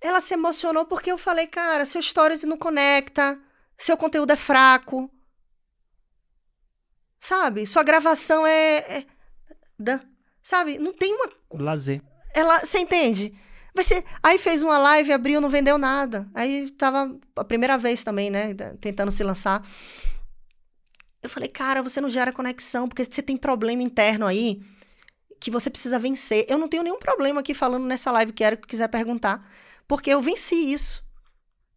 Ela se emocionou porque eu falei, cara, seu stories não conecta, seu conteúdo é fraco. Sabe? Sua gravação é. é sabe? Não tem uma. Lazer. Ela, você entende? Vai ser. Aí fez uma live, abriu, não vendeu nada. Aí tava a primeira vez também, né? Tentando se lançar. Eu falei, cara, você não gera conexão, porque você tem problema interno aí que você precisa vencer. Eu não tenho nenhum problema aqui falando nessa live, quero que quiser perguntar, porque eu venci isso.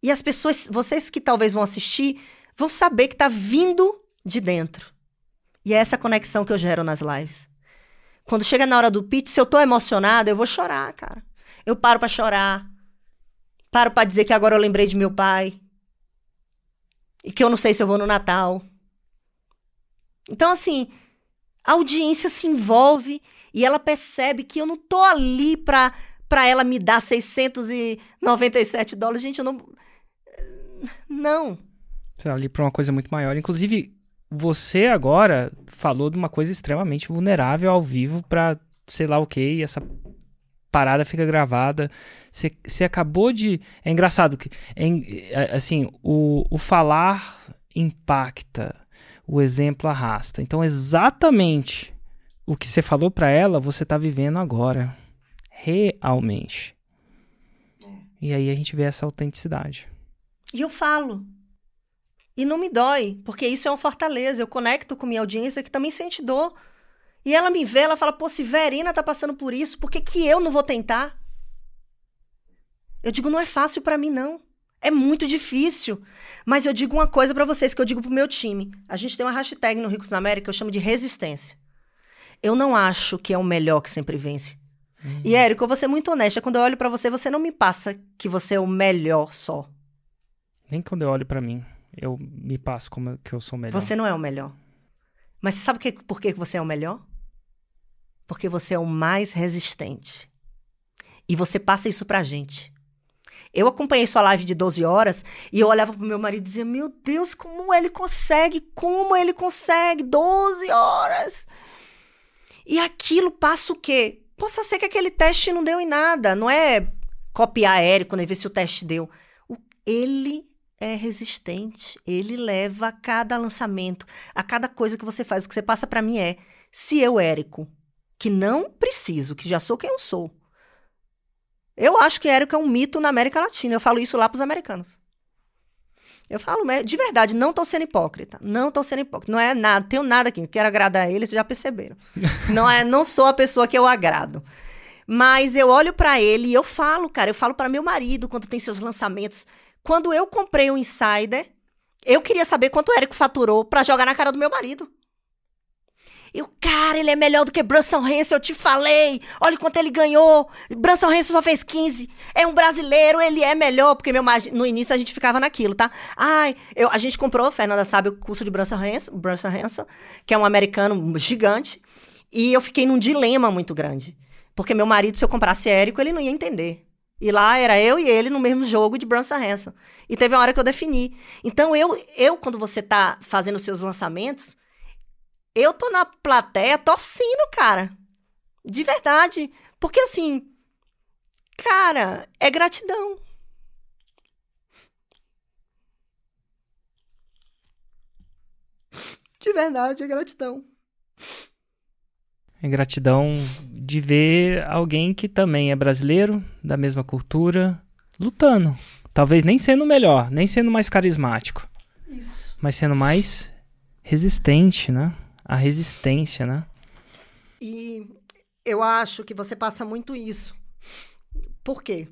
E as pessoas, vocês que talvez vão assistir, vão saber que tá vindo de dentro. E é essa conexão que eu gero nas lives. Quando chega na hora do pitch, se eu tô emocionada, eu vou chorar, cara. Eu paro para chorar. Paro para dizer que agora eu lembrei de meu pai. E que eu não sei se eu vou no Natal. Então, assim, a audiência se envolve e ela percebe que eu não tô ali pra, pra ela me dar 697 dólares. Gente, eu não. Não. Você tá ali pra uma coisa muito maior. Inclusive, você agora falou de uma coisa extremamente vulnerável ao vivo pra sei lá o que, e essa parada fica gravada. Você, você acabou de. É engraçado que. É, é, assim, o, o falar impacta, o exemplo arrasta. Então, exatamente o que você falou para ela, você tá vivendo agora. Realmente. É. E aí a gente vê essa autenticidade. E eu falo. E não me dói, porque isso é uma fortaleza. Eu conecto com minha audiência que também sente dor. E ela me vê, ela fala: pô, se Verena tá passando por isso, por que, que eu não vou tentar? Eu digo: não é fácil para mim, não. É muito difícil. Mas eu digo uma coisa para vocês que eu digo pro meu time. A gente tem uma hashtag no Ricos na América que eu chamo de resistência. Eu não acho que é o melhor que sempre vence. Uhum. E, Érico, eu vou ser muito honesta. Quando eu olho para você, você não me passa que você é o melhor só. Nem quando eu olho para mim, eu me passo como que eu sou o melhor. Você não é o melhor. Mas você sabe que, por que você é o melhor? Porque você é o mais resistente. E você passa isso pra gente. Eu acompanhei sua live de 12 horas e eu olhava pro meu marido e dizia: Meu Deus, como ele consegue? Como ele consegue? 12 horas! E aquilo passa o quê? Possa ser que aquele teste não deu em nada. Não é copiar aéreo quando ver se o teste deu. Ele é resistente. Ele leva a cada lançamento, a cada coisa que você faz. O que você passa para mim é: se eu, Érico, que não preciso, que já sou quem eu sou. Eu acho que Érico é um mito na América Latina. Eu falo isso lá pros americanos. Eu falo, de verdade, não tô sendo hipócrita. Não tô sendo hipócrita. Não é nada, tenho nada aqui. Quero agradar eles, já perceberam. não é, não sou a pessoa que eu agrado. Mas eu olho para ele e eu falo, cara, eu falo para meu marido quando tem seus lançamentos. Quando eu comprei o Insider, eu queria saber quanto o Érico faturou para jogar na cara do meu marido. E o cara, ele é melhor do que Brunson Hanson, eu te falei. Olha quanto ele ganhou. Brunson Hanson só fez 15. É um brasileiro, ele é melhor. Porque meu no início a gente ficava naquilo, tá? Ai, eu, a gente comprou, Fernanda sabe, o curso de Brunson Hanson, Brunson Hanson, que é um americano gigante. E eu fiquei num dilema muito grande. Porque meu marido, se eu comprasse Érico, ele não ia entender. E lá era eu e ele no mesmo jogo de Brunson Hanson. E teve uma hora que eu defini. Então, eu, eu quando você tá fazendo seus lançamentos, eu tô na plateia torcendo, cara. De verdade. Porque assim, cara, é gratidão. De verdade, é gratidão. É gratidão de ver alguém que também é brasileiro, da mesma cultura, lutando. Talvez nem sendo melhor, nem sendo mais carismático. Isso. Mas sendo mais resistente, né? a resistência, né? E eu acho que você passa muito isso. Por quê?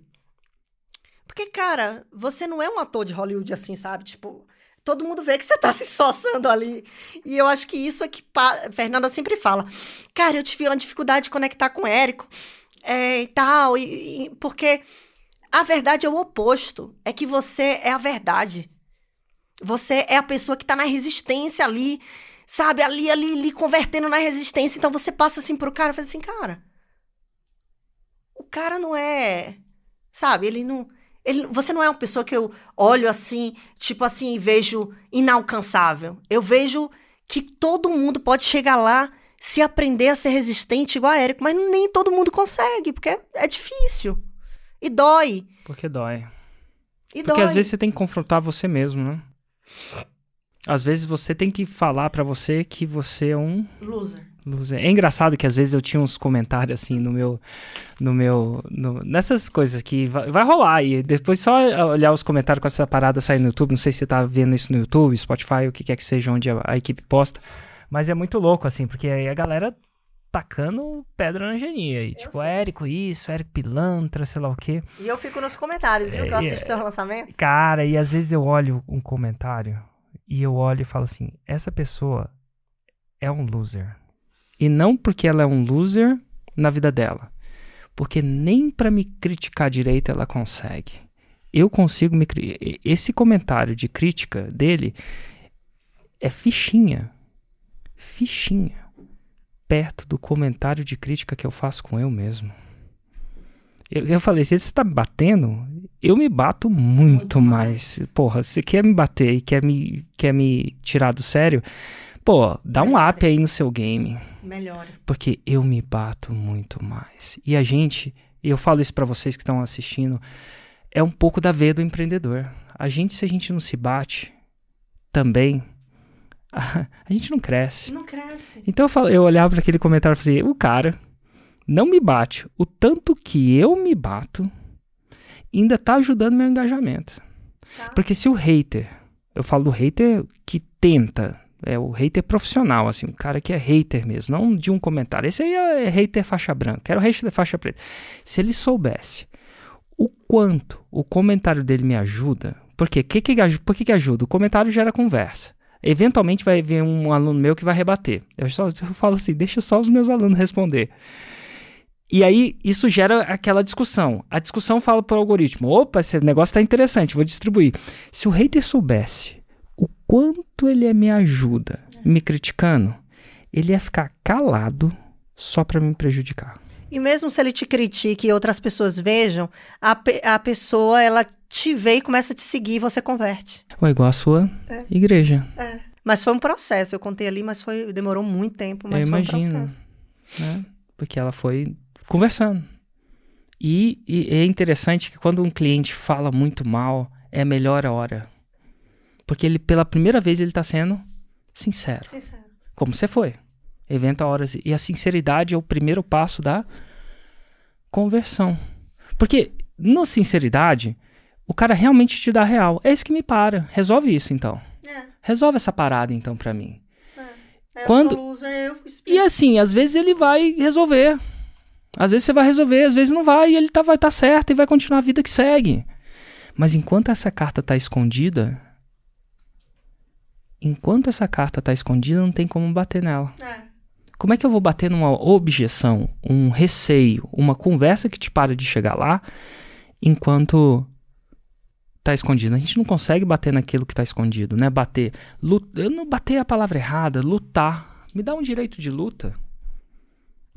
Porque, cara, você não é um ator de Hollywood assim, sabe? Tipo, todo mundo vê que você tá se esforçando ali. E eu acho que isso é que pa... Fernanda sempre fala. Cara, eu tive uma dificuldade de conectar com o Érico é, e tal. E, e, porque a verdade é o oposto. É que você é a verdade. Você é a pessoa que tá na resistência ali sabe, ali, ali, ali, convertendo na resistência. Então você passa assim pro cara e fala assim, cara, o cara não é, sabe, ele não, Ele, você não é uma pessoa que eu olho assim, tipo assim, e vejo inalcançável. Eu vejo que todo mundo pode chegar lá se aprender a ser resistente igual a Érico, mas nem todo mundo consegue, porque é, é difícil. E dói. Porque dói. E Porque dói. às vezes você tem que confrontar você mesmo, né? Às vezes você tem que falar pra você que você é um Loser. É engraçado que às vezes eu tinha uns comentários assim no meu no meu no- nessas coisas que vai, vai rolar e depois só olhar os comentários com essa parada sair no YouTube, não sei se você tá vendo isso no YouTube, Spotify, o que quer que seja onde a, a equipe posta, mas é muito louco assim, porque aí a galera tacando pedra na genia e tipo, sei. Érico isso, Érico pilantra, sei lá o quê. E eu fico nos comentários, viu? Que eu É, assisto é. seus lançamentos. Cara, e às vezes eu olho um comentário e eu olho e falo assim: essa pessoa é um loser. E não porque ela é um loser na vida dela, porque nem pra me criticar direito ela consegue. Eu consigo me esse comentário de crítica dele é fichinha. Fichinha. Perto do comentário de crítica que eu faço com eu mesmo. Eu, eu falei, se você tá me batendo, eu me bato muito, Muito mais. mais. Porra, você quer me bater e quer me, quer me tirar do sério, pô, dá um up aí no seu game. Melhora. Porque eu me bato muito mais. E a gente, e eu falo isso pra vocês que estão assistindo, é um pouco da veia do empreendedor. A gente, se a gente não se bate também, a, gente não cresce. Não cresce. Então eu, falo, eu olhava para aquele comentário e falei, o cara não me bate. O tanto que eu me bato ainda tá ajudando meu engajamento. Tá. Porque se o hater, eu falo do hater que tenta, é o hater profissional, assim, o cara que é hater mesmo, não de um comentário. Esse aí é hater faixa branca, era o hater faixa preta. Se ele soubesse o quanto o comentário dele me ajuda, porque que que, por que, que ajuda? O comentário gera conversa. Eventualmente vai vir um aluno meu que vai rebater. Eu, só, eu falo assim, deixa só os meus alunos responder. E aí, isso gera aquela discussão. A discussão fala para o algoritmo: opa, esse negócio está interessante, vou distribuir. Se o hater soubesse quanto ele me ajuda me criticando, ele ia ficar calado só para me prejudicar. E mesmo se ele te critique e outras pessoas vejam, a, pe- a pessoa, ela te vê e começa a te seguir e você converte. Ou igual a sua É. igreja. Mas foi um processo. Eu contei ali, mas foi demorou muito tempo, mas Eu foi um imagino. processo. né? Porque ela foi conversando. E, e é interessante que quando um cliente fala muito mal, é a melhor hora. Porque ele, pela primeira vez, ele está sendo sincero. Sincero. Como você foi. Evento a horas. E a sinceridade é o primeiro passo da conversão. Porque, na sinceridade, o cara realmente te dá real. É isso que me para. Resolve isso, então. É, Resolve essa parada, então, pra mim. é, Quando- loser, E assim, às vezes ele vai resolver. Às vezes você vai resolver, às vezes não vai, e ele tá, vai estar certo e vai continuar a vida que segue. Mas enquanto essa carta tá escondida, enquanto essa carta tá escondida, não tem como bater nela. É. Como é que eu vou bater numa objeção, um receio, uma conversa que te para de chegar lá, enquanto tá escondido? A gente não consegue bater naquilo que tá escondido, né? Bater, lut- eu não bater a palavra errada, lutar. Me dá um direito de luta.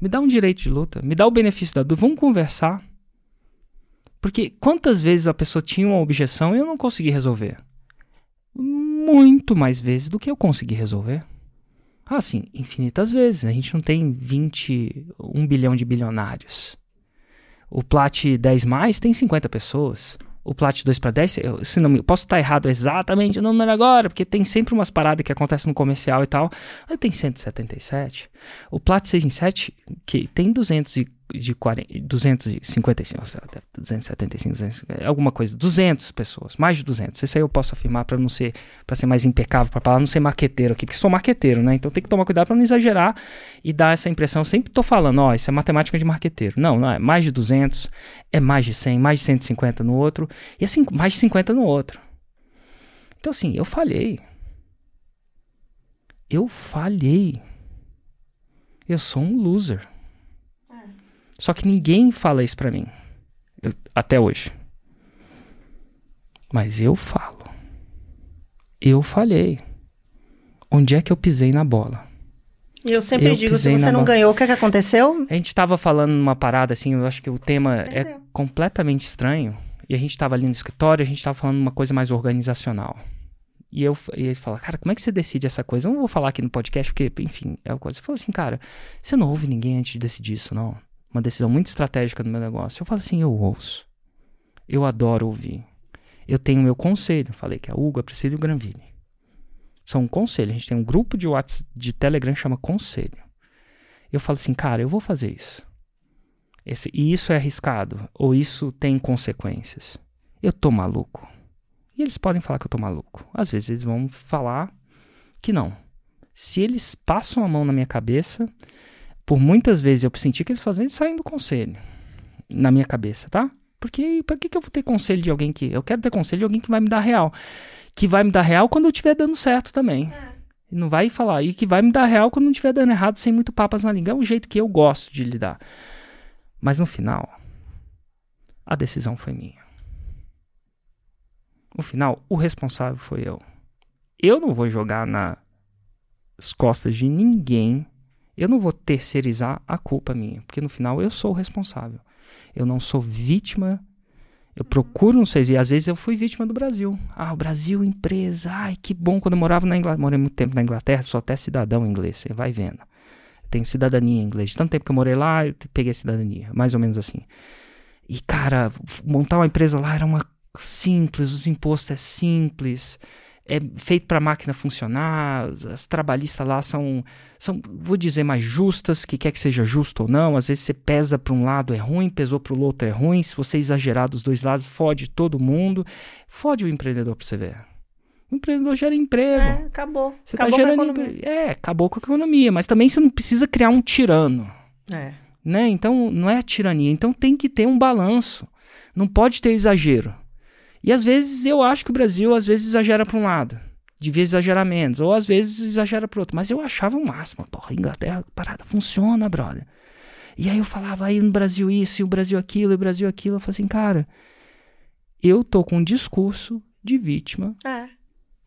Me dá um direito de luta. Me dá o benefício da dúvida. Vamos conversar. Porque quantas vezes a pessoa tinha uma objeção e eu não consegui resolver? Muito mais vezes do que eu consegui resolver. Ah, sim, infinitas vezes. A gente não tem 20, 1 bilhão de bilionários. O Plat 10 mais tem 50 pessoas. O Plat 2 para 10, eu, se não me, posso estar errado exatamente o número agora, porque tem sempre umas paradas que acontecem no comercial e tal. Mas tem 177. O Plat 6 em 7, que tem 200 e, de 40, 255, sei lá, 275, 200, alguma coisa, 200 pessoas, mais de 200. Isso aí eu posso afirmar para não ser para ser mais impecável para não ser marqueteiro aqui, porque sou marqueteiro, né? Então tem que tomar cuidado para não exagerar e dar essa impressão. Sempre tô falando, ó, isso é matemática de marqueteiro. Não, não é mais de 200, é mais de 100, mais de 150 no outro e assim, mais de 50 no outro. Então assim, eu falhei. Eu falhei. Eu sou um loser. Só que ninguém fala isso pra mim. Eu- até hoje. Mas eu falo. Eu falhei. Onde é que eu pisei na bola? E eu sempre Eu digo, se você na não bola. ganhou, o que, é que aconteceu? A gente tava falando numa parada assim, eu acho que o tema é Perdeu. completamente estranho. e a gente estava ali no escritório, a gente estava falando uma coisa mais organizacional. E, eu, e ele fala, cara, como é que você decide essa coisa? Eu não vou falar aqui no podcast, porque, enfim, é uma coisa. Ele falou assim, cara, você não ouve ninguém antes de decidir isso, não. Uma decisão muito estratégica no meu negócio. Eu falo assim, eu ouço. Eu adoro ouvir. Eu tenho meu conselho. Falei que é a Hugo, a Priscila e o Granville. São um conselho. A gente tem um grupo de WhatsApp, de Telegram chama Conselho. Eu falo assim, cara, eu vou fazer isso. Esse, e isso é arriscado? Ou isso tem consequências? Eu tô maluco. E eles podem falar que eu tô maluco. Às vezes eles vão falar que não. Se eles passam a mão na minha cabeça, por muitas vezes eu senti que eles fazem eles saem do conselho na minha cabeça, tá? Porque para que, que eu vou ter conselho de alguém que. Eu quero ter conselho de alguém que vai me dar real. Que vai me dar real quando eu estiver dando certo também. É. Não vai falar. E que vai me dar real quando não estiver dando errado, sem muito papas na língua. É o jeito que eu gosto de lidar. Mas no final, a decisão foi minha. No final, o responsável foi eu. Eu não vou jogar nas costas de ninguém. Eu não vou terceirizar a culpa minha, porque no final eu sou o responsável. Eu não sou vítima. Eu procuro não ser. E às vezes eu fui vítima do Brasil. Ah, o Brasil, empresa. Ai, que bom. Quando eu morava na Inglaterra. Morei muito tempo na Inglaterra, sou até cidadão inglês. Você vai vendo. Tenho cidadania. De tanto tempo que eu morei lá, eu peguei cidadania. Mais ou menos assim. E, cara, montar uma empresa lá era uma simples, os impostos é simples, é feito para a máquina funcionar, as trabalhistas lá são, são, vou dizer, mais justas, que quer que seja justo ou não, às vezes você pesa para um lado é ruim, pesou para o outro é ruim, se você exagerar dos dois lados, fode todo mundo, fode o empreendedor para você ver. O empreendedor gera emprego. É, acabou. Você tá acabou tá gerando com a economia. É, acabou com a economia, mas também você não precisa criar um tirano. É. Né? Então, não é tirania. Então tem que ter um balanço. Não pode ter exagero. E às vezes eu acho que o Brasil às vezes exagera para um lado, devia exagerar menos, ou às vezes exagera para outro. Mas eu achava o máximo, porra, Inglaterra, parada funciona, brother. E aí eu falava aí no Brasil isso, e o Brasil aquilo, e o Brasil aquilo. Eu falei assim, cara, eu tô com um discurso de vítima é.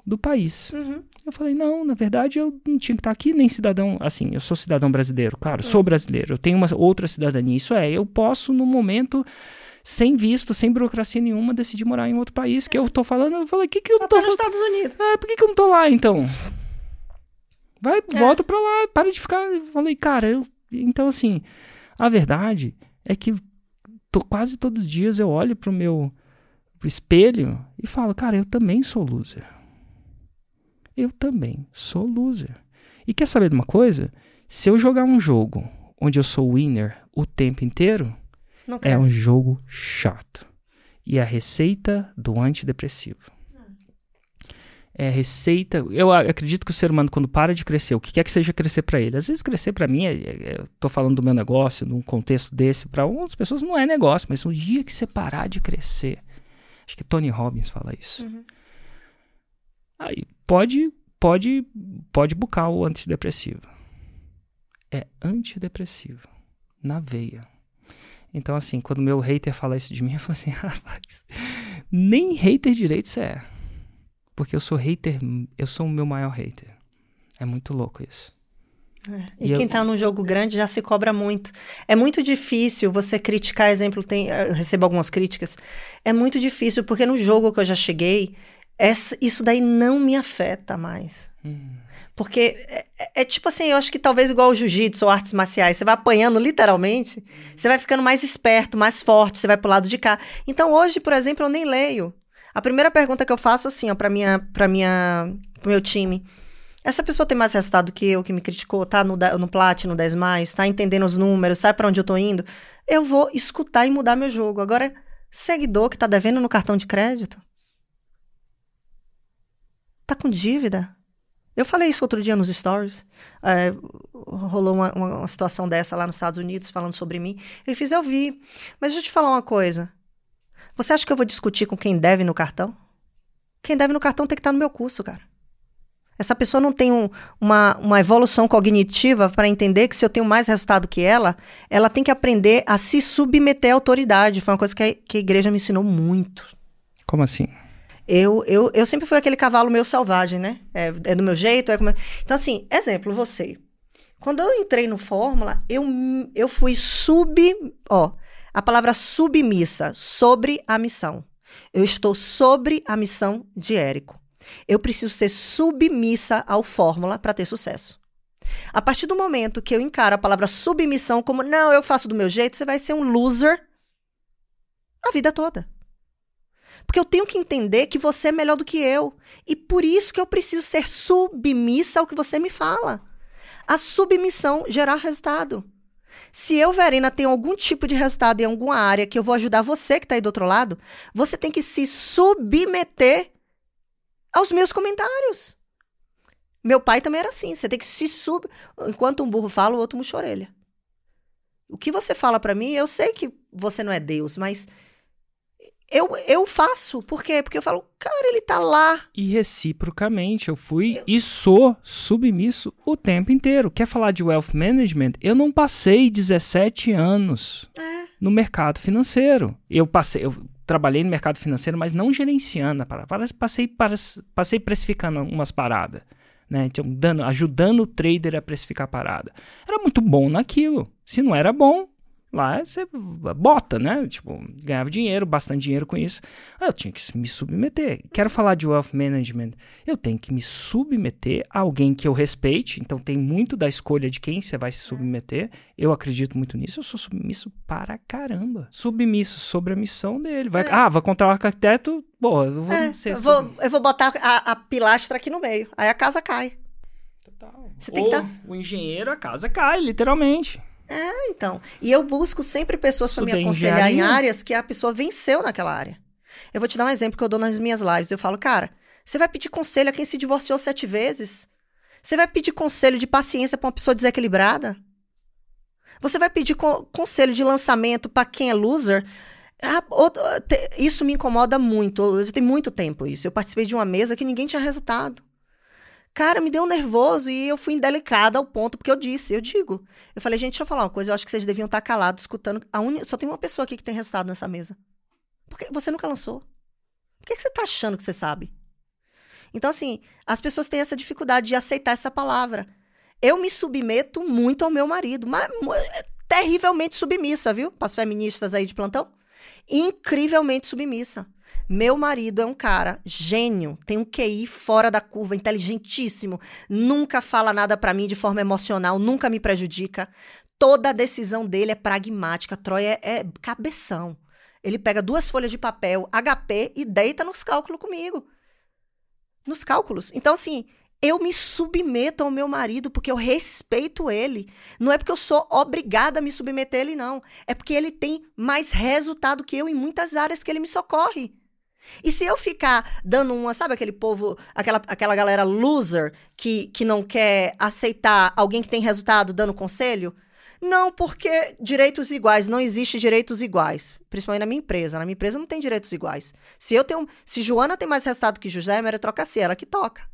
do país. Uhum. Eu falei, não, na verdade eu não tinha que estar aqui, nem cidadão. Assim, eu sou cidadão brasileiro, claro, uhum. sou brasileiro, eu tenho uma outra cidadania. Isso é, eu posso no momento sem visto, sem burocracia nenhuma, decidir morar em outro país. Que eu tô falando, eu falei, que que eu não tô nos Estados Unidos. Ah, por que, que eu não tô lá, então? Vai, é. volta pra lá, para de ficar. Eu falei, cara, eu... então assim, a verdade é que tô, quase todos os dias eu olho pro meu espelho e falo, cara, eu também sou loser. Eu também sou loser. E quer saber de uma coisa? Se eu jogar um jogo onde eu sou winner o tempo inteiro, é um jogo chato. E a receita do antidepressivo. É a receita. Eu acredito que o ser humano, quando para de crescer, o que quer que seja crescer para ele. Às vezes, crescer para mim, é, é, eu tô falando do meu negócio, num contexto desse, para outras pessoas não é negócio, mas o dia que você parar de crescer. Acho que Tony Robbins fala isso. Uhum. Aí pode, pode, pode bucar o antidepressivo. É antidepressivo. Na veia. Então, assim, quando meu hater fala isso de mim, eu falo assim, rapaz, nem hater direito você é. Porque eu sou hater, eu sou o meu maior hater. É muito louco isso. É. E, e, quem eu... tá num jogo grande já se cobra muito. É muito difícil você criticar, exemplo, tem, eu recebo algumas críticas. É muito difícil, porque no jogo que eu já cheguei, essa, isso daí não me afeta mais. Hum. Porque é, é, é, tipo assim, eu acho que talvez igual o jiu-jitsu ou artes marciais, você vai apanhando literalmente, você vai ficando mais esperto, mais forte, você vai pro lado de cá. Então hoje, por exemplo, eu nem leio. A primeira pergunta que eu faço assim, ó, pra minha, pra minha, pro meu time. Essa pessoa tem mais resultado que eu, que me criticou, tá no, no Platinum 10 mais, tá entendendo os números, sabe para onde eu tô indo? Eu vou escutar e mudar meu jogo. Agora, seguidor que tá devendo no cartão de crédito, tá com dívida, eu falei isso outro dia nos stories. É, rolou uma, uma, situação dessa lá nos Estados Unidos, falando sobre mim. Eu fiz, eu vi. Mas deixa eu te falar uma coisa. Você acha que eu vou discutir com quem deve no cartão? Quem deve no cartão tem que estar no meu curso, cara. Essa pessoa não tem um, uma, uma evolução cognitiva para entender que se eu tenho mais resultado que ela, ela tem que aprender a se submeter à autoridade. Foi uma coisa que a, que a igreja me ensinou muito. Como assim? Eu, eu, eu sempre fui aquele cavalo meio selvagem, né? É, é do meu jeito. É como... Então, assim, exemplo, você. Quando eu entrei no Fórmula, eu, eu fui sub. Ó, a palavra submissa, sobre a missão. Eu estou sobre a missão de Érico. Eu preciso ser submissa ao fórmula para ter sucesso. A partir do momento que eu encaro a palavra submissão como não, eu faço do meu jeito, você vai ser um loser a vida toda. Porque eu tenho que entender que você é melhor do que eu. E por isso que eu preciso ser submissa ao que você me fala. A submissão gerar resultado. Se eu, Verena, tenho algum tipo de resultado em alguma área que eu vou ajudar você que está aí do outro lado, você tem que se submeter aos meus comentários. Meu pai também era assim. Você tem que se sub. Enquanto um burro fala, o outro murcha orelha. O que você fala para mim, eu sei que você não é Deus, mas eu, eu faço. Por quê? Porque eu falo, cara, ele tá lá. E reciprocamente, eu fui eu... e sou submisso o tempo inteiro. Quer falar de wealth management? Eu não passei 17 anos é. no mercado financeiro. Eu passei, eu trabalhei no mercado financeiro, mas não gerenciando a parada. Passei, passei precificando umas paradas. Né? Então, dando, ajudando o trader a precificar a parada. Era muito bom naquilo. Se não era bom, Lá você bota, né? Tipo, ganhava dinheiro, bastante dinheiro com isso. Eu tinha que me submeter. Quero falar de wealth management. Eu tenho que me submeter a alguém que eu respeite. Então tem muito da escolha de quem você vai se submeter. Eu acredito muito nisso. Eu sou submisso para caramba. Submisso sobre a missão dele. Vai, é. Ah, vou contar o arquiteto. Pô, eu vou é, ser eu vou, eu vou botar a, a, pilastra aqui no meio. Aí a casa cai. Total. Você tem Ou que tá... o engenheiro, a casa cai, literalmente. É, então. E eu busco sempre pessoas para me aconselhar em áreas que a pessoa venceu naquela área. Eu vou te dar um exemplo que eu dou nas minhas lives. Eu falo, cara, você vai pedir conselho a quem se divorciou sete vezes? Você vai pedir conselho de paciência para uma pessoa desequilibrada? Você vai pedir co conselho de lançamento para quem é loser? Ah, isso me incomoda muito. Tem muito tempo isso. Eu participei de uma mesa que ninguém tinha resultado. Cara, me deu nervoso e eu fui indelicada ao ponto, porque eu disse, eu digo. Eu falei, gente, deixa eu falar uma coisa, eu acho que vocês deviam estar calados, escutando. A un... Só tem uma pessoa aqui que tem resultado nessa mesa. Porque você nunca lançou. Por que, que você está achando que você sabe? Então, assim, as pessoas têm essa dificuldade de aceitar essa palavra. Eu me submeto muito ao meu marido, mas terrivelmente submissa, viu? Para as feministas aí de plantão. Incrivelmente submissa. Meu marido é um cara gênio, tem um QI fora da curva, inteligentíssimo, nunca fala nada para mim de forma emocional, nunca me prejudica. Toda a decisão dele é pragmática. Troy é, é cabeção. Ele pega duas folhas de papel, HP, e deita nos cálculos comigo. Nos cálculos. Então, assim, eu me submeto ao meu marido porque eu respeito ele. Não é porque eu sou obrigada a me submeter a ele, não. É porque ele tem mais resultado que eu em muitas áreas que ele me socorre. E se eu ficar dando uma, sabe aquele povo, aquela, aquela galera loser que, que não quer aceitar alguém que tem resultado dando conselho? Não, porque direitos iguais, não existe direitos iguais. Principalmente na minha empresa. Na minha empresa não tem direitos iguais. Se eu tenho. Se Joana tem mais resultado que José, é meritocracia, ela que toca.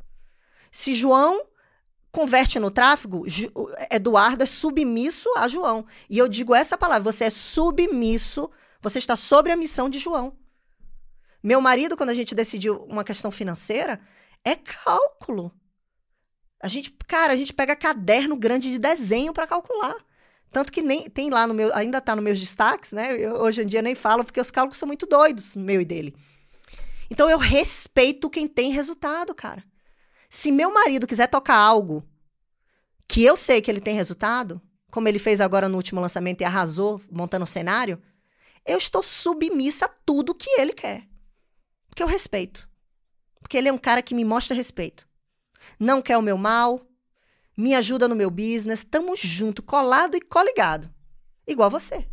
Se João converte no tráfego, Eduardo é submisso a João. E eu digo essa palavra: você é submisso, você está sobre a missão de João. Meu marido, quando a gente decidiu uma questão financeira, é cálculo. A gente, cara, a gente pega caderno grande de desenho para calcular. Tanto que nem tem lá no meu, ainda tá nos meus destaques, né? Eu, hoje em dia nem falo porque os cálculos são muito doidos, meu e dele. Então eu respeito quem tem resultado, cara. Se meu marido quiser tocar algo que eu sei que ele tem resultado, como ele fez agora no último lançamento e arrasou montando o cenário, eu estou submissa a tudo que ele quer. Porque eu respeito. Porque ele é um cara que me mostra respeito. Não quer o meu mal, me ajuda no meu business, tamo junto, colado e coligado. Igual você.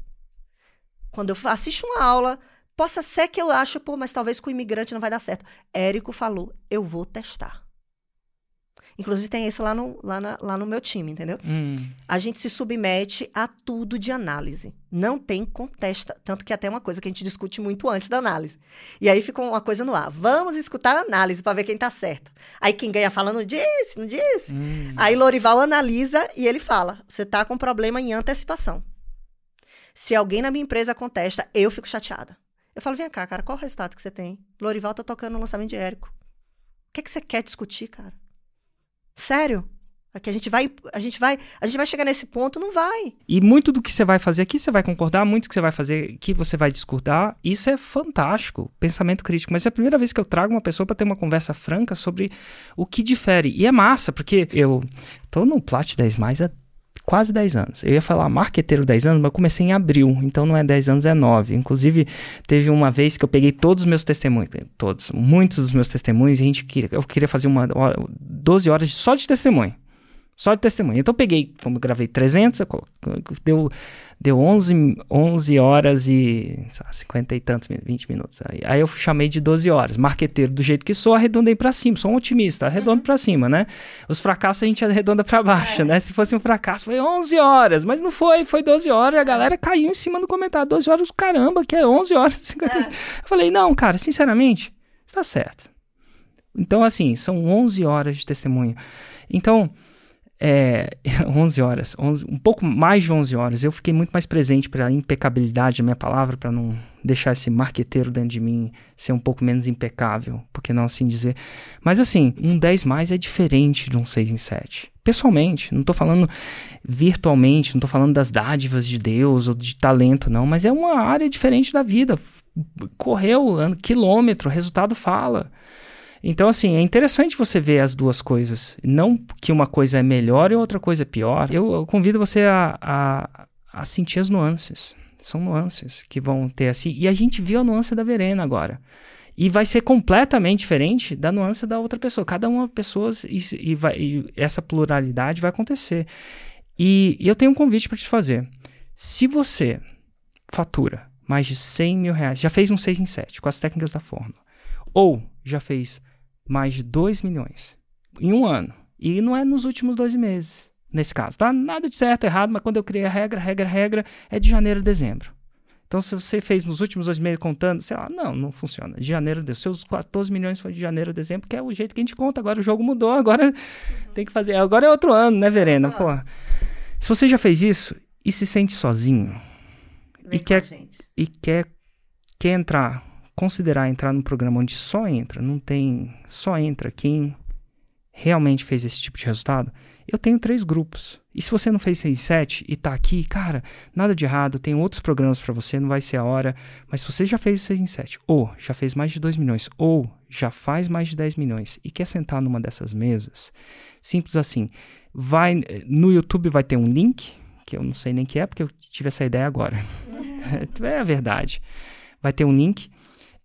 Quando eu assisto uma aula, possa ser que eu ache, pô, mas talvez com o imigrante não vai dar certo. Érico falou, eu vou testar. Inclusive, tem isso lá no, lá, na, lá no meu time, entendeu? Hum. A gente se submete a tudo de análise. Não tem contesta. Tanto que é até uma coisa que a gente discute muito antes da análise. E aí fica uma coisa no ar. Vamos escutar a análise para ver quem tá certo. Aí quem ganha fala, não disse, não disse. Hum. Aí Lorival analisa e ele fala: você tá com problema em antecipação. Se alguém na minha empresa contesta, eu fico chateada. Eu falo, vem cá, cara, qual o resultado que você tem? Lorival tá tocando no lançamento de Érico. O que, é que você quer discutir, cara? Sério? Que a gente vai, a gente vai, a gente vai chegar nesse ponto, não vai. E muito do que você vai fazer aqui, você vai concordar, muito do que você vai fazer aqui, você vai discordar. Isso é fantástico, pensamento crítico. Mas é a primeira vez que eu trago uma pessoa para ter uma conversa franca sobre o que difere. E é massa, porque eu tô no Plat 10 mais há quase 10 anos. Eu ia falar marqueteiro 10 anos, mas comecei em abril, então não é 10 anos, é 9. Inclusive, teve uma vez que eu peguei todos os meus testemunhos, todos, muitos dos meus testemunhos, e a gente queria, eu queria fazer uma 12 horas só de testemunho. Só de testemunho. Então eu peguei, como gravei 300, eu deu, deu 11, 11 horas e sabe, 50 e tantos, 20 minutos. Aí, aí eu chamei de 12 horas. Marqueteiro do jeito que sou, arredondei para cima. Sou um otimista, arredondo uhum. para cima, né? Os fracassos a gente arredonda para baixo, é. né? Se fosse um fracasso, foi 11 horas. Mas não foi, foi 12 horas e a galera caiu em cima do comentário. 12 horas, caramba, que é 11 horas 50. É. Eu falei, não, cara, sinceramente, está certo. Então, assim, são 11 horas de testemunho. Então é, 11 horas, 11, um pouco mais de 11 horas. Eu fiquei muito mais presente para a impecabilidade da minha palavra, para não deixar esse marqueteiro dentro de mim ser um pouco menos impecável, porque não assim dizer. Mas assim, um 10 mais é diferente de um 6 em 7. Pessoalmente, não estou falando virtualmente, não estou falando das dádivas de Deus ou de talento, não, mas é uma área diferente da vida. Correu quilômetro, resultado fala. Então, assim, é interessante você ver as duas coisas. Não que uma coisa é melhor e outra coisa é pior. Eu, eu convido você a, a, a, sentir as nuances. São nuances que vão ter assim. E a gente viu a nuance da Verena agora. E vai ser completamente diferente da nuance da outra pessoa. Cada uma pessoa e, e, vai, e essa pluralidade vai acontecer. E, e eu tenho um convite para te fazer. Se você fatura mais de 100 mil reais, já fez um 6 em 7 com as técnicas da fórmula, ou já fez mais de 2 milhões em um ano. E não é nos últimos 12 meses, nesse caso, tá? Nada de certo, errado, mas quando eu criei a regra, regra, regra, é de janeiro a dezembro. Então, se você fez nos últimos dois meses contando, sei lá, não, não funciona. De janeiro a dezembro. Seus 14 milhões foi de janeiro a dezembro, que é o jeito que a gente conta. Agora o jogo mudou, agora uhum. tem que fazer. Agora é outro ano, né, Verena? Pô. Se você já fez isso e se sente sozinho Vem e quer, e quer, quer entrar considerar entrar num programa onde só entra, não tem, só entra quem realmente fez esse tipo de resultado, eu tenho três grupos. E se você não fez 6 e 7 e tá aqui, cara, nada de errado, tem outros programas para você, não vai ser a hora. Mas se você já fez o 6 em 7, ou já fez mais de 2 milhões, ou já faz mais de 10 milhões e quer sentar numa dessas mesas, simples assim. Vai no YouTube vai ter um link, que eu não sei nem que é, porque eu tive essa ideia agora. é a verdade. Vai ter um link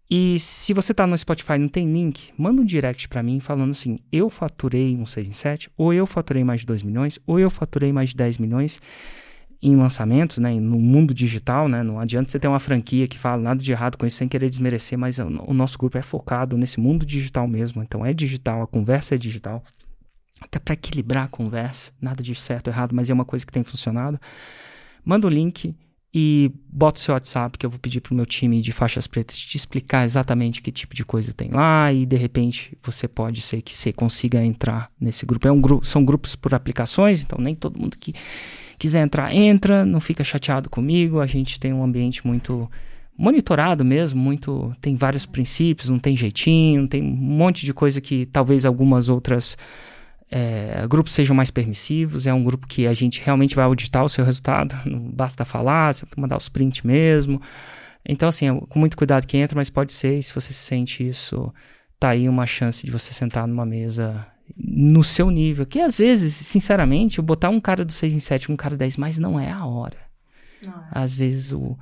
e se você tá no Spotify e não tem link, manda um direct para mim falando assim: eu faturei um 6 em 7, ou eu faturei mais de 2 milhões, ou eu faturei mais de 10 milhões em lançamentos, né, no mundo digital, né, não adianta você ter uma franquia que fala nada de errado com isso sem querer desmerecer, mas o, nosso grupo é focado nesse mundo digital mesmo, então é digital, a conversa é digital, até para equilibrar a conversa, nada de certo ou errado, mas é uma coisa que tem funcionado. Manda o link, e bota o seu WhatsApp que eu vou pedir pro meu time de faixas pretas te explicar exatamente que tipo de coisa tem lá e de repente você pode ser que você consiga entrar nesse grupo. É um grupo, são grupos por aplicações, então nem todo mundo que quiser entrar entra, não fica chateado comigo. A gente tem um ambiente muito monitorado mesmo, muito tem vários princípios, não tem jeitinho, tem um monte de coisa que talvez algumas outras é, grupos sejam mais permissivos, é um grupo que a gente realmente vai auditar o seu resultado, não basta falar, você tem que mandar os prints mesmo. Então, assim, é com muito cuidado que entra, mas pode ser, e se você se sente isso, tá aí uma chance de você sentar numa mesa no seu nível, que às vezes, sinceramente, botar um cara do 6 em 7 com um cara 10 mais não é a hora. Não é. Às vezes o,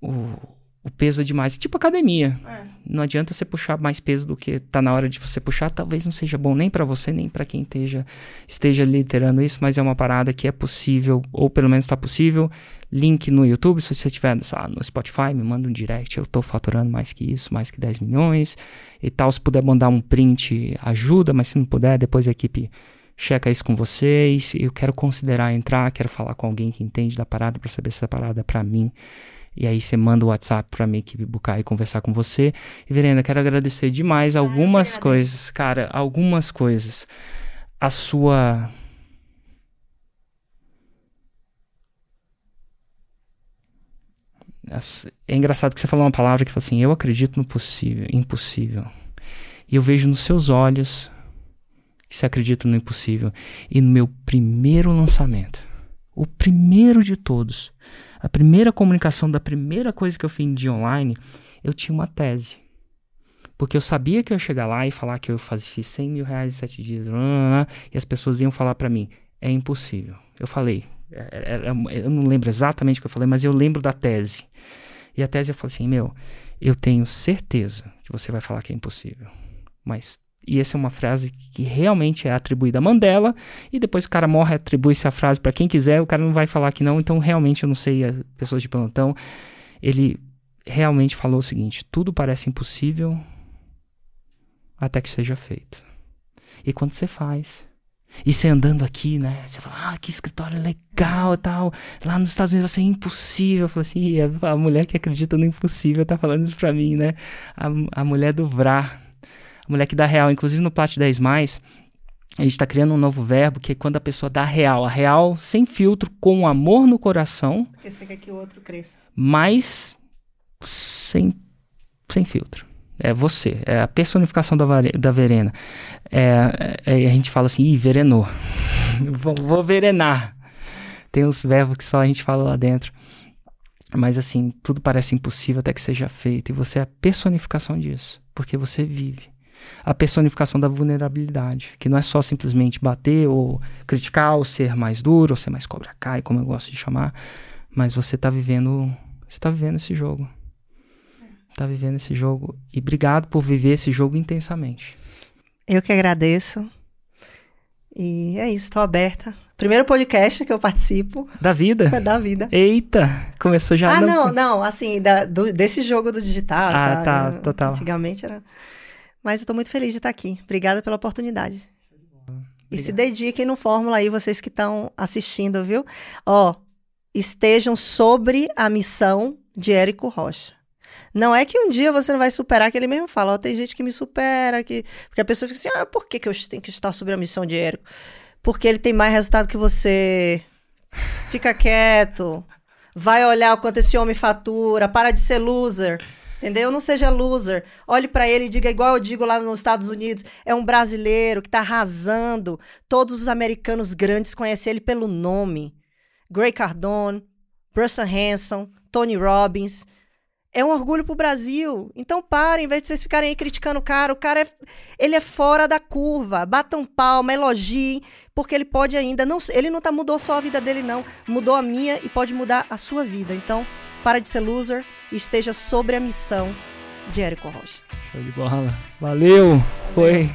o o peso é demais. Tipo academia. É. Não adianta você puxar mais peso do que tá na hora de você puxar. Talvez não seja bom nem para você, nem para quem esteja, esteja liderando isso, mas é uma parada que é possível, ou pelo menos está possível. Link no YouTube, se você tiver no Spotify, me manda um direct. Eu tô faturando mais que isso, mais que 10 milhões e tal. Se puder mandar um print, ajuda, mas se não puder, depois a equipe checa isso com vocês. Eu quero considerar entrar, quero falar com alguém que entende da parada para saber se essa parada é para mim e aí você manda o WhatsApp para minha equipe buscar e conversar com você. E Verena, quero agradecer demais algumas coisas, cara, algumas coisas. A sua É engraçado que você falou uma palavra que fala assim: eu acredito no possível, impossível. E eu vejo nos seus olhos que você acredita no impossível. E no meu primeiro lançamento, o primeiro de todos, a primeira comunicação da primeira coisa que eu fiz online, eu tinha uma tese. Porque eu sabia que eu ia chegar lá e falar que eu fazia, fiz 100 mil reais em 7 dias, e as pessoas iam falar para mim, é impossível. Eu falei, é, é, é, eu não lembro exatamente o que eu falei, mas eu lembro da tese. E a tese eu falei assim, meu, eu tenho certeza que você vai falar que é impossível. Mas e essa é uma frase que realmente é atribuída a Mandela, e depois o cara morre, atribui-se a frase para quem quiser, o cara não vai falar que não, então realmente eu não sei, pessoas de plantão, ele realmente falou o seguinte: tudo parece impossível até que seja feito. E quando você faz, e você andando aqui, né? Você fala, ah, que escritório legal e tal. Lá nos Estados Unidos vai ser impossível. Eu falo assim, a, mulher que acredita no impossível tá falando isso pra mim, né? A, a mulher do VRA, a mulher que dá real. Inclusive no Plat 10, a gente tá criando um novo verbo que é quando a pessoa dá real. A real sem filtro, com amor no coração. Porque você quer que o outro cresça. Mas sem, sem filtro. É você, é a personificação da, da Verena. É, é, a gente fala assim, ih, verenou. vou, vou verenar. Tem uns verbos que só a gente fala lá dentro. Mas assim, tudo parece impossível até que seja feito. E você é a personificação disso, porque você vive. A personificação da vulnerabilidade, que não é só simplesmente bater ou criticar, ou ser mais duro, ou ser mais cobra cai, como eu gosto de chamar, mas você está vivendo, está vivendo esse jogo tá vivendo esse jogo. E obrigado por viver esse jogo intensamente. Eu que agradeço. E é isso, estou aberta. Primeiro podcast que eu participo. Da vida? É da vida. Eita, começou já. Ah, não, não, não assim, da, do, desse jogo do digital. Ah, tá, tá total. Antigamente era. Mas eu tô muito feliz de estar aqui. Obrigada pela oportunidade. E se dediquem no Fórmula aí, vocês que estão assistindo, viu? Ó, estejam sobre a missão de Érico Rocha. Não é que um dia você não vai superar, que ele mesmo fala, oh, tem gente que me supera, que... porque a pessoa fica assim, ah, por que, que eu tenho que estar sobre a missão de Érico? Porque ele tem mais resultado que você. Fica quieto. Vai olhar o quanto esse homem fatura, para de ser loser. Entendeu? Não seja loser. Olhe para ele e diga igual eu digo lá nos Estados Unidos, é um brasileiro que tá arrasando. Todos os americanos grandes conhecem ele pelo nome. Gray Cardone, Bruce Hanson, Tony Robbins é um orgulho pro Brasil. Então parem, em vez de vocês ficarem aí criticando o cara, o cara é, ele é fora da curva. Batam palma, elogiem, porque ele pode ainda não, ele não tá mudou só a vida dele não, mudou a minha e pode mudar a sua vida. Então, para de ser loser e esteja sobre a missão de Érico Rocha. Show de bola. Valeu. Foi